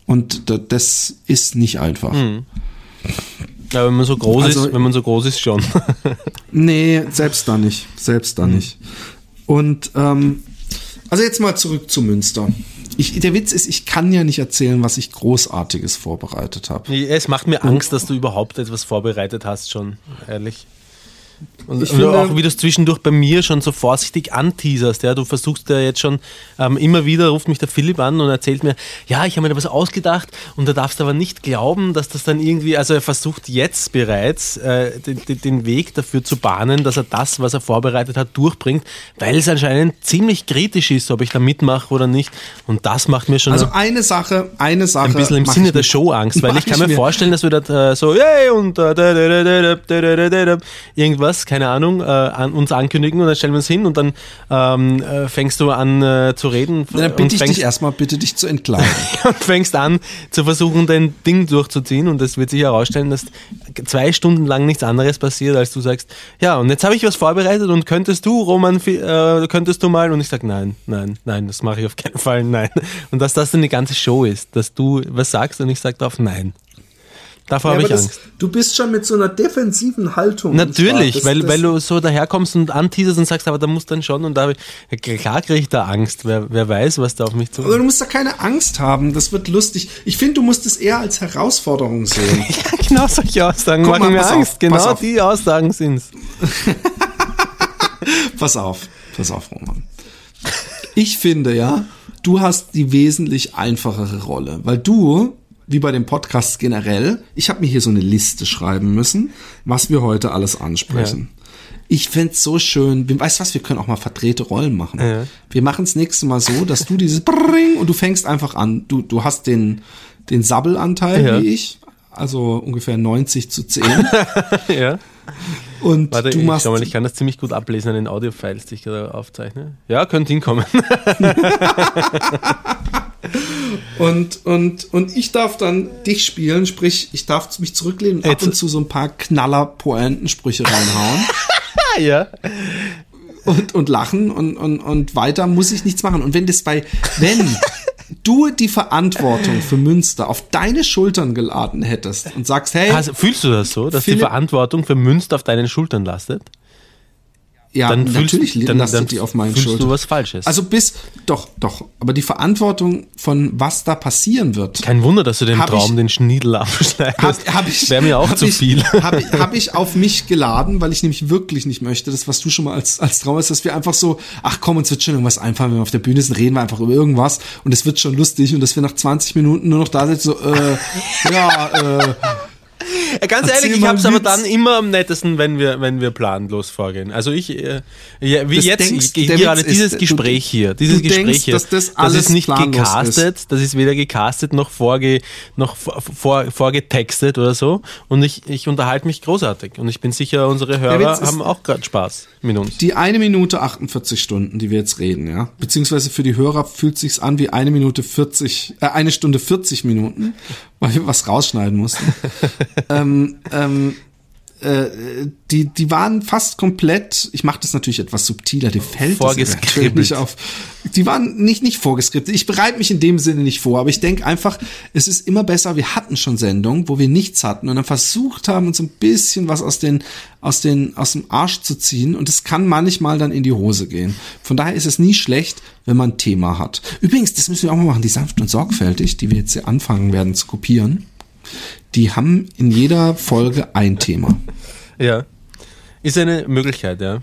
Und da, das ist nicht einfach. ja. Wenn man so groß Also- ist, wenn man so groß ist, schon. Nee, selbst da nicht. Selbst da nicht. Und ähm, also jetzt mal zurück zu Münster. Ich, der Witz ist, ich kann ja nicht erzählen, was ich Großartiges vorbereitet habe. es macht mir Angst, dass du überhaupt etwas vorbereitet hast, schon, ehrlich. Und, Ich und finde- auch wie du es zwischendurch bei mir schon so vorsichtig anteaserst, ja, du versuchst ja jetzt schon ähm, immer wieder, ruft mich der Philipp an und erzählt mir, ja, ich habe mir da was ausgedacht und da darfst du aber nicht glauben, dass das dann irgendwie, also er versucht jetzt bereits äh, den, den- Weg dafür zu bahnen, dass er das, was er vorbereitet hat, durchbringt, weil es anscheinend ziemlich kritisch ist, ob ich da mitmache oder nicht und das macht mir schon Also eine Sache, eine Sache. ein bisschen im Sinne ich der mit- Show Angst, weil ich kann mir mir- vorstellen, dass wir da äh, so yay und äh, da, irgendwas, keine Ahnung, äh, an uns ankündigen und dann stellen wir uns hin und dann ähm, äh, fängst du an äh, zu reden. Na, dann bitte ich dich erstmal, bitte dich zu entladen. und fängst an zu versuchen, dein Ding durchzuziehen und es wird sich herausstellen, dass zwei Stunden lang nichts anderes passiert, als du sagst, ja, und jetzt habe ich was vorbereitet und könntest du, Roman, äh, könntest du mal? Und ich sage, nein, nein, nein, das mache ich auf keinen Fall, nein. Und dass das dann die ganze Show ist, dass du was sagst und ich sage darauf, nein. Davor Ja, habe aber ich das, Angst. du bist schon mit so einer defensiven Haltung. Natürlich. Das- weil, das- weil du so daherkommst und anteaserst und sagst, aber da muss dann schon und da ich, klar kriege ich da Angst. Wer, wer weiß, was da auf mich Aber zukommt. du musst da keine Angst haben, das wird lustig. Ich finde, du musst es eher als Herausforderung sehen. Ja, genau solche Aussagen Guck machen mal, mir auf, Angst. genau auf. die Aussagen sind's. pass auf, pass auf, Roman. Ich finde ja, du hast die wesentlich einfachere Rolle, weil du, wie bei dem Podcast generell, ich habe mir hier so eine Liste schreiben müssen, was wir heute alles ansprechen. Ich find's so schön. Weißt du was, wir können auch mal verdrehte Rollen machen. Ja. Wir machen es nächste Mal so, dass du dieses Bring und du fängst einfach an. Du, du hast den, den Sabbelanteil Ja. wie ich, also ungefähr 90 zu 10. ja. Und Warte, du ich, machst schau mal, ich kann das ziemlich gut ablesen an den Audiofiles, die ich gerade aufzeichne. Ja, könnte hinkommen. Und, und, und ich darf dann dich spielen, sprich, ich darf mich zurücklehnen und ab Jetzt- und zu so ein paar Knaller-Pointensprüche reinhauen ja. und, und lachen und, und, und weiter muss ich nichts machen. Und wenn das bei, wenn du die Verantwortung für Münster auf deine Schultern geladen hättest und sagst, hey, Also, fühlst du das so, dass die Philipp- Verantwortung für Münster auf deinen Schultern lastet? Ja, Dann natürlich fühlst, dann, lastet dann die auf meinen fühlst Schultern. du was Falsches. Also bis, doch, doch, aber die Verantwortung von was da passieren wird, Kein Wunder, dass du dem Traum ich- den Schniedel abschneidest. Hab, hab ich, Wäre mir auch hab zu ich, viel. Habe ich, hab ich auf mich geladen, weil ich nämlich wirklich nicht möchte, das, was du schon mal als, als Traum hast, dass wir einfach so, ach komm, uns wird schon irgendwas einfallen, wenn wir auf der Bühne sind, reden wir einfach über irgendwas und es wird schon lustig und dass wir nach 20 Minuten nur noch da sitzen, so, äh, ja, äh, Ja, Ganz Erzähl ehrlich, ich hab's einen aber dann immer am nettesten, wenn wir, wenn wir planlos vorgehen. Also ich, äh, ja, wie Das jetzt, denkst- ich, gerade ist, dieses du- Gespräch hier, dieses Gespräch denkst, hier, dass das das alles ist nicht gecastet, das ist weder gecastet noch, vorge, noch vor, vor, vorgetextet oder so. Und ich, ich unterhalte mich großartig. Und ich bin sicher, unsere Hörer ist- haben auch gerade Spaß mit uns. die eine Minute 48 Stunden, die wir jetzt reden, ja, beziehungsweise für die Hörer fühlt sich's an wie eine Minute 40, äh, eine Stunde 40 Minuten, weil wir was rausschneiden mussten. ähm, ähm, äh, die, die waren fast komplett, ich mache das natürlich etwas subtiler, die fällt Vorgeskribbelt. nicht auf. Die waren nicht, nicht vorgeskriptet. Ich bereite mich in dem Sinne nicht vor, aber ich denke einfach, es ist immer besser, wir hatten schon Sendungen, wo wir nichts hatten und dann versucht haben, uns ein bisschen was aus den, aus den, aus dem Arsch zu ziehen und es kann manchmal dann in die Hose gehen. Von daher ist es nie schlecht, wenn man ein Thema hat. Übrigens, das müssen wir auch mal machen, die sanft und sorgfältig, die wir jetzt hier anfangen werden zu kopieren, die haben in jeder Folge ein Thema. Ja. Ist eine Möglichkeit, ja.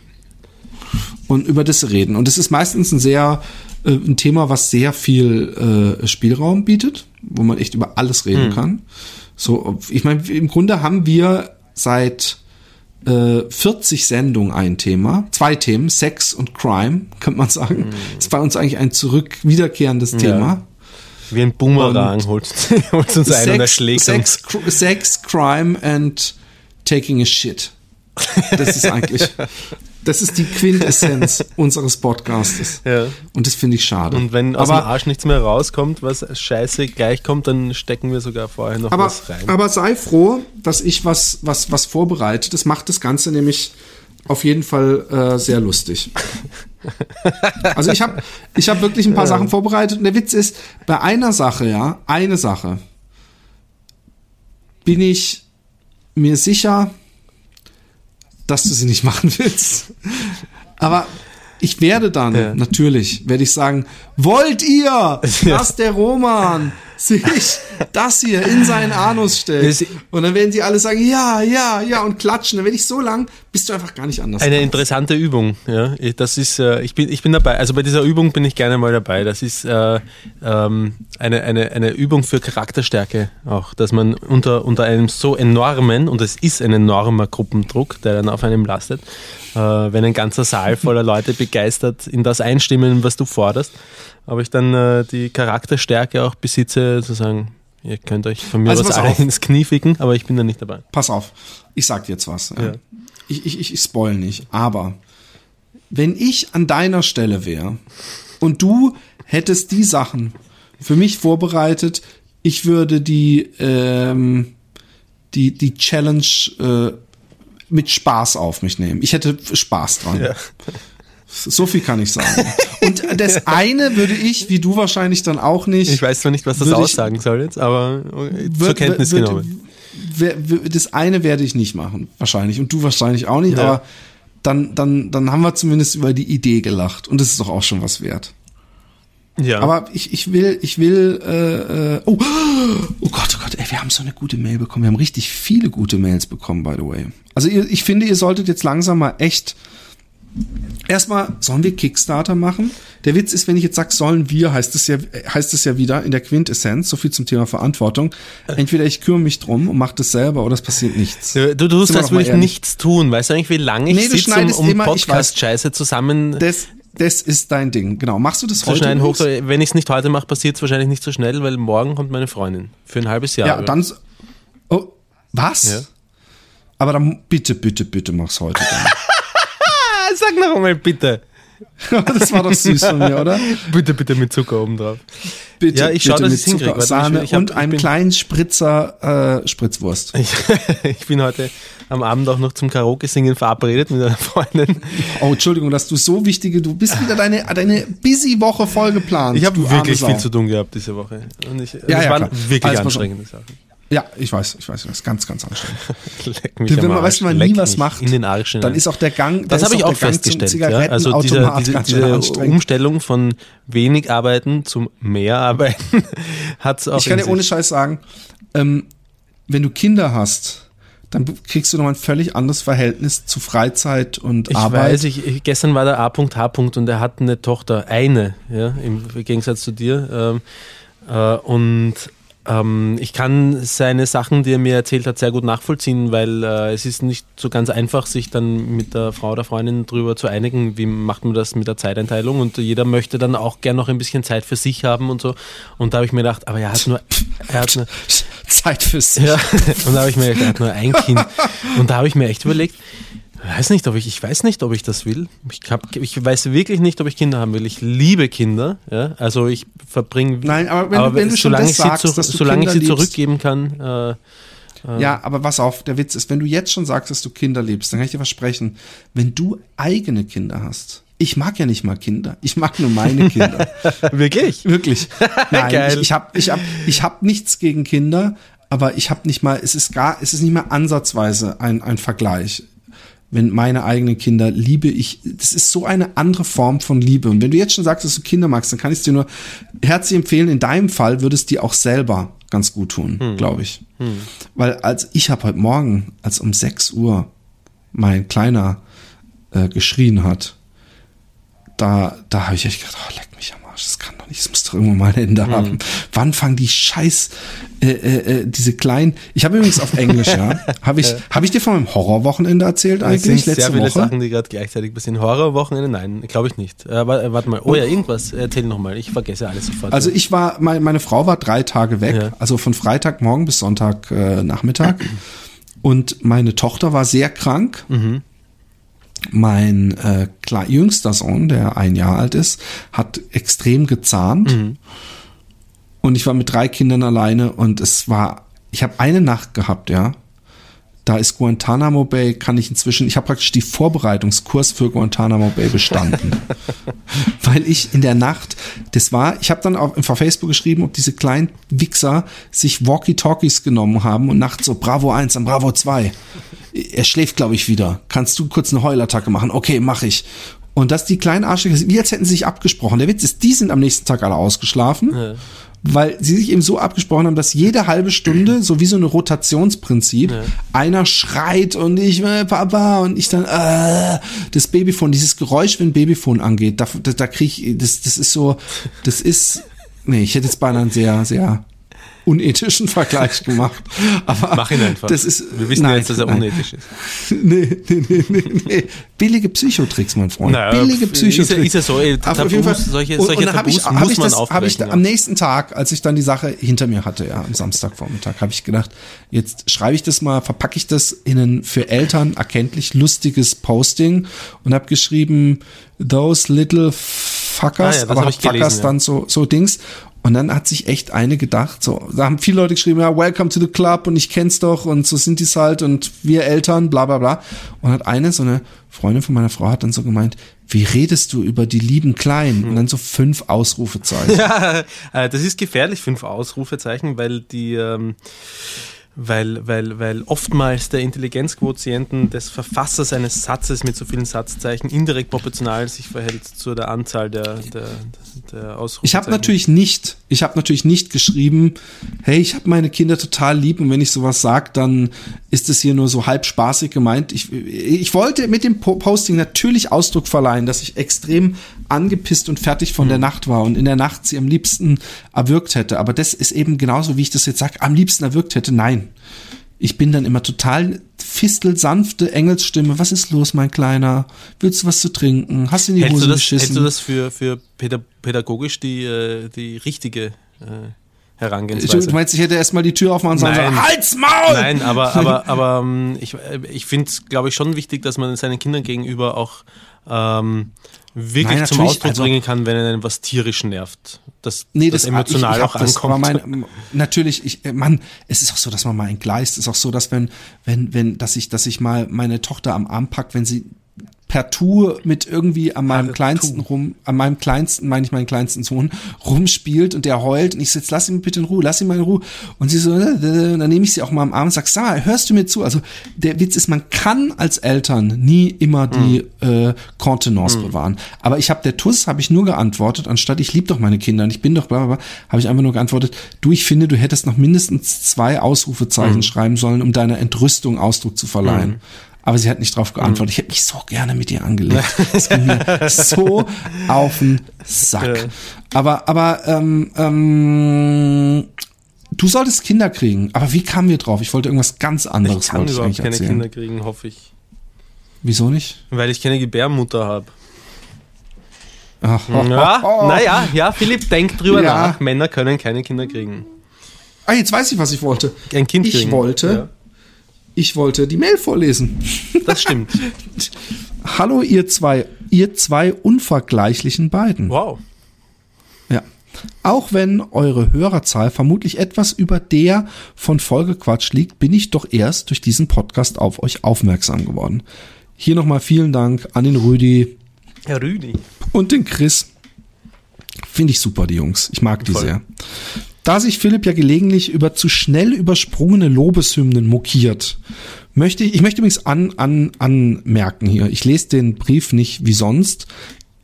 und über das reden. Und es ist meistens ein sehr äh, ein Thema, was sehr viel äh, Spielraum bietet, wo man echt über alles reden kann. So, ich meine, im Grunde haben wir seit äh, 40 Sendungen ein Thema, zwei Themen, Sex und Crime, könnte man sagen. Das ist bei uns eigentlich ein zurück wiederkehrendes Thema. Wie ein Boomerang holt, holt uns ein und erschlägt uns. Sex, Cr- Sex, Crime and taking a shit. Das ist eigentlich, das ist die Quintessenz unseres Podcastes. Ja. Und das finde ich schade. Und wenn aus dem aber, Arsch nichts mehr rauskommt, was scheiße gleich kommt, dann stecken wir sogar vorher noch aber, was rein. aber sei froh, dass ich was, was, was vorbereite. Das macht das Ganze nämlich auf jeden Fall äh, sehr lustig. Also ich habe ich hab wirklich ein paar Sachen vorbereitet und der Witz ist, bei einer Sache, ja, eine Sache, bin ich mir sicher, dass du sie nicht machen willst. Aber ich werde dann, Ja. natürlich, werde ich sagen, wollt ihr, dass der Roman sich das hier in seinen Anus stellt. Und dann werden sie alle sagen, ja, ja, ja, und klatschen. Dann werde ich so lang, bis du einfach gar nicht anders Eine kannst. interessante Übung, ja. Ich- Das ist, äh, ich bin, ich bin dabei. Also bei dieser Übung bin ich gerne mal dabei. Das ist äh, ähm, eine, eine, eine Übung für Charakterstärke auch, dass man unter, unter einem so enormen, und es ist ein enormer Gruppendruck, der dann auf einem lastet, äh, wenn ein ganzer Saal voller Leute begeistert in das einstimmen, was du forderst, aber ich dann äh, die Charakterstärke auch besitze, zu sagen, ihr könnt euch von mir Also alle auf. ins Knie ficken, aber ich bin da nicht dabei. Pass auf, ich sag dir jetzt was. Ja. Ich, ich, ich spoil nicht, aber wenn ich an deiner Stelle wäre und du hättest die Sachen für mich vorbereitet, ich würde die, ähm, die, die Challenge äh, mit Spaß auf mich nehmen. Ich hätte Spaß dran. Ja. So viel kann ich sagen. Und das eine würde ich, wie du wahrscheinlich dann auch nicht. Ich weiß zwar nicht, was das Würde ich- aussagen soll jetzt, aber äh, zur wird- Kenntnis wird- genommen. Das eine werde ich nicht machen, wahrscheinlich. Und du wahrscheinlich auch nicht, Ja. aber dann, dann, dann haben wir zumindest über die Idee gelacht. Und das ist doch auch schon was wert. Ja. Aber ich, ich will, ich will, äh, äh, oh, oh Gott, oh Gott, ey, wir haben so eine gute Mail bekommen. Wir haben richtig viele gute Mails bekommen, by the way. Also ihr, ich finde, ihr solltet jetzt langsam mal echt Erstmal, sollen wir Kickstarter machen? Der Witz ist, wenn ich jetzt sage, sollen wir, heißt es ja, heißt es ja wieder in der Quintessenz, so viel zum Thema Verantwortung. Entweder ich kümmere mich drum und mache das selber oder es passiert nichts. Du, du tust, Sind wir als doch mal würde ich ehrlich. nichts tun. Weißt du eigentlich, wie lange ich Nee, sitze, um, um. Podcast-Scheiße zusammen Das, das ist dein Ding. Genau. Machst du das zu heute? schneiden? Hoch, wenn ich es nicht heute mache, passiert es wahrscheinlich nicht so schnell, weil morgen kommt meine Freundin. Für ein halbes Jahr. Ja, dann. Oh, was? Ja. Aber dann bitte, bitte, bitte mach's heute. Ah, sag noch einmal bitte. Das war doch süß von mir, oder? Bitte, bitte mit Zucker oben drauf. Bitte, Ja, ich schau, bitte dass mit hinkrieg. Zucker, Warte, Sahne ich- hab- und einem kleinen Spritzer äh, Spritzwurst. Ich, ich bin heute am Abend auch noch zum Karaoke-Singen verabredet mit einer Freundin. Oh, Entschuldigung, dass du so wichtige, du bist wieder deine, deine busy Woche voll geplant. Ich habe wirklich viel zu tun gehabt diese Woche. Und ich, Ja, das ja, waren klar. wirklich Alles anstrengende Sachen. Ja, ich weiß, ich weiß, ich weiß, ganz, ganz anstrengend. Wenn man weiß, man nie was macht, in den Arsch dann hinein. ist auch der Gang, Das da habe ist ich auch festgestellt. Ja? Also diese, diese, diese. Umstellung von wenig arbeiten zum mehr arbeiten hat es auch Ich kann dir ohne. Scheiß sagen, ähm, wenn du Kinder hast, dann kriegst du nochmal ein völlig anderes Verhältnis zu Freizeit und Ich Arbeit. weiß, ich, ich, gestern war der A.H. und er hat eine Tochter, eine, ja, im Gegensatz zu dir. Ähm, äh, und ähm, ich kann seine Sachen, die er mir erzählt hat, sehr gut nachvollziehen, weil äh, es ist nicht so ganz einfach, sich dann mit der Frau oder Freundin drüber zu einigen, wie macht man das mit der Zeiteinteilung und jeder möchte dann auch gern noch ein bisschen Zeit für sich haben und so. Und da habe ich mir gedacht, aber er hat nur, er hat nur, Zeit für sich. ja, und da habe ich mir gedacht, er hat nur ein Kind. Und da habe ich mir echt überlegt, weiß nicht, ob ich, ich weiß nicht, ob ich das will. Ich, hab, ich weiß wirklich nicht, ob ich Kinder haben will. Ich liebe Kinder, ja. Also ich verbringe. Nein, aber wenn du- wenn du schon das ich sagst, zu, dass du solange ich Kinder sie liebst. zurückgeben kann, äh, Ja, aber pass auf, der Witz ist, wenn du jetzt schon sagst, dass du Kinder liebst, dann kann ich dir versprechen, wenn du eigene Kinder hast, ich mag ja nicht mal Kinder, ich mag nur meine Kinder. wirklich. Wirklich. Nein, Geil. ich, ich habe ich hab, ich hab nichts gegen Kinder, aber ich habe nicht mal, es ist gar, es ist nicht mal ansatzweise ein, ein Vergleich. Wenn meine eigenen Kinder liebe ich, das ist so eine andere Form von Liebe. Und wenn du jetzt schon sagst, dass du Kinder magst, dann kann ich es dir nur herzlich empfehlen. In deinem Fall würde es dir auch selber ganz gut tun, glaube ich. Weil als ich habe heute Morgen, als um 6 Uhr mein Kleiner äh, geschrien hat, da, da habe ich echt gedacht, oh, leck mich am Arsch, das kann doch nicht, das muss doch irgendwann mal ein Ende haben. Wann fangen die Scheiß, äh, äh, äh, diese kleinen, ich habe übrigens auf Englisch, ja, habe ich, habe ich dir von meinem Horrorwochenende erzählt eigentlich, sind letzte sehr viele Woche? Sachen, die gerade gleichzeitig passieren. Horrorwochenende? Nein, glaube ich nicht. Äh, warte, warte mal. Oh ja, irgendwas. Erzähl nochmal. Ich vergesse alles sofort. Also ich war, mein, meine Frau war drei Tage weg, Ja. also von Freitagmorgen bis Sonntag äh, Nachmittag. Und meine Tochter war sehr krank. Mhm. Mein äh, klar, jüngster Sohn, der ein Jahr alt ist, hat extrem gezahnt. Mhm. Und ich war mit drei Kindern alleine und es war, ich habe eine Nacht gehabt, ja. Da ist Guantanamo Bay, kann ich inzwischen, ich habe praktisch die Vorbereitungskurs für Guantanamo Bay bestanden. Weil ich in der Nacht, das war, ich habe dann auf, auf Facebook geschrieben, ob diese kleinen Wichser sich Walkie-Talkies genommen haben und nachts so Bravo 1 und Bravo 2. Er schläft, glaube ich, wieder. Kannst du kurz eine Heulattacke machen? Okay, mache ich. Und dass die kleinen Arschlöcher, wie als hätten sie sich abgesprochen. Der Witz ist, die sind am nächsten Tag alle ausgeschlafen. Ja. Weil sie sich eben so abgesprochen haben, dass jede halbe Stunde, so wie so ein Rotationsprinzip, Ja. einer schreit und ich will Papa und ich dann äh, das Babyphone, dieses Geräusch, wenn Babyphone angeht, da, da, da krieg ich, das, das ist so, das ist, nee, ich hätte jetzt beinahe einen sehr, sehr unethischen Vergleich gemacht. Aber Mach ihn einfach. Das ist, Wir wissen nein, ja jetzt, dass er nein. unethisch ist. Nee, nee, nee, nee, nee. Billige Psychotricks, mein Freund. Naja, Billige ist ja- Psychotricks. ist ja so, ey, auf jeden Fall, Tabus, solche- und, solche und dann hab ich, muss ich man das, hab ich aufbrechen, ja. am nächsten Tag, als ich dann die Sache hinter mir hatte, ja, am Samstagvormittag, habe ich gedacht, jetzt schreibe ich das mal, verpacke ich das in ein für Eltern erkenntlich lustiges Posting und habe geschrieben, those little fuckers, Ah ja, aber hab ich gelesen, fuckers ja. dann so, so Dings. Und dann hat sich echt eine gedacht, so, da haben viele Leute geschrieben, ja, welcome to the club und ich kenn's doch und so sind die's halt und wir Eltern, bla bla bla. Und hat eine, so eine Freundin von meiner Frau hat dann so gemeint, wie redest du über die lieben Kleinen? Und dann so fünf Ausrufezeichen. Ja, äh, das ist gefährlich, fünf Ausrufezeichen, weil die, ähm, weil, weil, weil oftmals der Intelligenzquotienten des Verfassers eines Satzes mit so vielen Satzzeichen indirekt proportional sich verhält zu der Anzahl der, der. Ich habe natürlich nicht, ich habe natürlich nicht geschrieben, hey, ich habe meine Kinder total lieb und wenn ich sowas sag, dann ist es hier nur so halb spaßig gemeint. Ich, ich wollte mit dem Po- Posting natürlich Ausdruck verleihen, dass ich extrem angepisst und fertig von der Nacht war und in der Nacht sie am liebsten erwürgt hätte. Aber das ist eben genauso, wie ich das jetzt sage, am liebsten erwürgt hätte. Nein. Ich bin dann immer total fistelsanfte Engelsstimme. Was ist los, mein Kleiner? Willst du was zu trinken? Hast du in die hältst, Hose du das, geschissen? hältst du das für, für päda- pädagogisch die, äh, die richtige äh, Du Herangehensweise? meinst, ich hätte erstmal die Tür aufmachen sollen und Nein. sagen, Halt's Maul! Nein, aber, aber, aber ähm, ich, äh, ich finde es, glaube ich, schon wichtig, dass man seinen Kindern gegenüber auch ähm, wirklich Nein, zum Ausdruck also- bringen kann, wenn einen was tierisch nervt. Dass Nee, das, das, emotional ich, ich auch das, ankommt. Mein, natürlich, ich, äh, Mann, es ist auch so, dass man mal entgleist. Es ist auch so, dass wenn, wenn, wenn, dass ich, dass ich mal meine Tochter am Arm pack, wenn sie per Tour mit irgendwie an meinem Per kleinsten Tour. rum, an meinem kleinsten, meine ich meinen kleinsten Sohn, rumspielt und der heult und ich jetzt lass ihn bitte in Ruhe, lass ihn mal in Ruhe. Und sie so, äh, äh, und dann nehme ich sie auch mal am Arm und sag, sag mal, hörst du mir zu? Also der Witz ist, man kann als Eltern nie immer die äh, Kontenance bewahren. Aber ich habe der Tuss, habe ich nur geantwortet, anstatt ich lieb doch meine Kinder und ich bin doch bla bla bla, habe ich einfach nur geantwortet, du, ich finde, du hättest noch mindestens zwei Ausrufezeichen schreiben sollen, um deiner Entrüstung Ausdruck zu verleihen. Aber sie hat nicht drauf geantwortet. Ich hätte mich so gerne mit ihr angelegt. Das ging mir so auf den Sack. Aber, aber, ähm, ähm, du solltest Kinder kriegen. Aber wie kamen wir drauf? Ich wollte irgendwas ganz anderes ich kann wollte überhaupt eigentlich keine erzählen. Kinder kriegen, hoffe ich. Wieso nicht? Weil ich keine Gebärmutter habe. Ach, Ja, naja, ja, Philipp, denk drüber Ja. nach. Männer können keine Kinder kriegen. Ah, jetzt weiß ich, was ich wollte. Ein Kind Ich kriegen. wollte, ich wollte die Mail vorlesen. Das stimmt. Hallo, ihr zwei, ihr zwei unvergleichlichen beiden. Wow. Ja. Auch wenn eure Hörerzahl vermutlich etwas über der von Folgequatsch liegt, bin ich doch erst durch diesen Podcast auf euch aufmerksam geworden. Hier nochmal vielen Dank an den Rüdi Herr Rüdi. und den Chris. Finde ich super, die Jungs. Ich mag die Voll. sehr. Da sich Philipp ja gelegentlich über zu schnell übersprungene Lobeshymnen mokiert, möchte ich, ich möchte übrigens an, an, anmerken hier, ich lese den Brief nicht wie sonst,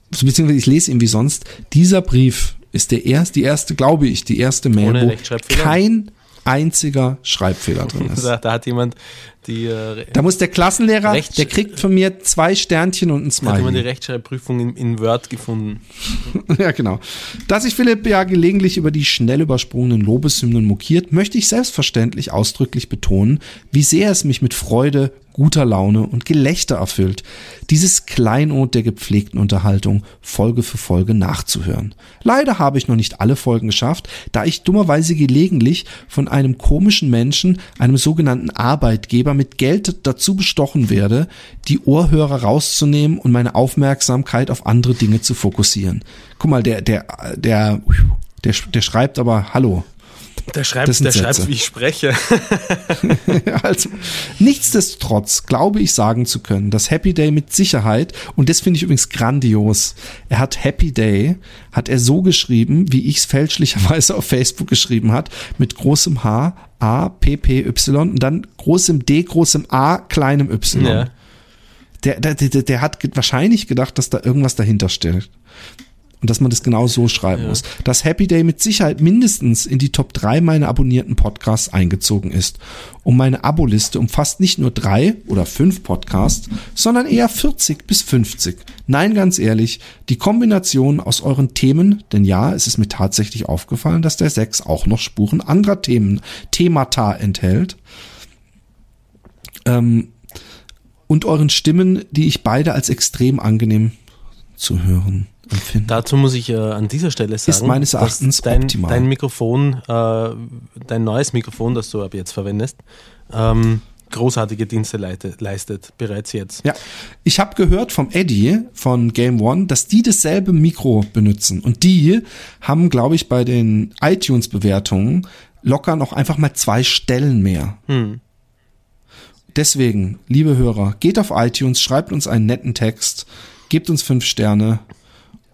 beziehungsweise ich lese ihn wie sonst. Dieser Brief ist der erste, die erste, glaube ich, die erste Mail, wo kein einziger Schreibfehler drin ist. Da, hat jemand die, äh, Da muss der Klassenlehrer, Rechts- der kriegt von mir zwei Sternchen und ein hat jemand die Smiley. Rechtschreibprüfung in, in Word gefunden. Ja, genau. Da sich Philipp ja gelegentlich über die schnell übersprungenen Lobeshymnen mokiert, möchte ich selbstverständlich ausdrücklich betonen, wie sehr es mich mit Freude, guter Laune und Gelächter erfüllt, dieses Kleinod der gepflegten Unterhaltung Folge für Folge nachzuhören. Leider habe ich noch nicht alle Folgen geschafft, da ich dummerweise gelegentlich von einem komischen Menschen, einem sogenannten Arbeitgeber mit Geld dazu bestochen werde, die Ohrhörer rauszunehmen und meine Aufmerksamkeit auf andere Dinge zu fokussieren. Guck mal, der, der, der, der, der schreibt aber Hallo. Der schreibt, der schreibt, wie ich spreche. also, nichtsdestotrotz glaube ich sagen zu können, dass Happy Day mit Sicherheit, und das finde ich übrigens grandios, er hat Happy Day, hat er so geschrieben, wie ich es fälschlicherweise auf Facebook geschrieben hat, mit großem H, A, P, P, Y und dann großem D, großem A, kleinem Y. Ja. der, der, der, der hat wahrscheinlich gedacht, dass da irgendwas dahinter steht. Und dass man das genau so schreiben muss. Dass Happy Day mit Sicherheit mindestens in die Top 3 meiner abonnierten Podcasts eingezogen ist. Und meine Aboliste umfasst nicht nur drei oder fünf Podcasts, sondern eher 40 bis 50. Nein, ganz ehrlich, die Kombination aus euren Themen, denn ja, es ist mir tatsächlich aufgefallen, dass der 6 auch noch Spuren anderer Themen, Themata enthält, ähm, und euren Stimmen, die ich beide als extrem angenehm zu hören empfinde. Dazu muss ich äh, an dieser Stelle sagen, meines dass Erachtens dein, optimal. dein Mikrofon, äh, dein neues Mikrofon, das du ab jetzt verwendest, ähm, großartige Dienste leite, leistet, bereits jetzt. Ja, ich habe gehört vom Eddie von Game One, dass die dasselbe Mikro benutzen. Und die haben, glaube ich, bei den iTunes-Bewertungen locker noch einfach mal zwei Stellen mehr. Hm. Deswegen, liebe Hörer, geht auf iTunes, schreibt uns einen netten Text, gebt uns fünf Sterne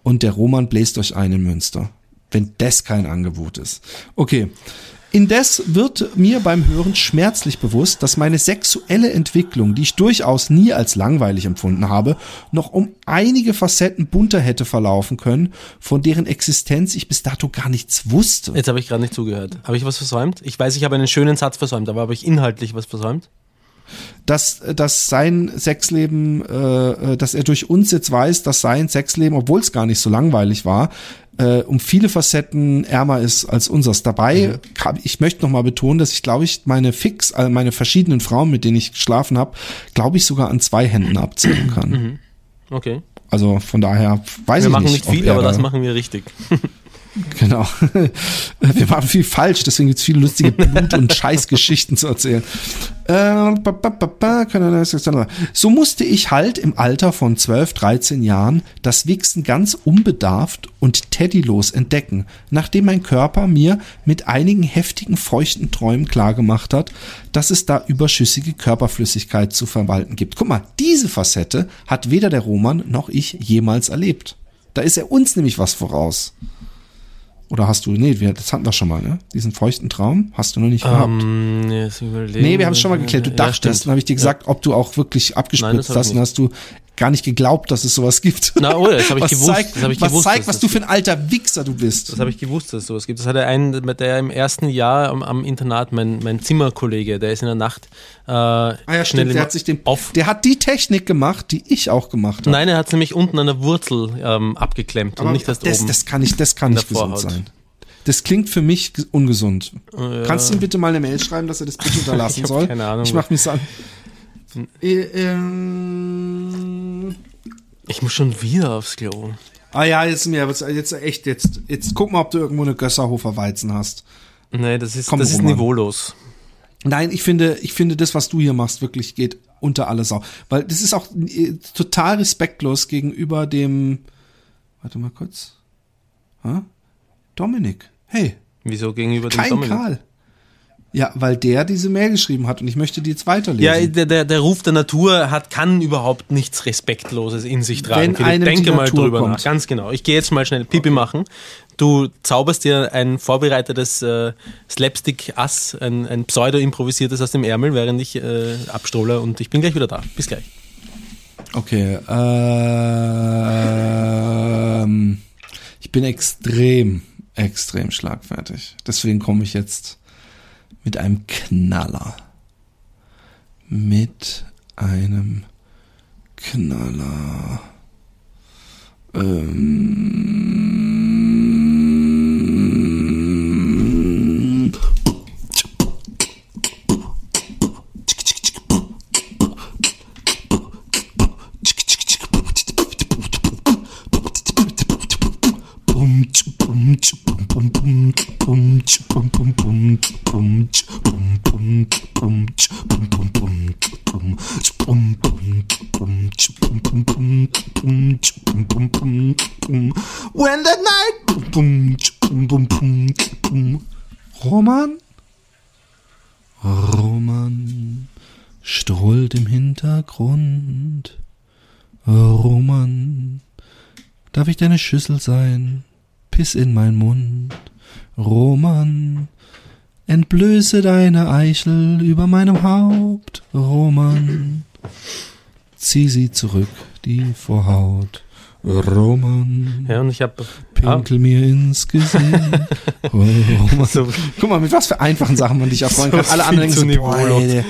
und der Roman bläst euch ein in Münster. Wenn das kein Angebot ist. Okay. Indes wird mir beim Hören schmerzlich bewusst, dass meine sexuelle Entwicklung, die ich durchaus nie als langweilig empfunden habe, noch um einige Facetten bunter hätte verlaufen können, von deren Existenz ich bis dato gar nichts wusste. Jetzt habe ich gerade nicht zugehört. Habe ich was versäumt? Ich weiß, ich habe einen schönen Satz versäumt, aber habe ich inhaltlich was versäumt? Dass, dass sein Sexleben, äh, äh, dass er durch uns jetzt weiß, dass sein Sexleben, obwohl es gar nicht so langweilig war, äh, um viele Facetten ärmer ist als unseres. Dabei, kann- ich möchte noch mal betonen, dass ich glaube ich meine Fix, äh, meine verschiedenen Frauen, mit denen ich geschlafen habe, glaube ich sogar an zwei Händen abzählen kann. Okay. Also von daher weiß Wir ich machen nicht. nicht ob viel, er aber das da- machen wir richtig. Genau. Wir machen viel falsch, deswegen gibt's viele lustige Blut- und Scheißgeschichten zu erzählen. Äh, das- So musste ich halt im Alter von 12, 13 Jahren das Wichsen ganz unbedarft und teddylos entdecken, nachdem mein Körper mir mit einigen heftigen feuchten Träumen klargemacht hat, dass es da überschüssige Körperflüssigkeit zu verwalten gibt. Guck mal, diese Facette hat weder der Roman noch ich jemals erlebt. Da ist er uns nämlich was voraus. Oder hast du, nee, wir, das hatten wir schon mal, ne? Diesen feuchten Traum hast du noch nicht gehabt. Ähm, jetzt überlegen. Nee, wir haben es schon mal geklärt. Du Ja, dachtest, stimmt. dann habe ich dir gesagt, ob du auch wirklich Nein, abgespritzt ich hast und hast du gar nicht geglaubt, dass es sowas gibt. Na, oh, das hab ich was gewusst, Zeigt, das hab ich was gewusst, zeigt, was du für ein alter Wichser du bist. Das habe ich gewusst, dass es sowas gibt. Das hatte einen, der im ersten Jahr am, am Internat, mein, mein Zimmerkollege, der ist in der Nacht äh, ah ja, schnell stimmt. Der hat sich den, auf. der hat die Technik gemacht, die ich auch gemacht habe. Nein, er hat es nämlich unten an der Wurzel ähm, abgeklemmt und nicht erst das, oben. das kann nicht, das kann nicht gesund Vorhaut. sein. Das klingt für mich ge- ungesund. Äh, Kannst du ihm bitte mal eine Mail schreiben, dass er das bitte unterlassen Ich soll? keine Ahnung. Ich mach mich an. Äh, ähm, ich muss schon wieder aufs Klo. Ah ja, jetzt mir jetzt, echt jetzt jetzt guck mal, ob du irgendwo eine Gösserhofer Weizen hast. Nee, das ist, Komm, das ist niveaulos. Nein, ich finde, ich finde das, was du hier machst, wirklich geht unter alle Sau, weil das ist auch äh, total respektlos gegenüber dem. Warte mal kurz. Ha? Dominik. Hey, Wieso gegenüber dem kein Dominik? Karl. Ja, weil der diese Mail geschrieben hat und ich möchte die jetzt weiterlesen. Ja, der, der, der Ruf der Natur hat, kann überhaupt nichts Respektloses in sich tragen. Wenn einem denke mal Natur drüber kommt. nach. Ganz genau. Ich gehe jetzt mal schnell Pipi machen. Du zauberst dir ein vorbereitetes äh, Slapstick-Ass, ein, ein pseudo-improvisiertes aus dem Ärmel, während ich äh, abstohle und ich bin gleich wieder da. Bis gleich. Okay. Ähm, ich bin extrem, extrem schlagfertig. Deswegen komme ich jetzt mit einem Knaller. Mit einem Knaller. Ähm, When the night Roman Roman strollt im Hintergrund Roman Ich deine Schüssel sein? Piss in mein Mund. Roman, entblöße deine Eichel über meinem Haupt. Roman. zieh sie zurück, die Vorhaut. Roman, Ja, und ich habe pinkel mir ins Gesicht. Roman. so, Guck mal, mit was für einfachen Sachen man dich erfreuen So kann. Alle anderen so, boah, ey,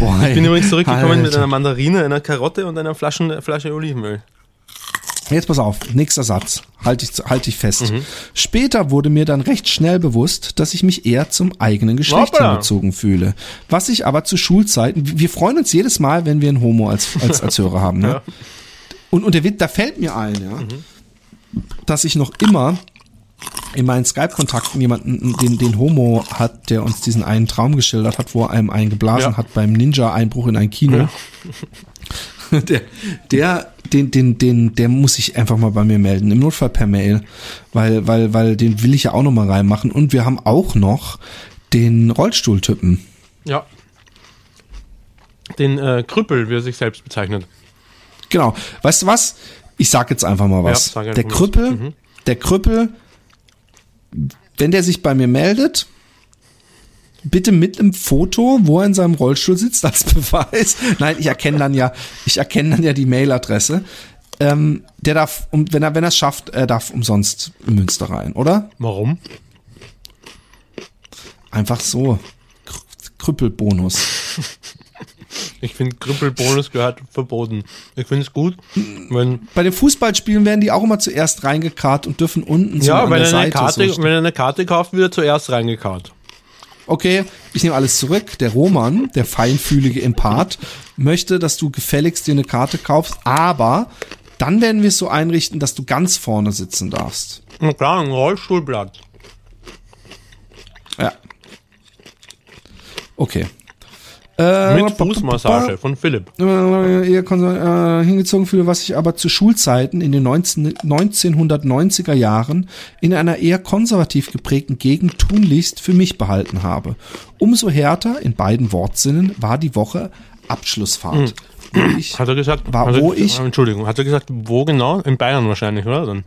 boah, ich bin übrigens zurückgekommen mit Alter. einer Mandarine, einer Karotte und einer Flaschen, Flasche Olivenöl. Jetzt pass auf, nächster Satz. Halte ich, halt ich fest. Mhm. Später wurde mir dann recht schnell bewusst, dass ich mich eher zum eigenen Geschlecht Hoppala. hingezogen fühle. Was ich aber zu Schulzeiten, wir freuen uns jedes Mal, wenn wir einen Homo als, als, als Hörer haben. Ne? Ja. Und, und der da fällt mir ein, ja, dass ich noch immer in meinen Skype-Kontakten jemanden, den, den Homo hat, der uns diesen einen Traum geschildert hat, wo er einem einen geblasen Ja. hat beim Ninja-Einbruch in ein Kino. Der, der, den, den, den, der muss sich einfach mal bei mir melden. Im Notfall per Mail. Weil, weil, weil den will ich ja auch noch mal reinmachen. Und wir haben auch noch den Rollstuhltypen. Ja. Den äh, Krüppel, wie er sich selbst bezeichnet. Genau. Weißt du was? Ich sag jetzt einfach mal was. Ja, der. Krüppel, der Krüppel, wenn der sich bei mir meldet, bitte mit einem Foto, wo er in seinem Rollstuhl sitzt, als Beweis. Nein, ich erkenne dann ja, ich erkenne dann ja die Mailadresse. Ähm, der darf, um, wenn er, wenn er es schafft, er darf umsonst in Münster rein, oder? Warum? Einfach so. Kr- Krüppelbonus. Ich finde, Krüppelbonus gehört verboten. Ich finde es gut, wenn, Bei den Fußballspielen werden die auch immer zuerst reingekarrt und dürfen unten so ja, an wenn der er, eine Seite Karte, so wenn er eine Karte kauft, wird er zuerst reingekarrt. Okay, ich nehme alles zurück. Der Roman, der feinfühlige Empath, möchte, dass du gefälligst dir eine Karte kaufst, aber dann werden wir es so einrichten, dass du ganz vorne sitzen darfst. Na klar, ein Rollstuhlblatt. Ja. Okay. Äh, Mit Fußmassage von Philipp. äh, eher konser- äh, hingezogen fühle, was ich aber zu Schulzeiten in den 19, 1990er Jahren in einer eher konservativ geprägten Gegend tunlichst für mich behalten habe. Umso härter, in beiden Wortsinnen, war die Woche Abschlussfahrt. Ich, Hat er gesagt, War er, wo ich- Entschuldigung, hat er gesagt, wo genau? In Bayern wahrscheinlich, oder? Dann.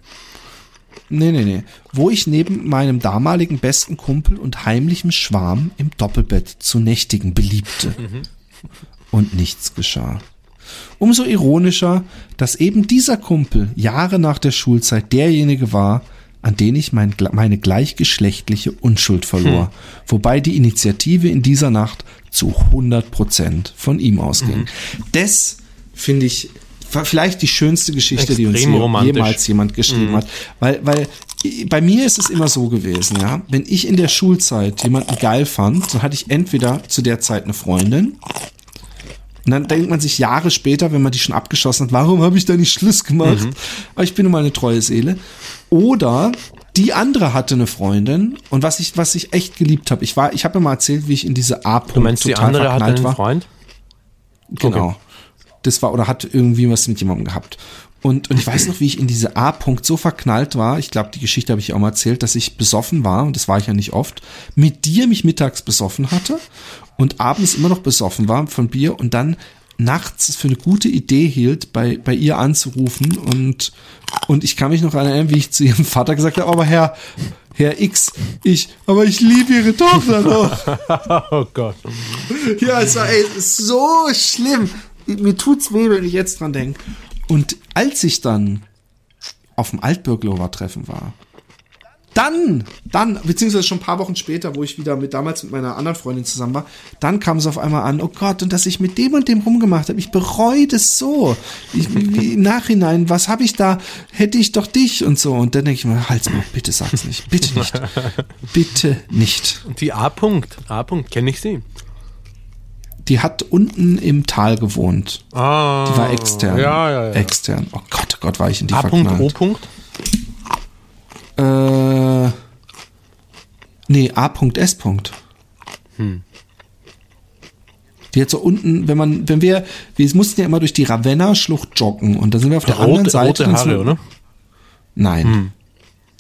Nee, nee, nee. Wo ich neben meinem damaligen besten Kumpel und heimlichem Schwarm im Doppelbett zu nächtigen beliebte. Und nichts geschah. Umso ironischer, dass eben dieser Kumpel Jahre nach der Schulzeit derjenige war, an den ich mein, meine gleichgeschlechtliche Unschuld verlor, wobei die Initiative in dieser Nacht zu 100 Prozent von ihm ausging. Das finde ich vielleicht die schönste Geschichte, die uns Extrem je, romantisch. jemals jemand geschrieben hat, weil, weil bei mir ist es immer so gewesen, ja, wenn ich in der Schulzeit jemanden geil fand, dann hatte ich entweder zu der Zeit eine Freundin, und dann denkt man sich Jahre später, wenn man die schon abgeschossen hat, warum habe ich da nicht Schluss gemacht? Mhm. Aber ich bin nun mal eine treue Seele. Oder die andere hatte eine Freundin und was ich, was ich echt geliebt habe, ich war, ich habe mal erzählt, wie ich in diese A-Punkt Du meinst, die total andere hat verknallt einen war. Freund? Genau. Das war, oder hat irgendwie was mit jemandem gehabt. Und, und ich weiß noch, wie ich in diese A-Punkt so verknallt war, ich glaube, die Geschichte habe ich auch mal erzählt, dass ich besoffen war, und das war ich ja nicht oft, mit dir mich mittags besoffen hatte und abends immer noch besoffen war von Bier und dann nachts es für eine gute Idee hielt, bei, bei ihr anzurufen und, und ich kann mich noch erinnern, wie ich zu ihrem Vater gesagt habe, aber Herr, Herr X, ich, aber ich liebe ihre Tochter noch. Oh Gott. Ja, es war ey, so schlimm. Mir tut's weh, wenn ich jetzt dran denke. Und als ich dann auf dem Altbürglower Treffen war, dann, dann, beziehungsweise schon ein paar Wochen später, wo ich wieder mit damals mit meiner anderen Freundin zusammen war, dann kam es auf einmal an, oh Gott, und dass ich mit dem und dem rumgemacht habe, ich bereue das so. Ich, wie, Im Nachhinein, was habe ich da, hätte ich doch dich und so. Und dann denke ich mir, halt's mal, bitte sag's nicht, bitte nicht, bitte nicht. Die A-Punkt. A-Punkt, kenne ich sie. Die hat unten im Tal gewohnt. Ah. Die war extern. Ja, ja, ja. Extern. Oh Gott, oh Gott, war ich in die A-Punkt, verknallt. O-Punkt? Äh, nee, A.S. Hm. Die hat so unten, wenn man, wenn wir, wir mussten ja immer durch die Ravenna-Schlucht joggen und da sind wir auf der anderen Rote, Seite. rote Haare, oder? Nein.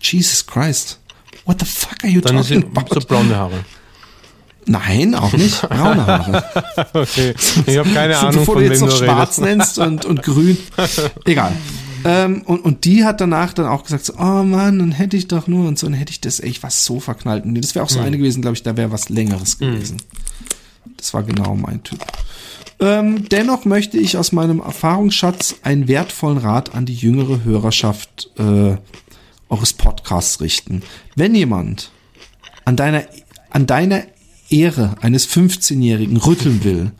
Jesus Christ. What the fuck are you Dann talking about? so blonde Haare. Nein, auch nicht. Braune Haare. Okay. Ich habe keine Ahnung, Bevor von du jetzt noch schwarz redest. nennst und, und grün. Egal. Ähm, und, und die hat danach dann auch gesagt, so, oh Mann, dann hätte ich doch nur und so, dann hätte ich das, ey, ich war so verknallt. Und das wäre auch so eine gewesen, glaube ich, da wäre was Längeres gewesen. Das war genau mein Typ. Ähm, dennoch möchte ich aus meinem Erfahrungsschatz einen wertvollen Rat an die jüngere Hörerschaft äh, eures Podcasts richten. Wenn jemand an deiner, an deiner Ehre eines 15-Jährigen rütteln will,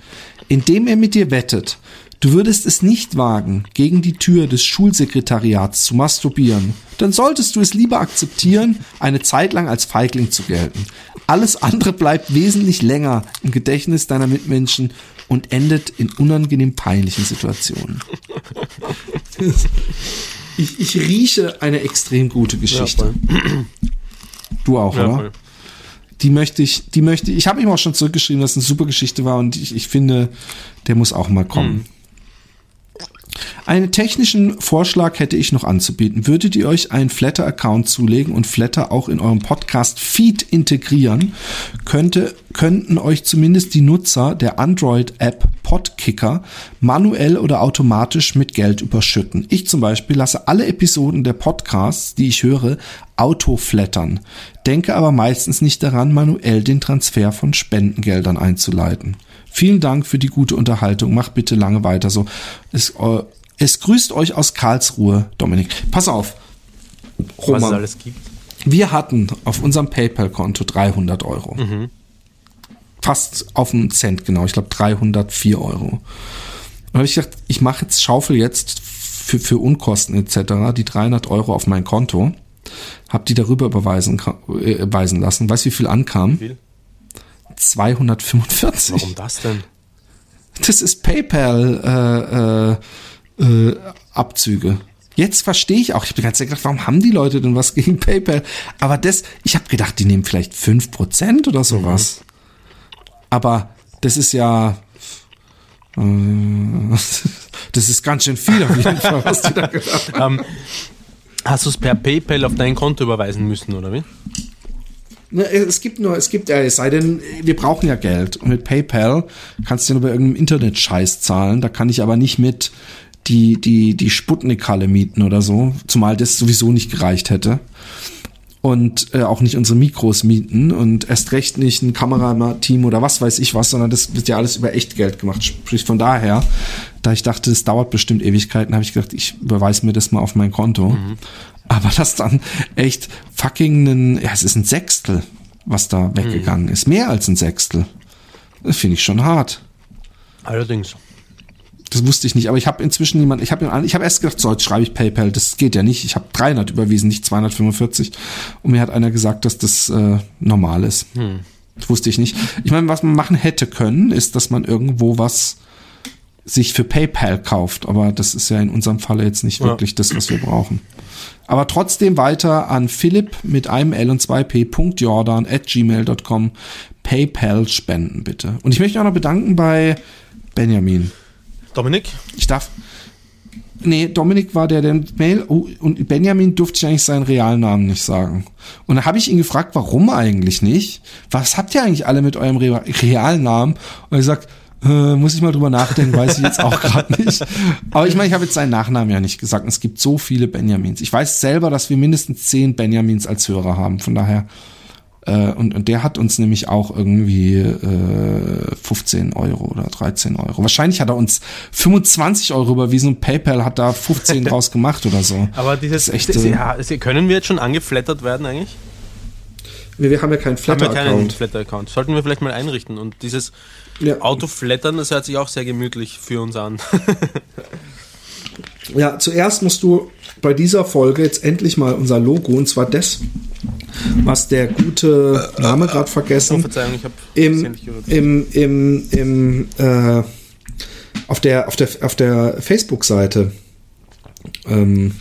indem er mit dir wettet, du würdest es nicht wagen, gegen die Tür des Schulsekretariats zu masturbieren, dann solltest du es lieber akzeptieren, eine Zeit lang als Feigling zu gelten. Alles andere bleibt wesentlich länger im Gedächtnis deiner Mitmenschen und endet in unangenehm peinlichen Situationen. ich, ich rieche eine extrem gute Geschichte. du auch, Ja, oder? voll. Die möchte ich, die möchte ich, ich habe ihm auch schon zurückgeschrieben, dass es eine super Geschichte war und ich, ich finde, der muss auch mal kommen. Einen technischen Vorschlag hätte ich noch anzubieten. Würdet ihr euch einen Flatter-Account zulegen und Flatter auch in eurem Podcast-Feed integrieren, könnte, könnten euch zumindest die Nutzer der Android-App Podkicker manuell oder automatisch mit Geld überschütten. Ich zum Beispiel lasse alle Episoden der Podcasts, die ich höre, autoflattern, denke aber meistens nicht daran, manuell den Transfer von Spendengeldern einzuleiten. Vielen Dank für die gute Unterhaltung. Macht bitte lange weiter so. Es, äh, es grüßt euch aus Karlsruhe, Dominik. Pass auf. Was es Roman, alles gibt. wir hatten auf unserem PayPal-Konto 300 Euro. Fast auf einen Cent genau. Ich glaube 304 Euro. Und habe ich gedacht, ich mache jetzt, schaufel jetzt für, für Unkosten etc. die 300 Euro auf mein Konto. Hab die darüber überweisen äh, lassen. Weißt du, wie viel ankam? Viel? 245. Warum das denn? Das ist PayPal äh, äh, äh, Abzüge. Jetzt verstehe ich auch. Ich habe die ganze Zeit gedacht, warum haben die Leute denn was gegen PayPal? Aber das, ich habe gedacht, die nehmen vielleicht 5% oder sowas. Aber das ist ja äh, das ist ganz schön viel auf jeden Fall, was die da gedacht haben. Ähm, hast du es per PayPal auf dein Konto überweisen müssen, oder wie? Ne, Es gibt nur, es gibt, ja, es sei denn, wir brauchen ja Geld. Und mit PayPal kannst du nur bei irgendeinem Internet-Scheiß zahlen. Da kann ich aber nicht mit die, die, die Sputnik-Halle mieten oder so. Zumal das sowieso nicht gereicht hätte. Und äh, auch nicht unsere Mikros mieten und erst recht nicht ein Kamerateam oder was weiß ich was, sondern das wird ja alles über Echtgeld gemacht. Sprich von daher, da ich dachte, es dauert bestimmt Ewigkeiten, habe ich gedacht, ich überweise mir das mal auf mein Konto. Aber das dann echt fucking ein, ja, es ist ein Sechstel, was da weggegangen ist. Mehr als ein Sechstel. Das finde ich schon hart. Allerdings. Das wusste ich nicht, aber ich habe inzwischen jemand, ich habe ich habe erst gedacht, so, jetzt schreibe ich PayPal, das geht ja nicht. Ich habe 300 überwiesen, nicht 245 und mir hat einer gesagt, dass das äh, normal ist. Das wusste ich nicht. Ich meine, was man machen hätte können, ist, dass man irgendwo was sich für PayPal kauft, aber das ist ja in unserem Falle jetzt nicht Ja. wirklich das, was wir brauchen. Aber trotzdem weiter an Philipp mit einem L und 2P. at gmail.com PayPal spenden bitte. Und ich möchte auch noch bedanken bei Benjamin. Dominik? Ich darf. Nee, Dominik war der, der Mail. Oh, und Benjamin durfte ich eigentlich seinen realen Namen nicht sagen. Und da habe ich ihn gefragt, warum eigentlich nicht? Was habt ihr eigentlich alle mit eurem Re realen Namen? Und er sagt, äh, muss ich mal drüber nachdenken, weiß ich jetzt auch gerade nicht. Aber ich meine, ich habe jetzt seinen Nachnamen ja nicht gesagt. Und es gibt so viele Benjamins. Ich weiß selber, dass wir mindestens zehn Benjamins als Hörer haben. Von daher. Äh, und, und der hat uns nämlich auch irgendwie äh, 15 Euro oder 13 Euro. Wahrscheinlich hat er uns 25 Euro überwiesen und PayPal hat da 15 draus gemacht oder so. Aber dieses, Das ist echt, äh, ja, können wir jetzt schon angeflattert werden eigentlich? Wir, wir haben ja keinen Haben wir keinen Flatter-Account. Flatter-Account. Sollten wir vielleicht mal einrichten. Und dieses Ja. Autoflattern, das hört sich auch sehr gemütlich für uns an. Ja, zuerst musst du bei dieser Folge jetzt endlich mal unser Logo, und zwar das, was der gute Name gerade Oh, vergessen, Verzeihung, ich habe im, im, im, im, äh, auf der, auf der, auf der Facebook-Seite. Ähm,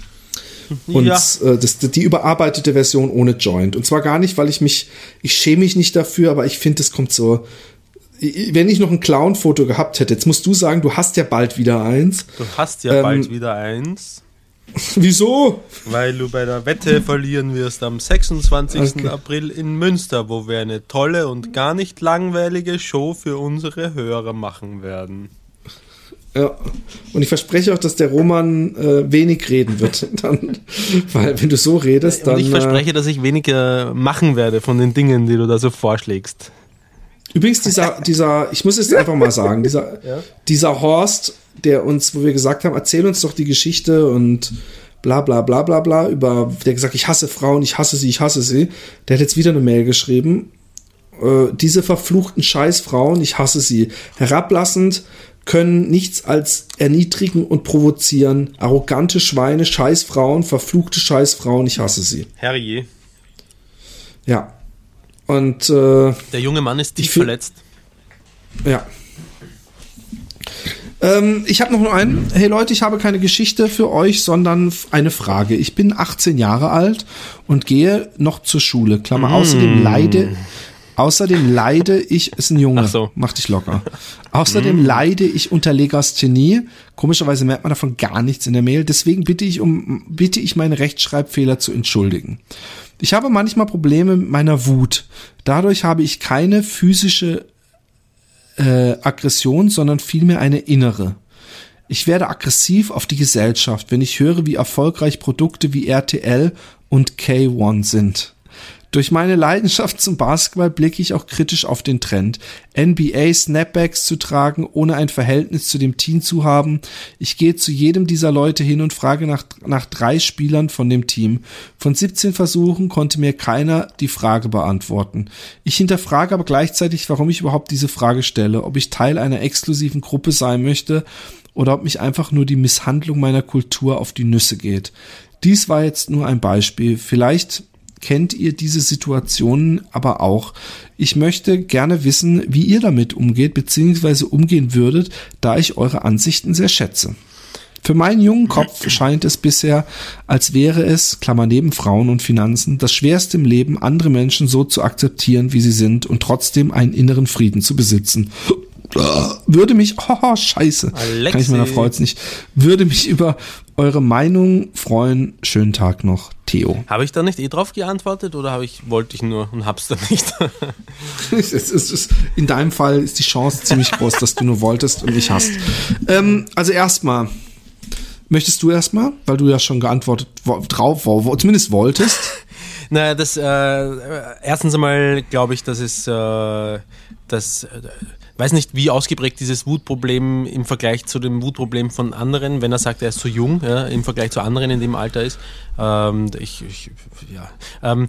und Ja. äh, das, die überarbeitete Version ohne Joint. Und zwar gar nicht, weil ich mich, ich schäme mich nicht dafür, aber ich finde, es kommt so. Wenn ich noch ein Clown-Foto gehabt hätte, jetzt musst du sagen, du hast ja bald wieder eins. Du hast ja Ähm, bald wieder eins, Wieso? weil du bei der Wette verlieren wirst am 26. Okay. April in Münster, wo wir eine tolle und gar nicht langweilige Show für unsere Hörer machen werden. Ja. Und ich verspreche auch, dass der Roman äh, wenig reden wird. Dann, weil wenn du so redest, dann. und ich verspreche, dass ich weniger machen werde von den Dingen, die du da so vorschlägst. Äh, Übrigens, dieser, dieser, ich muss es einfach mal sagen, dieser, dieser Horst, der uns, wo wir gesagt haben, erzähl uns doch die Geschichte und bla bla bla bla bla, über, der gesagt, ich hasse Frauen, ich hasse sie, ich hasse sie, der hat jetzt wieder eine Mail geschrieben. Äh, diese verfluchten Scheißfrauen, ich hasse sie. Herablassend können nichts als erniedrigen und provozieren. Arrogante Schweine, Scheißfrauen, verfluchte Scheißfrauen, ich hasse sie. Herrje. Ja. Und äh, Der junge Mann ist tief verletzt. Ja. Ähm, ich habe noch nur einen. Hey Leute, ich habe keine Geschichte für euch, sondern eine Frage. Ich bin 18 Jahre alt und gehe noch zur Schule. Klammer, außerdem leide, außerdem leide ich, ist ein Junge, Ach so. mach dich locker. Außerdem leide ich unter Legasthenie. Komischerweise merkt man davon gar nichts in der Mail. Deswegen bitte ich um, bitte ich meine Rechtschreibfehler zu entschuldigen. Ich habe manchmal Probleme mit meiner Wut. Dadurch habe ich keine physische äh, Aggression, sondern vielmehr eine innere. Ich werde aggressiv auf die Gesellschaft, wenn ich höre, wie erfolgreich Produkte wie RTL und K1 sind. Durch meine Leidenschaft zum Basketball blicke ich auch kritisch auf den Trend, NBA Snapbacks zu tragen, ohne ein Verhältnis zu dem Team zu haben. Ich gehe zu jedem dieser Leute hin und frage nach, nach drei Spielern von dem Team. Von 17 Versuchen konnte mir keiner die Frage beantworten. Ich hinterfrage aber gleichzeitig, warum ich überhaupt diese Frage stelle, ob ich Teil einer exklusiven Gruppe sein möchte oder ob mich einfach nur die Misshandlung meiner Kultur auf die Nüsse geht. Dies war jetzt nur ein Beispiel. Vielleicht kennt ihr diese Situationen aber auch. Ich möchte gerne wissen, wie ihr damit umgeht bzw. umgehen würdet, da ich eure Ansichten sehr schätze. Für meinen jungen Kopf scheint es bisher, als wäre es, Klammer neben Frauen und Finanzen, das Schwerste im Leben, andere Menschen so zu akzeptieren, wie sie sind und trotzdem einen inneren Frieden zu besitzen. Würde mich, oh, scheiße, Alexi. kann ich meiner Frau jetzt nicht, würde mich über eure Meinung freuen. Schönen Tag noch, Theo. Habe ich da nicht eh drauf geantwortet oder habe ich, wollte ich nur und hab's dann nicht? Es ist, es in deinem Fall ist die Chance ziemlich groß, dass du nur wolltest und nicht hast. Ähm, also erstmal, möchtest du erstmal, weil du ja schon geantwortet wo, drauf, wo, wo, zumindest wolltest. naja, das, äh, erstens einmal glaube ich, dass es, äh, das, äh, weiß nicht, wie ausgeprägt dieses Wutproblem im Vergleich zu dem Wutproblem von anderen, wenn er sagt, er ist zu jung, ja, im Vergleich zu anderen in dem Alter ist. Ähm, ich, ich, ja, ähm,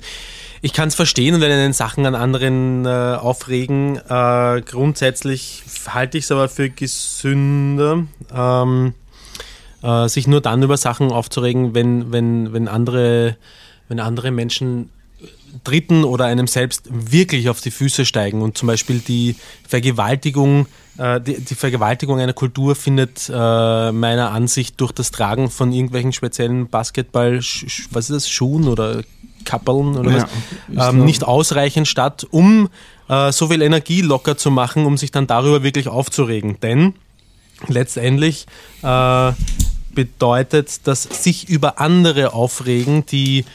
ich kann es verstehen, wenn einen Sachen an anderen äh, aufregen. Äh, grundsätzlich halte ich es aber für gesünder. Ähm, äh, sich nur dann über Sachen aufzuregen, wenn, wenn, wenn, andere, wenn andere Menschen Dritten oder einem selbst wirklich auf die Füße steigen. Und zum Beispiel die Vergewaltigung, äh, die, die Vergewaltigung einer Kultur findet äh, meiner Ansicht durch das Tragen von irgendwelchen speziellen Basketball, was ist das, Schuhen oder Kappeln oder Ja, was, ähm, nicht ausreichend statt, um äh, so viel Energie locker zu machen, um sich dann darüber wirklich aufzuregen. Denn letztendlich äh, bedeutet das sich über andere aufregen, die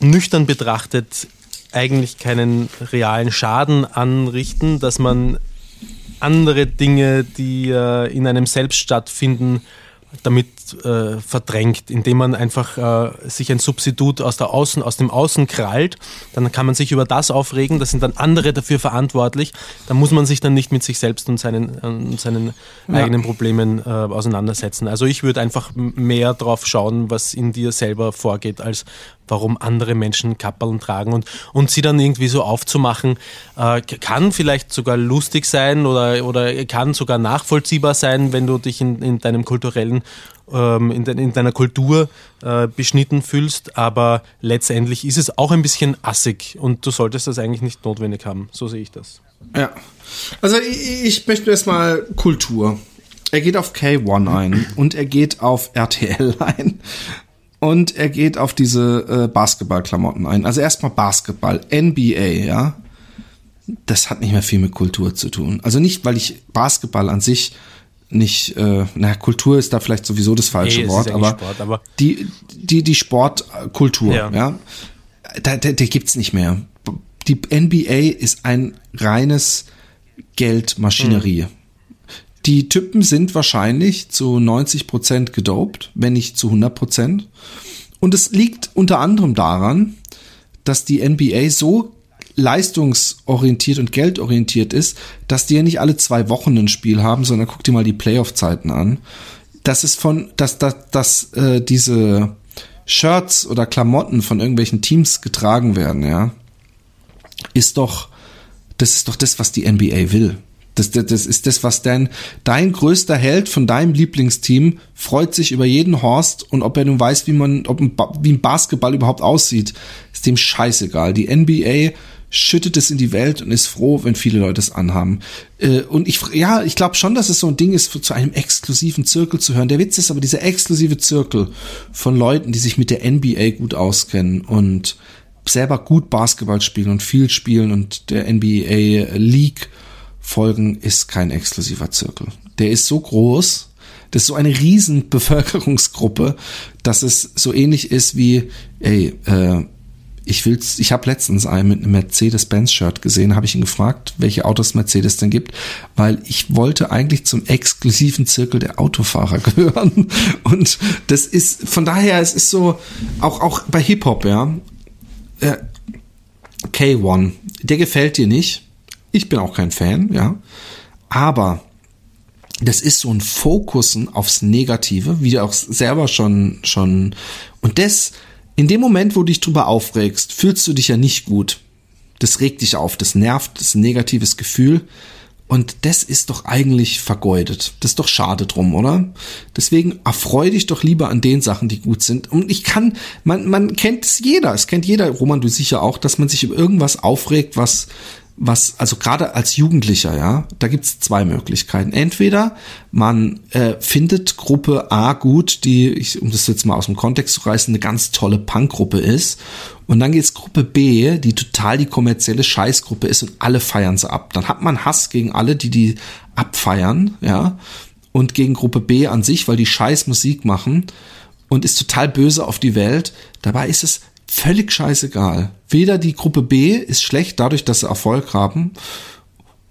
nüchtern betrachtet eigentlich keinen realen Schaden anrichten, dass man andere Dinge, die äh, in einem selbst stattfinden, damit äh, verdrängt, indem man einfach äh, sich ein Substitut aus, der Außen, aus dem Außen krallt, dann kann man sich über das aufregen, da sind dann andere dafür verantwortlich, da muss man sich dann nicht mit sich selbst und seinen, und seinen eigenen Problemen äh, auseinandersetzen. Also ich würde einfach mehr drauf schauen, was in dir selber vorgeht, als warum andere Menschen Kappeln tragen. Und, und sie dann irgendwie so aufzumachen, äh, kann vielleicht sogar lustig sein oder, oder kann sogar nachvollziehbar sein, wenn du dich in, in deinem kulturellen, ähm, in, de, in deiner Kultur äh, beschnitten fühlst, aber letztendlich ist es auch ein bisschen assig und du solltest das eigentlich nicht notwendig haben. So sehe ich das. Ja. Also ich, ich möchte erstmal Kultur. Er geht auf K1 ein und er geht auf RTL ein und er geht auf diese äh, Basketballklamotten ein. Also erstmal Basketball, NBA, ja. Das hat nicht mehr viel mit Kultur zu tun. Also nicht, weil ich Basketball an sich nicht, äh, na, Kultur ist da vielleicht sowieso das falsche ist Wort, aber, Sport, aber- die, die, die Sportkultur, Ja. ja, da, da, da gibt's nicht mehr. Die NBA ist ein reines Geldmaschinerie. Die Typen sind wahrscheinlich zu 90 Prozent gedopt, wenn nicht zu 100 Prozent. Und es liegt unter anderem daran, dass die NBA so leistungsorientiert und geldorientiert ist, dass die ja nicht alle zwei Wochen ein Spiel haben, sondern guck dir mal die Playoff-Zeiten an. Das ist von, dass, dass, dass äh, diese Shirts oder Klamotten von irgendwelchen Teams getragen werden, ja, ist doch, das ist doch das, was die NBA will. Das, das, das ist das, was dein, dein größter Held von deinem Lieblingsteam freut sich über jeden Horst und ob er nun weiß, wie man, ob ein, wie ein Basketball überhaupt aussieht, ist dem scheißegal. Die NBA schüttet es in die Welt und ist froh, wenn viele Leute es anhaben. Äh, und ich, ja, ich glaube schon, dass es so ein Ding ist, zu einem exklusiven Zirkel zu hören. Der Witz ist aber dieser exklusive Zirkel von Leuten, die sich mit der NBA gut auskennen und selber gut Basketball spielen und viel spielen und der NBA League folgen, ist kein exklusiver Zirkel. Der ist so groß, das ist so eine riesen Bevölkerungsgruppe, dass es so ähnlich ist wie, ey, äh, ich will's, ich habe letztens einen mit einem Mercedes-Benz-Shirt gesehen, habe ich ihn gefragt, welche Autos Mercedes denn gibt, weil ich wollte eigentlich zum exklusiven Zirkel der Autofahrer gehören. Und das ist, von daher, es ist so, auch, auch bei Hip-Hop, ja, äh, K1, der gefällt dir nicht. Ich bin auch kein Fan, ja. Aber das ist so ein Fokussen aufs Negative, wie du auch selber schon, schon, und das, in dem Moment, wo du dich drüber aufregst, fühlst du dich ja nicht gut. Das regt dich auf, das nervt, das ist ein negatives Gefühl. Und das ist doch eigentlich vergeudet. Das ist doch schade drum, oder? Deswegen erfreu dich doch lieber an den Sachen, die gut sind. Und ich kann, man, man kennt es jeder, es kennt jeder, Roman, du sicher auch, dass man sich über irgendwas aufregt, was, was, also gerade als Jugendlicher, ja, da gibt's zwei Möglichkeiten. Entweder man äh, findet Gruppe A gut, die, ich, um das jetzt mal aus dem Kontext zu reißen, eine ganz tolle Punkgruppe ist. Und dann geht's Gruppe B, die total die kommerzielle Scheißgruppe ist und alle feiern sie ab. Dann hat man Hass gegen alle, die die abfeiern, ja, und gegen Gruppe B an sich, weil die scheiß Musik machen und ist total böse auf die Welt. Dabei ist es völlig scheißegal. Weder die Gruppe B ist schlecht dadurch, dass sie Erfolg haben,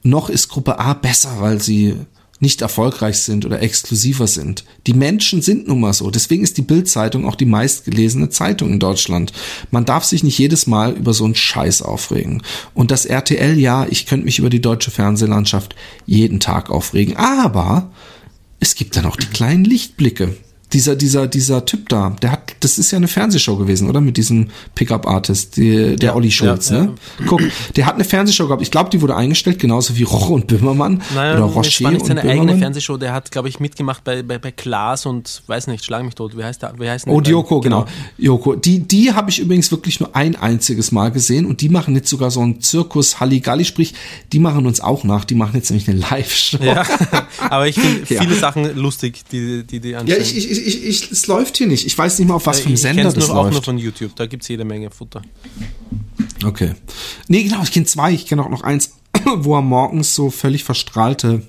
noch ist Gruppe A besser, weil sie nicht erfolgreich sind oder exklusiver sind. Die Menschen sind nun mal so. Deswegen ist die Bild-Zeitung auch die meistgelesene Zeitung in Deutschland. Man darf sich nicht jedes Mal über so einen Scheiß aufregen. Und das RTL, ja, ich könnte mich über die deutsche Fernsehlandschaft jeden Tag aufregen. Aber es gibt dann auch die kleinen Lichtblicke dieser, dieser, dieser Typ da, der hat, das ist ja eine Fernsehshow gewesen, oder? Mit diesem Pickup-Artist, der ja, Olli Schulz, ja, ne? Ja. Guck, der hat eine Fernsehshow gehabt. Ich glaube, die wurde eingestellt, genauso wie Roche und Böhmermann. Naja, oder Rocher war nicht seine eigene Fernsehshow, der hat, glaube ich, mitgemacht bei, bei, bei Klaas und weiß nicht, schlag mich tot. Wie heißt der? Wie heißt oh, Joko, genau. genau. Joko. Die, die habe ich übrigens wirklich nur ein einziges Mal gesehen und die machen jetzt sogar so einen Zirkus Halligalli, sprich, die machen uns auch nach. Die machen jetzt nämlich eine Live-Show. Ja, aber ich finde viele Sachen lustig, die die, die anstellen. Ja, ich, ich, ich, ich, es läuft hier nicht. Ich weiß nicht mal, auf was für einem Sender das läuft. auch nur von YouTube. Da gibt's jede Menge Futter. Okay. Nee, genau, ich kenne zwei. Ich kenne auch noch eins, wo er morgens so völlig verstrahlte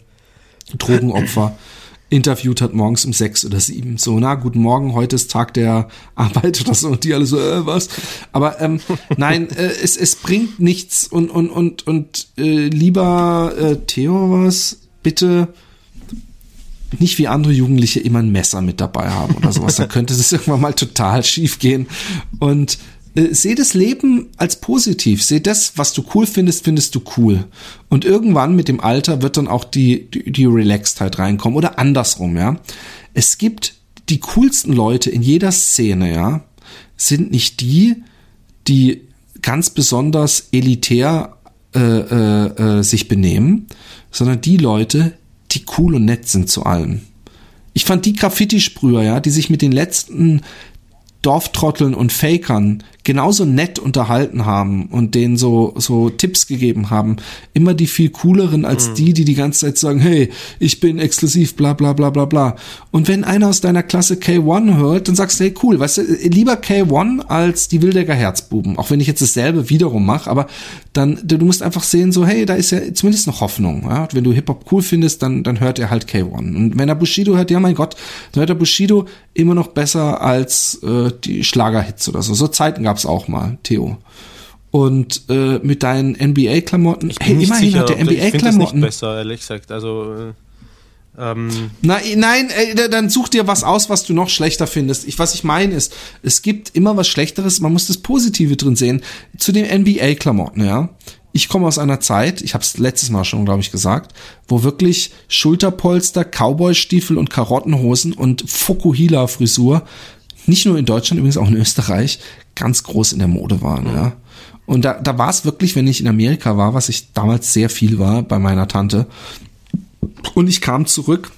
Drogenopfer interviewt hat, morgens um sechs oder sieben. So, na, guten Morgen, heute ist Tag der Arbeit oder so. Und die alle so, äh, was? Aber ähm, nein, äh, es, es bringt nichts. Und, und, und, und äh, lieber äh, Theo, was? Bitte nicht wie andere Jugendliche immer ein Messer mit dabei haben oder sowas. Da könnte es irgendwann mal total schief gehen. Und äh, seh das Leben als positiv. Seh das, was du cool findest, findest du cool. Und irgendwann mit dem Alter wird dann auch die, die, die Relaxedheit reinkommen oder andersrum, ja. Es gibt die coolsten Leute in jeder Szene, ja, sind nicht die, die ganz besonders elitär äh, äh, äh, sich benehmen, sondern die Leute, die cool und nett sind zu allem. Ich fand die Graffiti-Sprüher, ja, die sich mit den letzten Dorftrotteln und Fakern genauso nett unterhalten haben und denen so, so Tipps gegeben haben, immer die viel cooleren als mhm. die, die die ganze Zeit sagen, hey, ich bin exklusiv, bla, bla, bla, bla, bla. Und wenn einer aus deiner Klasse K1 hört, dann sagst du, hey, cool, weißt du, lieber K1 als die Wildecker Herzbuben. Auch wenn ich jetzt dasselbe wiederum mache, aber dann, du musst einfach sehen, so, hey, da ist ja zumindest noch Hoffnung. Ja? Wenn du Hip-Hop cool findest, dann, dann hört er halt K1. Und wenn er Bushido hört, ja, mein Gott, dann hört er Bushido immer noch besser als äh, die Schlagerhits oder so. So Zeiten gab es auch mal, Theo. Und äh, mit deinen NBA-Klamotten, hey, immerhin sicher, hat der NBA-Klamotten. besser, ehrlich gesagt. Also Ähm, Na, nein, äh, dann such dir was aus, was du noch schlechter findest. Ich, was ich meine ist, es gibt immer was Schlechteres, man muss das Positive drin sehen. Zu den NBA-Klamotten, ja. Ich komme aus einer Zeit, ich habe es letztes Mal schon, glaube ich, gesagt, wo wirklich Schulterpolster, Cowboystiefel und Karottenhosen und Fukuhila-Frisur, nicht nur in Deutschland, übrigens auch in Österreich, ganz groß in der Mode waren, ja. Und da, da war es wirklich, wenn ich in Amerika war, was ich damals sehr viel war bei meiner Tante, und ich kam zurück,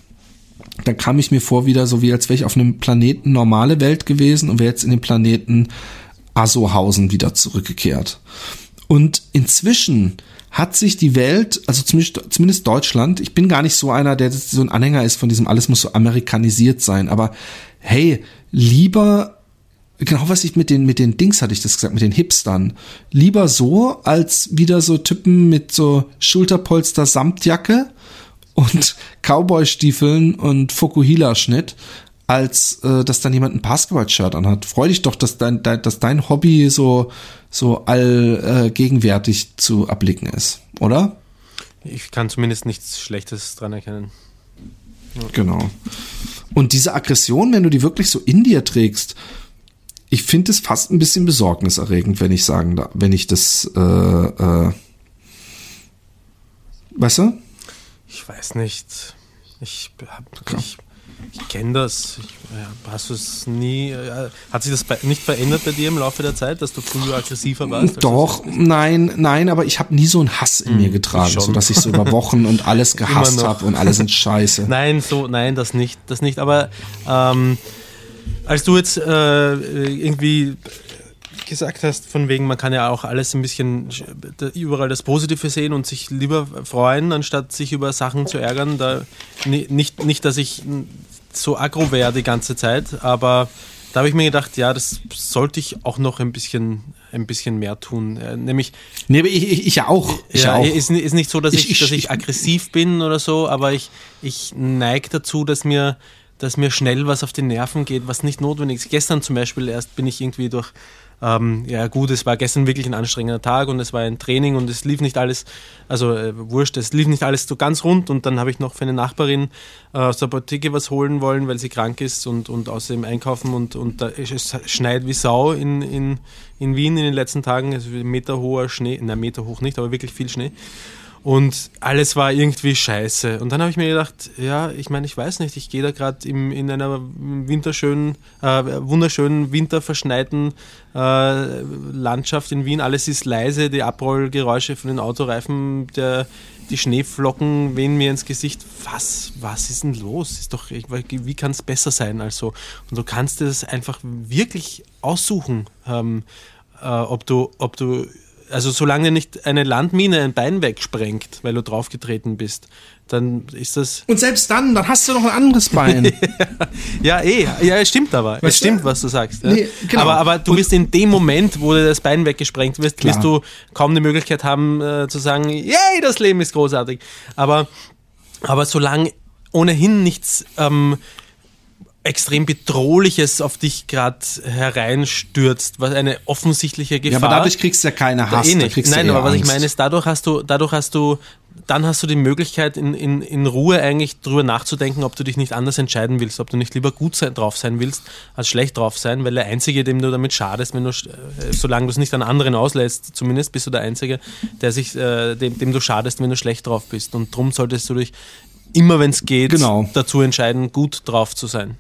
dann kam ich mir vor wieder so wie als wäre ich auf einem Planeten normale Welt gewesen und wäre jetzt in den Planeten Asohausen wieder zurückgekehrt. Und inzwischen hat sich die Welt, also zumindest, zumindest Deutschland, ich bin gar nicht so einer, der so ein Anhänger ist von diesem, alles muss so amerikanisiert sein, aber hey, lieber genau was ich mit den mit den Dings hatte ich das gesagt mit den Hipstern lieber so als wieder so Typen mit so Schulterpolster Samtjacke und Cowboy-Stiefeln und Fukuhila-Schnitt, als äh, dass dann jemand ein Basketball-Shirt anhat. Freu dich doch, dass dein, dein, dass dein Hobby so, so allgegenwärtig äh, zu erblicken ist, oder? Ich kann zumindest nichts Schlechtes dran erkennen. Genau. Und diese Aggression, wenn du die wirklich so in dir trägst, ich finde es fast ein bisschen besorgniserregend, wenn ich sagen wenn ich das, äh, äh, weißt du? Ich weiß nicht. Ich, ich, ich kenne das. Ich, hast du es nie. Äh, hat sich das nicht verändert bei dir im Laufe der Zeit, dass du früher aggressiver warst? Doch, nein, nein, aber ich habe nie so einen Hass in hm, mir getragen, so dass ich so über Wochen und alles gehasst habe und alles sind Scheiße. Nein, so, nein, das nicht, das nicht. Aber ähm, als du jetzt äh, irgendwie gesagt hast, von wegen, man kann ja auch alles ein bisschen überall das Positive sehen und sich lieber freuen, anstatt sich über Sachen zu ärgern. Da, nicht, nicht, dass ich so aggro wäre die ganze Zeit, aber da habe ich mir gedacht, ja, das sollte ich auch noch ein bisschen, ein bisschen mehr tun. Äh, nämlich. Nee, aber ich, ich, ich auch. Ich ja, auch. Ist, ist nicht so, dass ich, ich dass ich, aggressiv bin oder so, aber ich, ich neige dazu, dass mir, dass mir schnell was auf die Nerven geht, was nicht notwendig ist. Gestern zum Beispiel erst bin ich irgendwie durch ähm, ja gut, es war gestern wirklich ein anstrengender Tag und es war ein Training und es lief nicht alles, also äh, wurscht, es lief nicht alles so ganz rund und dann habe ich noch für eine Nachbarin äh, aus der Apotheke was holen wollen, weil sie krank ist und, und außerdem einkaufen und, und da, es schneit wie Sau in, in, in Wien in den letzten Tagen, es ist ein Meter hoher Schnee, na Meter hoch nicht, aber wirklich viel Schnee. Und alles war irgendwie scheiße. Und dann habe ich mir gedacht, ja, ich meine, ich weiß nicht, ich gehe da gerade in einer winterschönen, äh, wunderschönen, winterverschneiten äh, Landschaft in Wien. Alles ist leise, die Abrollgeräusche von den Autoreifen, der, die Schneeflocken wehen mir ins Gesicht. Was, was ist denn los? Ist doch, wie kann es besser sein als so? Und du kannst es einfach wirklich aussuchen, ähm, äh, ob du, ob du also solange nicht eine Landmine ein Bein wegsprengt, weil du draufgetreten bist, dann ist das. Und selbst dann, dann hast du noch ein anderes Bein. ja, eh. Ja, es stimmt aber. Weißt es stimmt, was du sagst. Ja. Nee, genau. aber, aber du wirst in dem Moment, wo dir das Bein weggesprengt wird, wirst du kaum eine Möglichkeit haben äh, zu sagen, yay, das Leben ist großartig. Aber, aber solange ohnehin nichts ähm, extrem Bedrohliches auf dich gerade hereinstürzt, was eine offensichtliche Gefahr. Ja, aber dadurch kriegst du ja keine Hass. Eh Nein, aber was Angst. ich meine ist, dadurch hast du, dadurch hast du, dann hast du die Möglichkeit, in, in, in Ruhe eigentlich drüber nachzudenken, ob du dich nicht anders entscheiden willst, ob du nicht lieber gut sein, drauf sein willst, als schlecht drauf sein, weil der Einzige, dem du damit schadest, wenn du, äh, solange du es nicht an anderen auslässt, zumindest bist du der Einzige, der sich, äh, dem, dem du schadest, wenn du schlecht drauf bist. Und darum solltest du dich immer, wenn es geht, genau. dazu entscheiden, gut drauf zu sein.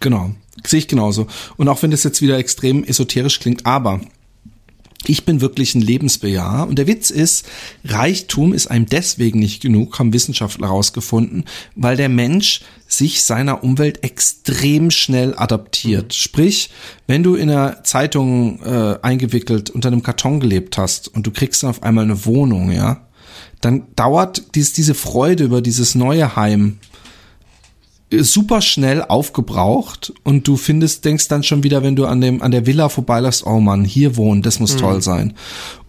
Genau, sehe ich genauso. Und auch wenn das jetzt wieder extrem esoterisch klingt, aber ich bin wirklich ein Lebensbejahr. Und der Witz ist, Reichtum ist einem deswegen nicht genug, haben Wissenschaftler herausgefunden, weil der Mensch sich seiner Umwelt extrem schnell adaptiert. Mhm. Sprich, wenn du in einer Zeitung äh, eingewickelt unter einem Karton gelebt hast und du kriegst dann auf einmal eine Wohnung, ja, dann dauert dies, diese Freude über dieses neue Heim super schnell aufgebraucht und du findest, denkst dann schon wieder, wenn du an dem, an der Villa vorbeiläufst, oh Mann, hier wohnen, das muss mhm. toll sein.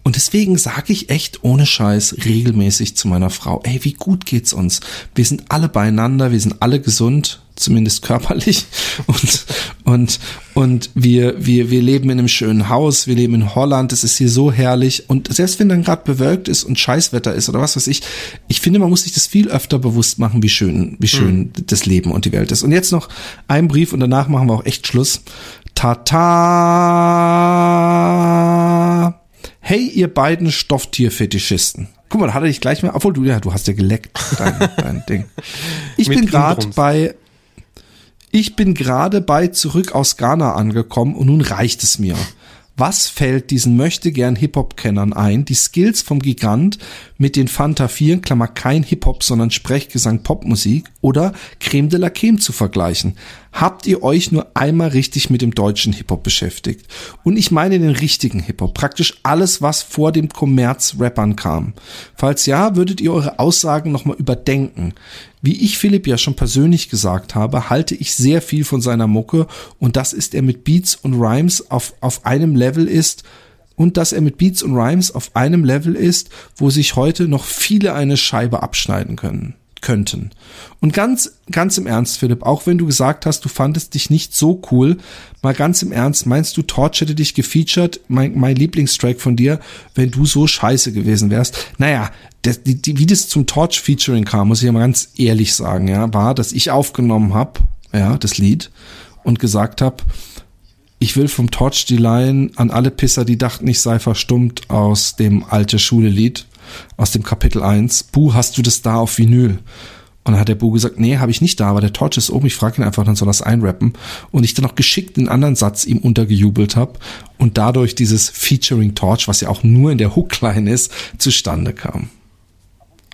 Und deswegen sage ich echt ohne Scheiß regelmäßig zu meiner Frau, ey, wie gut geht's uns? Wir sind alle beieinander, wir sind alle gesund, zumindest körperlich und und und wir wir wir leben in einem schönen Haus, wir leben in Holland, es ist hier so herrlich und selbst wenn dann gerade bewölkt ist und Scheißwetter ist oder was weiß ich, ich finde, man muss sich das viel öfter bewusst machen, wie schön wie schön mhm. das Leben und die Welt ist. Und jetzt noch ein Brief und danach machen wir auch echt Schluss. Tata. Hey, ihr beiden Stofftierfetischisten. Guck mal, da hat er dich gleich mal, obwohl du, ja, du hast ja geleckt, dein, dein Ding. Ich bin gerade bei, ich bin gerade bei zurück aus Ghana angekommen und nun reicht es mir. Was fällt diesen möchtegern Hip-Hop-Kennern ein, die Skills vom Gigant mit den Fanta 4, Klammer kein Hip-Hop, sondern Sprechgesang Popmusik oder Creme de la Creme zu vergleichen? Habt ihr euch nur einmal richtig mit dem deutschen Hip-Hop beschäftigt? Und ich meine den richtigen Hip-Hop, praktisch alles, was vor dem Kommerz-Rappern kam. Falls ja, würdet ihr eure Aussagen nochmal überdenken. Wie ich Philipp ja schon persönlich gesagt habe, halte ich sehr viel von seiner Mucke und dass ist er mit Beats und Rhymes auf, auf einem Level ist, und dass er mit Beats und Rhymes auf einem Level ist, wo sich heute noch viele eine Scheibe abschneiden können könnten. Und ganz, ganz im Ernst, Philipp, auch wenn du gesagt hast, du fandest dich nicht so cool, mal ganz im Ernst, meinst du, Torch hätte dich gefeatured, mein, mein Lieblingstrack von dir, wenn du so scheiße gewesen wärst? Naja, das, die, die, wie das zum Torch-Featuring kam, muss ich mal ganz ehrlich sagen, ja, war, dass ich aufgenommen habe, ja, das Lied, und gesagt habe, ich will vom Torch die Line an alle Pisser, die dachten, ich sei verstummt, aus dem alte Schule-Lied aus dem Kapitel 1, Bu, hast du das da auf Vinyl? Und dann hat der Bu gesagt, nee, habe ich nicht da, aber der Torch ist oben, ich frage ihn einfach, dann soll es einrappen. Und ich dann noch geschickt den anderen Satz ihm untergejubelt habe und dadurch dieses Featuring Torch, was ja auch nur in der Hookline ist, zustande kam.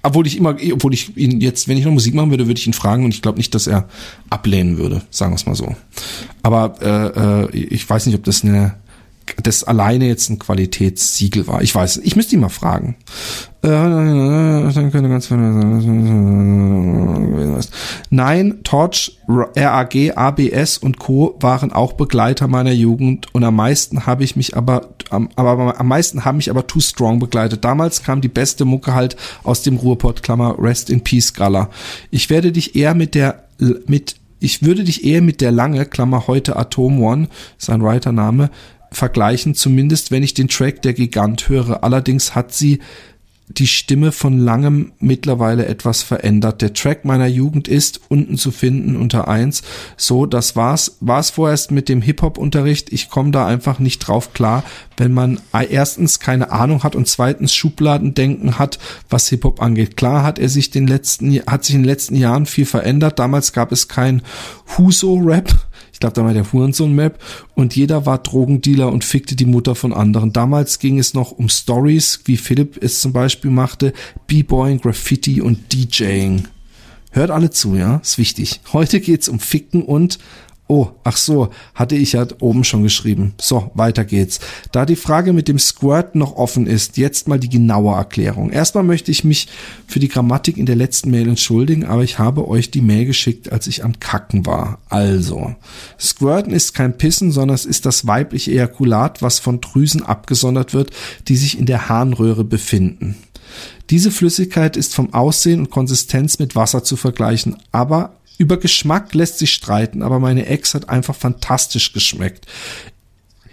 Obwohl ich immer, obwohl ich ihn jetzt, wenn ich noch Musik machen würde, würde ich ihn fragen und ich glaube nicht, dass er ablehnen würde, sagen wir es mal so. Aber äh, äh, ich weiß nicht, ob das eine das alleine jetzt ein Qualitätssiegel war. Ich weiß, ich müsste ihn mal fragen. Nein, Torch, RAG, ABS und Co. waren auch Begleiter meiner Jugend und am meisten habe ich mich aber, aber am meisten haben mich aber Too Strong begleitet. Damals kam die beste Mucke halt aus dem Ruhrpott, Klammer, Rest in Peace, Gala. Ich werde dich eher mit der, mit ich würde dich eher mit der Lange, Klammer heute Atom One, sein Writer-Name, vergleichen, zumindest wenn ich den Track der Gigant höre. Allerdings hat sie die Stimme von langem mittlerweile etwas verändert. Der Track meiner Jugend ist unten zu finden unter eins. So, das war's. War's vorerst mit dem Hip-Hop-Unterricht. Ich komme da einfach nicht drauf klar, wenn man erstens keine Ahnung hat und zweitens Schubladendenken hat, was Hip-Hop angeht. Klar hat er sich den letzten, hat sich in den letzten Jahren viel verändert. Damals gab es kein Huso-Rap glaube, da war der Hurensohn-Map und jeder war Drogendealer und fickte die Mutter von anderen. Damals ging es noch um Stories, wie Philipp es zum Beispiel machte, B-Boying, Graffiti und DJing. Hört alle zu, ja, ist wichtig. Heute geht's um Ficken und Oh, ach so, hatte ich ja oben schon geschrieben. So, weiter geht's. Da die Frage mit dem Squirt noch offen ist, jetzt mal die genaue Erklärung. Erstmal möchte ich mich für die Grammatik in der letzten Mail entschuldigen, aber ich habe euch die Mail geschickt, als ich am Kacken war. Also, Squirten ist kein Pissen, sondern es ist das weibliche Ejakulat, was von Drüsen abgesondert wird, die sich in der Harnröhre befinden. Diese Flüssigkeit ist vom Aussehen und Konsistenz mit Wasser zu vergleichen, aber über Geschmack lässt sich streiten, aber meine Ex hat einfach fantastisch geschmeckt.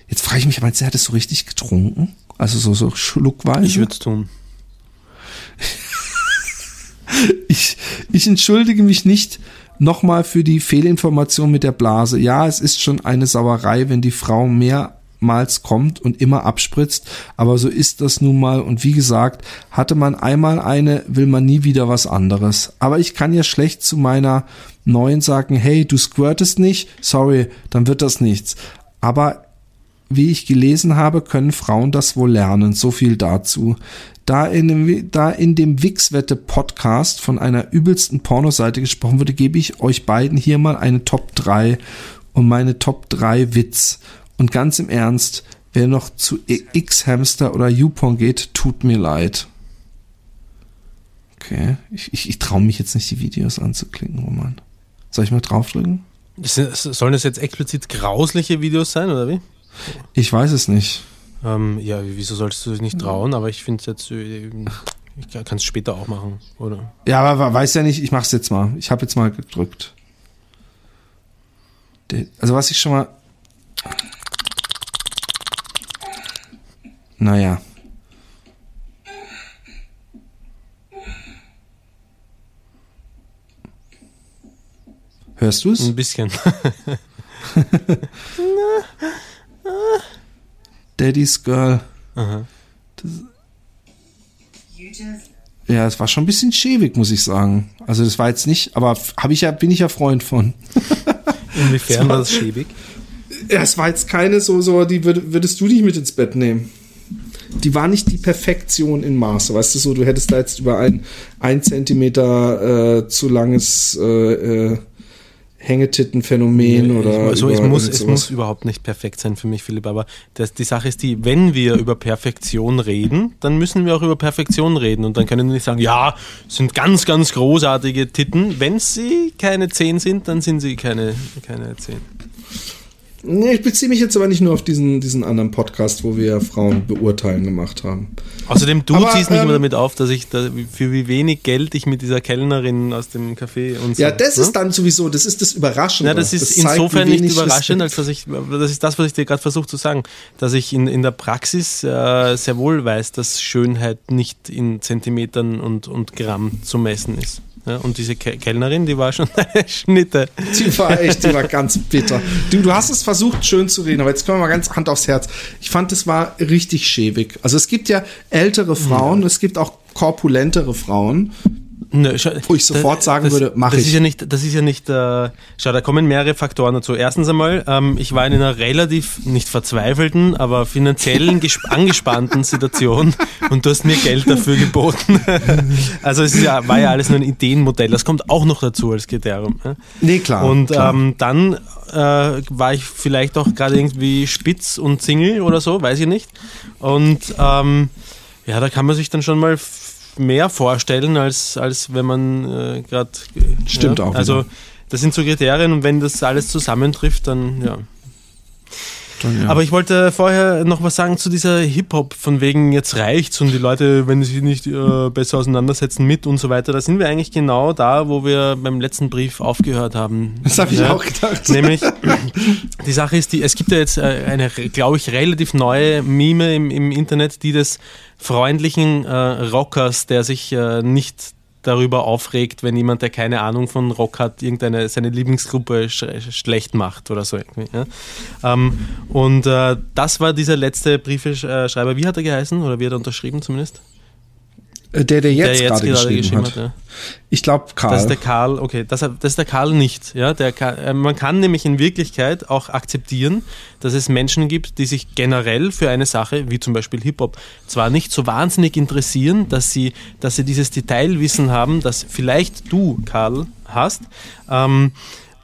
Jetzt frage ich mich, meinst du, er hat es so richtig getrunken? Also so, so schluckweise? Ich würde es tun. ich, ich entschuldige mich nicht nochmal für die Fehlinformation mit der Blase. Ja, es ist schon eine Sauerei, wenn die Frau mehr mehrmals kommt und immer abspritzt, aber so ist das nun mal und wie gesagt, hatte man einmal eine, will man nie wieder was anderes. Aber ich kann ja schlecht zu meiner neuen sagen, hey, du squirtest nicht, sorry, dann wird das nichts. Aber wie ich gelesen habe, können Frauen das wohl lernen. So viel dazu. Da in dem, da in dem Wixwette Podcast von einer übelsten Pornoseite gesprochen wurde, gebe ich euch beiden hier mal eine Top 3 und meine Top 3 Witz. Und ganz im Ernst, wer noch zu X-Hamster oder YouPorn geht, tut mir leid. Okay, ich, ich, ich traue mich jetzt nicht, die Videos anzuklicken, Roman. Soll ich mal draufdrücken? Sollen das jetzt explizit grausliche Videos sein, oder wie? Ich weiß es nicht. Ähm, ja, wieso solltest du dich nicht trauen? Aber ich finde es jetzt, äh, ich kann es später auch machen, oder? Ja, aber weiß ja nicht, ich mach's jetzt mal. Ich habe jetzt mal gedrückt. Also was ich schon mal. Naja. Hörst du es? Ein bisschen. Daddy's Girl. Ja, es war schon ein bisschen schäbig, muss ich sagen. Also das war jetzt nicht, aber habe ich ja, bin ich ja Freund von. Inwiefern war das schäbig? Ja, es war jetzt keine so, so, die würd, würdest du nicht mit ins Bett nehmen. Die war nicht die Perfektion in Maße, weißt du so, du hättest da jetzt über ein, ein Zentimeter äh, zu langes äh, äh, Hängetittenphänomen oder also es muss, es muss überhaupt nicht perfekt sein für mich, Philipp, aber das, die Sache ist die, wenn wir über Perfektion reden, dann müssen wir auch über Perfektion reden und dann können wir nicht sagen, ja, es sind ganz, ganz großartige Titten. Wenn sie keine 10 sind, dann sind sie keine, keine 10. Nee, ich beziehe mich jetzt aber nicht nur auf diesen, diesen anderen Podcast, wo wir Frauen beurteilen gemacht haben. Außerdem, du Aber, ziehst mich ähm, immer damit auf, dass ich da, für wie wenig Geld ich mit dieser Kellnerin aus dem Café und so. Ja, das ne? ist dann sowieso, das ist das Überraschende. Ja, das ist zeigt, insofern nicht überraschend, als dass ich, das ist das, was ich dir gerade versuche zu sagen, dass ich in, in der Praxis äh, sehr wohl weiß, dass Schönheit nicht in Zentimetern und, und Gramm zu messen ist. Ja, und diese Ke Kellnerin, die war schon eine Schnitte. Die war echt, die war ganz bitter. Du, du hast es versucht, schön zu reden, aber jetzt kommen wir mal ganz Hand aufs Herz. Ich fand, es war richtig schäbig. Also es gibt ja ältere Frauen, es gibt auch korpulentere Frauen. Schau, Wo ich sofort sagen das, würde, mach das ich. Ist ja nicht, das ist ja nicht, äh, schau, da kommen mehrere Faktoren dazu. Erstens einmal, ähm, ich war in einer relativ, nicht verzweifelten, aber finanziellen, gesp- angespannten Situation und du hast mir Geld dafür geboten. also es ja, war ja alles nur ein Ideenmodell. Das kommt auch noch dazu als Kriterium. Ja? Nee, klar. Und klar. ähm, dann äh, war ich vielleicht auch gerade irgendwie spitz und Single oder so, weiß ich nicht. Und ähm, ja, da kann man sich dann schon mal mehr vorstellen, als, als wenn man äh, gerade. Stimmt ja, auch Also, wieder. das sind so Kriterien und wenn das alles zusammentrifft, dann ja. Dann, ja. Aber ich wollte vorher noch was sagen zu dieser Hip-Hop, von wegen jetzt reicht's und die Leute, wenn sie sich nicht äh, besser auseinandersetzen mit und so weiter. Da sind wir eigentlich genau da, wo wir beim letzten Brief aufgehört haben. das habe ich Ja. auch gedacht. Nämlich, die Sache ist die, es gibt ja jetzt äh, eine, glaube ich, relativ neue Meme im, im Internet, die des freundlichen äh, Rockers, der sich äh, nicht darüber aufregt, wenn jemand, der keine Ahnung von Rock hat, irgendeine seine Lieblingsgruppe sch schlecht macht oder so irgendwie. Ja? Ähm, und äh, das war dieser letzte Briefeschreiber. Wie hat er geheißen oder wie hat er unterschrieben zumindest? Äh, der, der jetzt, der jetzt gerade geschrieben, hat. ja. Ich glaube, Karl. Das ist der Karl, okay, das, das ist der Karl nicht. Ja, der, Ka- äh, man kann nämlich in Wirklichkeit auch akzeptieren, dass es Menschen gibt, die sich generell für eine Sache, wie zum Beispiel Hip-Hop, zwar nicht so wahnsinnig interessieren, dass sie, dass sie dieses Detailwissen haben, das vielleicht du, Karl, hast, ähm,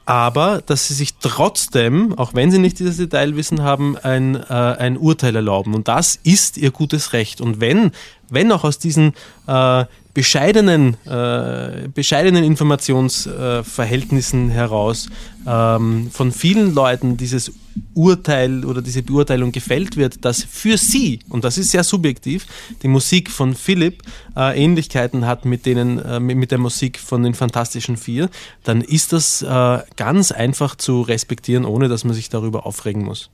aber dass sie sich trotzdem, auch wenn sie nicht dieses Detailwissen haben, ein, äh, ein Urteil erlauben. Und das ist ihr gutes Recht. Und wenn, wenn auch aus diesen äh, bescheidenen, äh, bescheidenen Informationsverhältnissen heraus ähm, von vielen Leuten dieses Urteil oder diese Beurteilung gefällt wird, dass für sie, und das ist sehr subjektiv, die Musik von Philipp äh, Ähnlichkeiten hat mit, denen, äh, mit der Musik von den Fantastischen Vier, dann ist das äh, ganz einfach zu respektieren, ohne dass man sich darüber aufregen muss.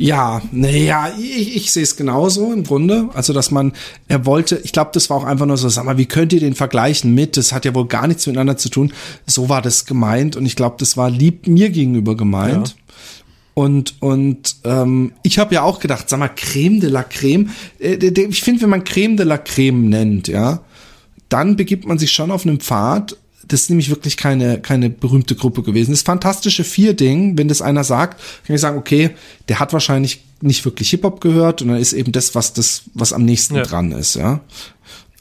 Ja, naja, ich, ich sehe es genauso im Grunde. Also, dass man, er wollte, ich glaube, das war auch einfach nur so, sag mal, wie könnt ihr den vergleichen mit? Das hat ja wohl gar nichts miteinander zu tun. So war das gemeint und ich glaube, das war lieb mir gegenüber gemeint. Und, und ähm, ich habe ja auch gedacht, sag mal, Creme de la Creme. Äh, ich finde, wenn man Creme de la Creme nennt, ja, dann begibt man sich schon auf einen Pfad. Das ist nämlich wirklich keine, keine berühmte Gruppe gewesen. Das fantastische Vier-Ding, wenn das einer sagt, kann ich sagen, okay, der hat wahrscheinlich nicht wirklich Hip-Hop gehört und dann ist eben das, was das, was am nächsten Ja. dran ist, ja.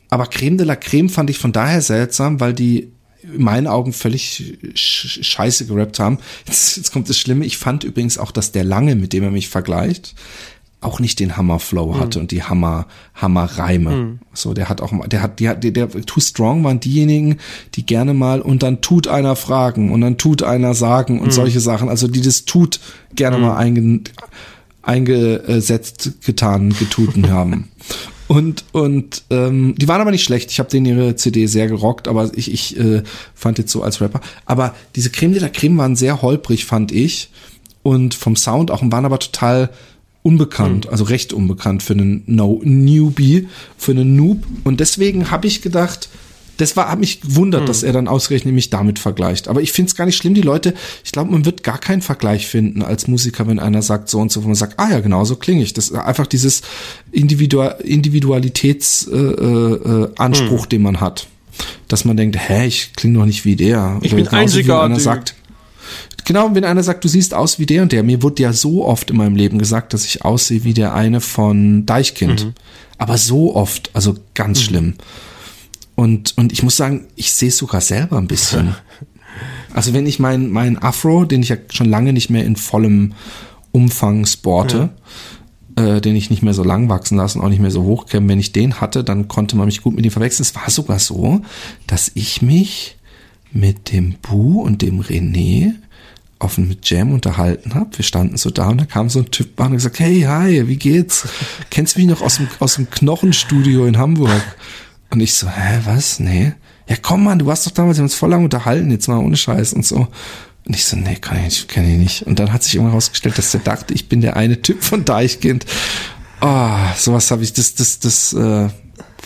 Aber Creme de la Creme fand ich von daher seltsam, weil die in meinen Augen völlig sch scheiße gerappt haben. Jetzt, jetzt kommt das Schlimme. Ich fand übrigens auch, dass der Lange, mit dem er mich vergleicht, auch nicht den Hammer-Flow Hm. hatte und die Hammer, Hammer-Reime. So, der hat auch, mal- der hat, die hat, der, der Too Strong waren diejenigen, die gerne mal und dann tut einer fragen und dann tut einer sagen und solche Sachen. Also die das tut gerne mal einge, eingesetzt, getan, getuten haben. Und, und ähm, die waren aber nicht schlecht. Ich habe denen ihre CD sehr gerockt, aber ich, ich äh, fand jetzt so als Rapper. Aber diese Creme de la Creme waren sehr holprig, fand ich. Und vom Sound auch und waren aber total unbekannt, Hm. also recht unbekannt für einen no Newbie, für einen Noob. Und deswegen habe ich gedacht, das war, hat mich gewundert, Hm. dass er dann ausgerechnet mich damit vergleicht. Aber ich finde es gar nicht schlimm, die Leute, ich glaube, man wird gar keinen Vergleich finden als Musiker, wenn einer sagt so und so, wo man sagt, ah ja, genau, so klinge ich. Das ist einfach dieses Individu Individualitätsanspruch, äh, äh, Anspruch, Hm. den man hat. Dass man denkt, hä, ich klinge doch nicht wie der. Ich Oder bin einzigartig. Einer sagt, Genau, wenn einer sagt, du siehst aus wie der und der. Mir wurde ja so oft in meinem Leben gesagt, dass ich aussehe wie der eine von Deichkind. Aber so oft, also ganz schlimm. Und, und ich muss sagen, ich sehe es sogar selber ein bisschen. Also wenn ich mein, mein Afro, den ich ja schon lange nicht mehr in vollem Umfang sporte, äh, den ich nicht mehr so lang wachsen lassen, auch nicht mehr so hochkämmen, wenn ich den hatte, dann konnte man mich gut mit ihm verwechseln. Es war sogar so, dass ich mich mit dem Bu und dem René auf einem Jam unterhalten habe. Wir standen so da und da kam so ein Typ an und gesagt, hey, hi, wie geht's? Kennst du mich noch aus dem, aus dem Knochenstudio in Hamburg? Und ich so, hä, was? Nee. Ja, komm Mann, du warst doch damals, wir haben uns voll lang unterhalten, jetzt mal ohne Scheiß und so. Und ich so, nee, kann ich nicht, kenne ich nicht. Und dann hat sich irgendwann herausgestellt, dass der dachte, ich bin der eine Typ von Deichkind. Oh, sowas habe ich, das, das, das äh,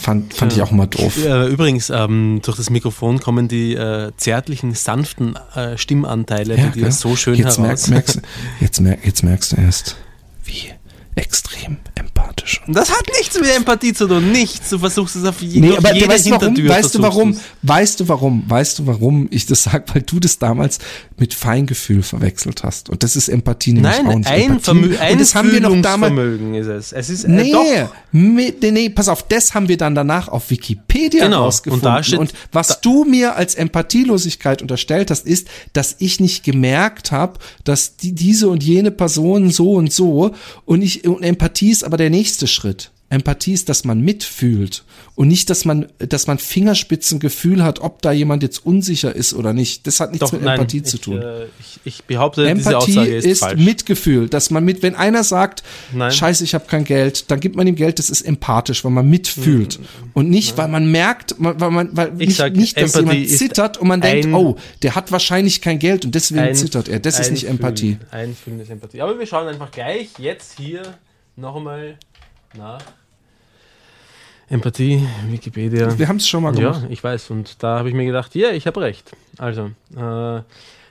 fand, fand ich auch immer doof. Äh, übrigens, ähm, durch das Mikrofon kommen die äh, zärtlichen, sanften äh, Stimmanteile, die dir gell? so schön jetzt heraus. Merkst, merkst, jetzt, merk, jetzt merkst du erst, wie extrem empathisch. das hat nichts mit Empathie zu tun, nichts. Du versuchst es auf, je, Nee, auf aber jede weißt du warum? Hintertür. Weißt du warum? du's. Weißt du warum? Weißt du warum ich das sag? Weil du das damals mit Feingefühl verwechselt hast. Und das ist Empathie nämlich auch Nein, nicht. ein Empathie. Vermö Und das haben wir noch damals. Ist es. Es ist äh, Nee, doch. mit, nee, nee, pass auf, das haben wir dann danach auf Wikipedia Genau, rausgefunden. und da steht- was da- du mir als Empathielosigkeit unterstellt hast, ist, dass ich nicht gemerkt habe, dass die, diese und jene Person so und so und ich und Empathie ist aber der nächste Schritt. Empathie ist, dass man mitfühlt und nicht, dass man, dass man Fingerspitzengefühl hat, ob da jemand jetzt unsicher ist oder nicht. Das hat nichts Doch, mit nein, Empathie ich, zu tun. Äh, ich, ich behaupte, diese Empathie Aussage ist, ist, falsch. Mitgefühl, dass man mit, wenn einer sagt, Nein. Scheiße, ich habe kein Geld, dann gibt man ihm Geld. Das ist empathisch, weil man mitfühlt und nicht, weil man merkt, weil man, weil Ich nicht, sag, nicht, dass Empathie jemand zittert und man denkt, oh, der hat wahrscheinlich kein Geld und deswegen zittert er. Das ist nicht. Empathie. Einfühlen ist Empathie. Aber wir schauen einfach gleich jetzt hier noch einmal nach. Empathie, Wikipedia. Wir haben es schon mal gemacht. Ja, ich weiß. Und da habe ich mir gedacht, ja, ich habe recht. Also, äh,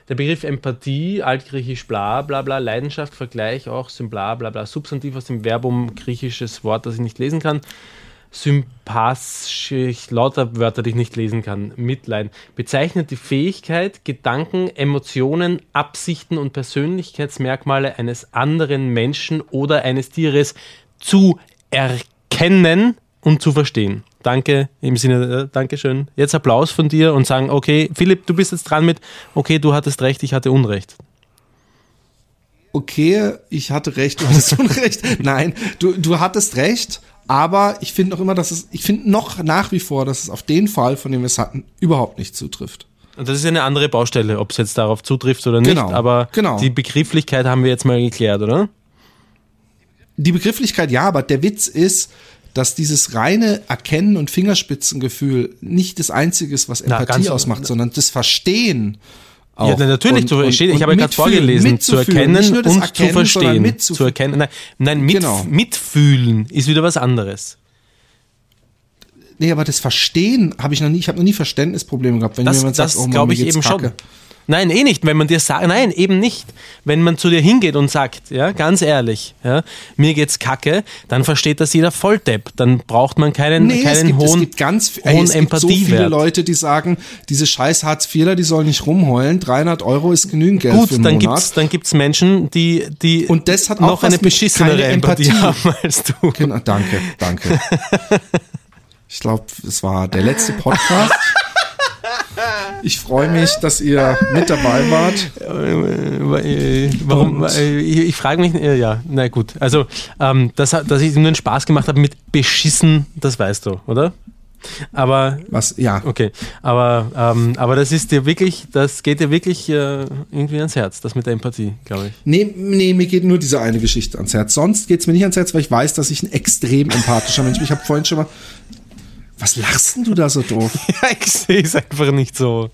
der Begriff Empathie, altgriechisch bla bla bla, Leidenschaft, Vergleich auch, Sym bla bla bla, Substantiv aus dem Verbum, griechisches Wort, das ich nicht lesen kann. Sympathisch, lauter Wörter, die ich nicht lesen kann. Mitleiden. Bezeichnet die Fähigkeit, Gedanken, Emotionen, Absichten und Persönlichkeitsmerkmale eines anderen Menschen oder eines Tieres zu erkennen und zu verstehen. Danke im Sinne, äh, Dankeschön. Jetzt Applaus von dir und sagen, okay, Philipp, du bist jetzt dran mit, okay, du hattest recht, ich hatte Unrecht. Okay, ich hatte recht, du hattest Unrecht. Nein, du, du hattest recht, aber ich finde noch immer, dass es, ich finde noch nach wie vor, dass es auf den Fall, von dem wir es hatten, überhaupt nicht zutrifft. Und das ist ja eine andere Baustelle, ob es jetzt darauf zutrifft oder nicht, Genau, aber genau. die Begrifflichkeit haben wir jetzt mal geklärt, oder? die Begrifflichkeit ja, aber der Witz ist, dass dieses reine Erkennen und Fingerspitzengefühl nicht das Einzige ist, was Na, Empathie ganz- ausmacht, sondern das Verstehen. Auch. Ja, na, natürlich, Und- zu und- verstehen. Ich und habe ja gerade vorgelesen, zu erkennen Nicht nur das und Erkennen, zu verstehen. Zu erkennen. Nein, nein mit, Genau. mitfühlen ist wieder was anderes. Nee, aber das Verstehen habe ich noch nie, ich habe noch nie Verständnisprobleme gehabt, wenn Das, jemand das sagt, oh, Mann, glaube ich eben kacke. schon. Nein, eh nicht. Wenn man dir sagt, nein, eben nicht. Wenn man zu dir hingeht und sagt, ja, ganz ehrlich, ja, mir geht's kacke, dann versteht das jeder Volldepp. Dann braucht man keinen, Nee, es keinen gibt, es hohen, gibt ganz ey, hohen es gibt so viele Empathiewert. Leute, die sagen, diese scheiß Hartz-IVler, die sollen nicht rumheulen, 300 Euro ist genügend Geld für Gut, einen dann Monat. gibt's, dann gibt's Menschen, die, die Und das hat auch noch eine beschissenere Empathie, Empathie. haben als du. Genau, danke, danke. Ich glaube, es war der letzte Podcast. Ich freue mich, dass ihr mit dabei wart. Warum? Und- äh, Ich, ich frage mich, äh, ja, na gut. Also, ähm, dass, dass ich nur einen Spaß gemacht habe mit beschissen, das weißt du, oder? Aber Was, ja. okay, aber ähm, aber das ist dir wirklich, das geht dir wirklich äh, irgendwie ans Herz, das mit der Empathie, glaube ich. Nee, nee, mir geht nur diese eine Geschichte ans Herz. Sonst geht's mir nicht ans Herz, weil ich weiß, dass ich ein extrem empathischer Mensch bin. Ich habe vorhin schon mal. Was lachst denn du da so doof? Ja, ich sehe es einfach nicht so.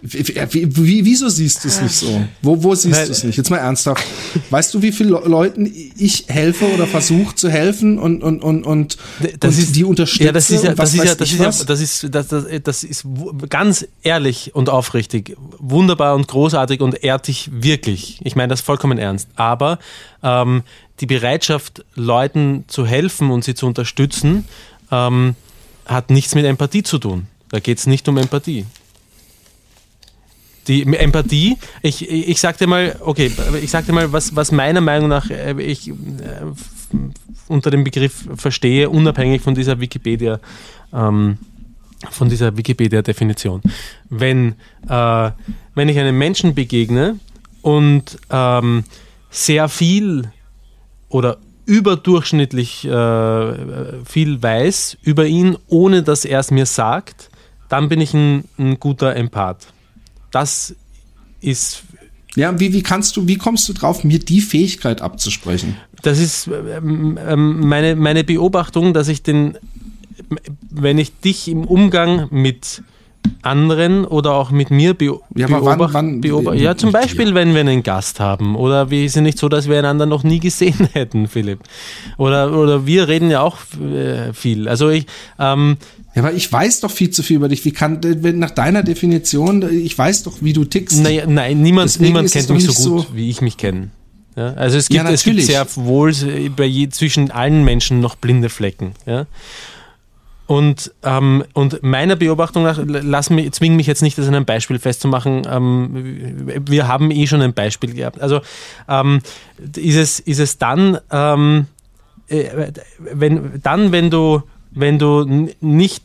Wie, wie, wie, wieso siehst du es nicht so? Wo, wo siehst du es nicht? Jetzt mal ernsthaft. Weißt du, wie vielen Le Leuten ich helfe oder versuche zu helfen und, und, und, und, und die unterstütze? Ja, das ist ja, das ist ja, das ist ja, das ist, das, das, das ist ganz ehrlich und aufrichtig, wunderbar und großartig und ehrt dich wirklich. Ich meine das vollkommen ernst. Aber ähm, die Bereitschaft, Leuten zu helfen und sie zu unterstützen, ähm, hat nichts mit Empathie zu tun. Da geht es nicht um Empathie. Die Empathie, ich, ich, dir mal, okay, ich sag dir mal, was, was meiner Meinung nach äh, ich äh, unter dem Begriff verstehe, unabhängig von dieser Wikipedia, ähm, von dieser Wikipedia-Definition. Wenn, äh, wenn ich einem Menschen begegne und ähm, sehr viel oder überdurchschnittlich äh, viel weiß über ihn, ohne dass er es mir sagt, dann bin ich ein, ein guter Empath. Das ist Ja, wie, wie kannst du, wie kommst du drauf, mir die Fähigkeit abzusprechen? das ist ähm, ähm, meine, meine Beobachtung, dass ich den, wenn ich dich im Umgang mit anderen oder auch mit mir beo Ja, wann- beobacht, wann- mit- ja zum? Beispiel, wenn wir einen Gast haben oder wir sind nicht so, dass wir einander noch nie gesehen hätten, Philipp. Oder, oder wir reden ja auch äh, viel. Also ich, ähm, Ja, aber ich weiß doch viel zu viel über dich. Wie kann, wenn nach deiner Definition, ich weiß doch, wie du tickst. Naja, nein, niemand, Deswegen niemand ist es kennt mich so gut, so- wie ich mich kenne. Ja, also es gibt, Ja, es gibt sehr wohl bei je, zwischen allen Menschen noch blinde Flecken. Ja? Und, ähm, und meiner Beobachtung nach, lass mich, zwing mich jetzt nicht, das an einem Beispiel festzumachen. Ähm, wir haben eh schon ein Beispiel gehabt. Also ähm, ist, es, ist es dann, ähm, äh, wenn, dann, wenn du, wenn du nicht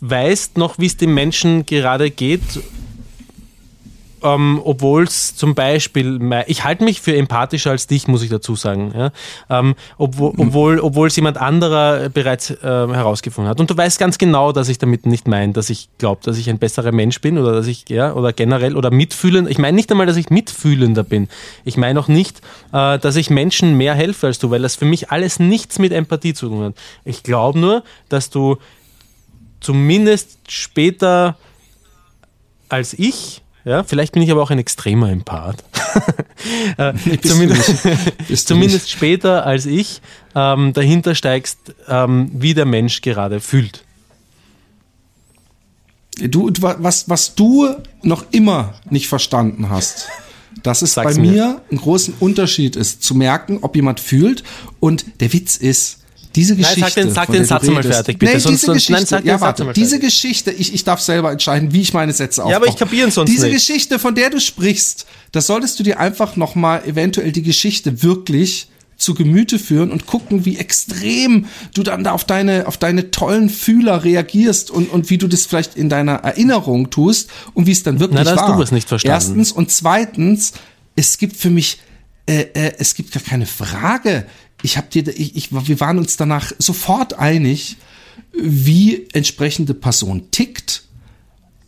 weißt noch, wie es dem Menschen gerade geht ähm, obwohl es zum Beispiel, ich halte mich für empathischer als dich, muss ich dazu sagen, ja? ähm, obwohl, obwohl, obwohl es jemand anderer bereits äh, herausgefunden hat. Und du weißt ganz genau, dass ich damit nicht meine, dass ich glaube, dass ich ein besserer Mensch bin oder dass ich, ja, oder generell, oder mitfühlend. Ich meine nicht einmal, dass ich mitfühlender bin. Ich meine auch nicht, äh, dass ich Menschen mehr helfe als du, weil das für mich alles nichts mit Empathie zu tun hat. Ich glaube nur, dass du zumindest später als ich, ja, vielleicht bin ich aber auch ein extremer Empath. äh, zumindest zumindest später als ich ähm, dahinter steigst, ähm, wie der Mensch gerade fühlt. Du, was, was du noch immer nicht verstanden hast, dass es Sag's bei mir. mir einen großen Unterschied ist, zu merken, ob jemand fühlt. Und der Witz ist, diese Geschichte. sag den- sag von den Satz mal fertig, bitte, Nee, sonst- diese Geschichte, nein, sag den ja, warte, diese. Geschichte, ich, ich darf selber entscheiden, wie ich meine Sätze aufbaue. aber ich kapiere sonst Diese nicht. Geschichte, von der du sprichst, da solltest du dir einfach nochmal eventuell die Geschichte wirklich zu Gemüte führen und gucken, wie extrem du dann da auf deine, auf deine tollen Fühler reagierst und, und wie du das vielleicht in deiner Erinnerung tust und wie es dann wirklich Na, da hast war. du was nicht verstanden. Erstens und zweitens, es gibt für mich, äh, äh, es gibt gar keine Frage. Ich hab dir, ich, ich, wir waren uns danach sofort einig, wie entsprechende Person tickt.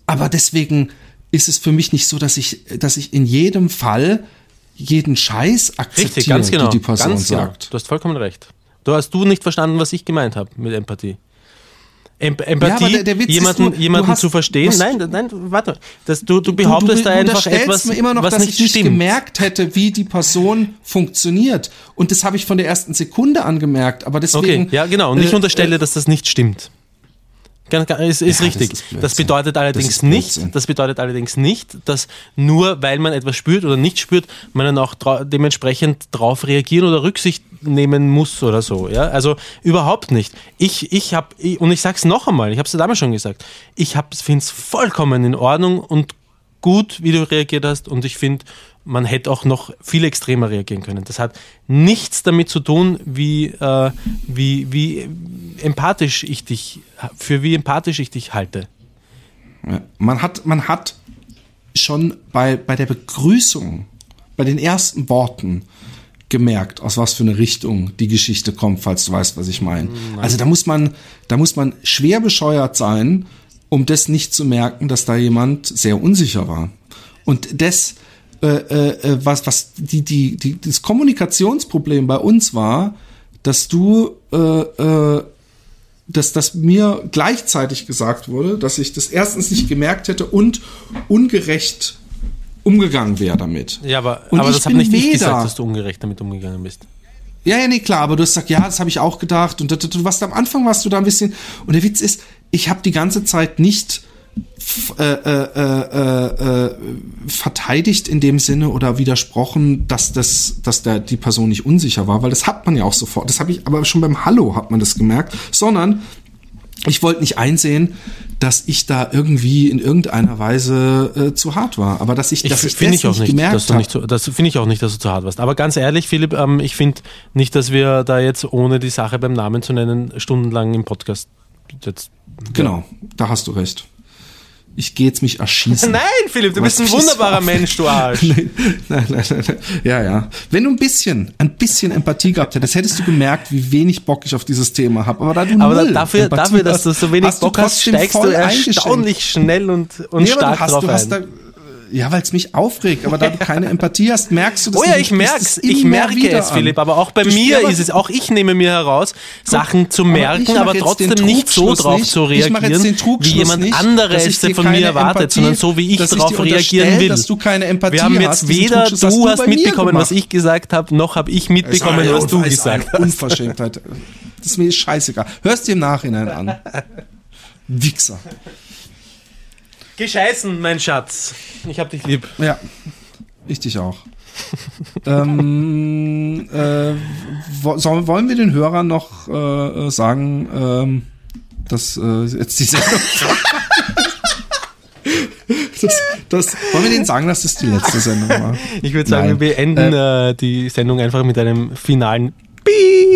Aber deswegen ist es für mich nicht so, dass ich, dass ich in jedem Fall jeden Scheiß akzeptiere, Richtig, ganz genau. die die Person ganz genau. sagt. Du hast vollkommen recht. Du hast du nicht verstanden, was ich gemeint habe mit Empathie. Em Empathie, aber der- der jemanden, du jemanden hast- zu verstehen. Nein, nein, warte. Das, du, du behauptest du, da du einfach unterstellst etwas, mir immer noch, was dass nicht ich nicht stimmt. gemerkt hätte, wie die Person funktioniert. Und das habe ich von der ersten Sekunde angemerkt. Aber deswegen. Okay, ja, genau. Und ich äh, unterstelle, dass das nicht stimmt. Ist, ist Ja, das richtig. ist Blödsinn. Das bedeutet allerdings Das ist nicht, das bedeutet allerdings nicht, dass nur weil man etwas spürt oder nicht spürt, man dann auch dementsprechend drauf reagieren oder Rücksicht nehmen muss oder so. Ja? Also überhaupt nicht. Ich, ich habe, und ich sag's noch einmal, ich habe es damals schon gesagt, ich finde es vollkommen in Ordnung und gut, wie du reagiert hast und ich finde, man hätte auch noch viel extremer reagieren können. Das hat nichts damit zu tun, wie, äh, wie, wie empathisch ich dich, für wie empathisch ich dich halte. Man hat, man hat schon bei, bei der Begrüßung, bei den ersten Worten, gemerkt, aus was für eine Richtung die Geschichte kommt, falls du weißt, was ich meine. Also da muss man, da muss man schwer bescheuert sein, um das nicht zu merken, dass da jemand sehr unsicher war. Und das, äh, äh, was, was die, die, die, das Kommunikationsproblem bei uns war, dass du, äh, äh, dass das mir gleichzeitig gesagt wurde, dass ich das erstens nicht gemerkt hätte und ungerecht umgegangen wäre damit. Ja, aber, Und aber das habe bin nicht ich gesagt, dass du ungerecht damit umgegangen bist. Ja, ja, nee, klar, aber du hast gesagt, ja, das habe ich auch gedacht und du, warst am Anfang warst du da ein bisschen und der Witz ist, ich habe die ganze Zeit nicht äh, äh, äh, äh, verteidigt in dem Sinne oder widersprochen, dass das, dass der die Person nicht unsicher war, weil das hat man ja auch sofort. Das habe ich aber schon beim Hallo hat man das gemerkt, sondern ich wollte nicht einsehen, dass ich da irgendwie in irgendeiner Weise äh, zu hart war, aber dass ich, Ich dass ich das ich auch nicht, gemerkt dass du nicht so, das finde ich auch nicht, dass du zu hart warst. Aber ganz ehrlich, Philipp, ähm, ich finde nicht, dass wir da jetzt ohne die Sache beim Namen zu nennen stundenlang im Podcast jetzt. Genau, da hast du recht. Ich gehe jetzt mich erschießen. Nein, Philipp, du Was bist ein wunderbarer auf? Mensch, du Arsch. nein, nein, nein, nein. Ja, ja. Wenn du ein bisschen, ein bisschen Empathie gehabt hättest, hättest du gemerkt, wie wenig Bock ich auf dieses Thema habe. Aber da du Aber null dafür, Empathie dafür, dass du so wenig hast Bock hast, steigst du erstaunlich schnell und, und Nee, aber stark du hast, drauf du hast ein. da, ja, weil es mich aufregt, aber da du keine Empathie hast, merkst du das Oh ja, nicht. ich Du merk's. Ich merke es, an. Philipp. Aber auch bei Du mir aber- ist es, auch ich nehme mir heraus, Sachen zu aber merken, aber jetzt trotzdem nicht so drauf nicht. zu reagieren, wie jemand nicht, anderes es von mir erwartet, Empathie- sondern so wie ich darauf reagieren will. dass du keine Empathie Wir haben hast. jetzt Diesen weder hast du du hast mitbekommen, was ich gesagt habe, noch habe ich mitbekommen, was du gesagt hast. Unverschämtheit. Das ist mir scheißegal. Hörst dir im Nachhinein an. Wichser. Gescheißen, mein Schatz. Ich hab dich lieb. Ja, ich dich auch. ähm, äh, wo, sollen, wollen wir den Hörern noch äh, äh, sagen, ähm, dass äh, jetzt die Sendung. das, das, wollen wir denen sagen, dass das die letzte Sendung war? Ich würde sagen, Nein. wir beenden äh, die Sendung einfach mit einem finalen Piep.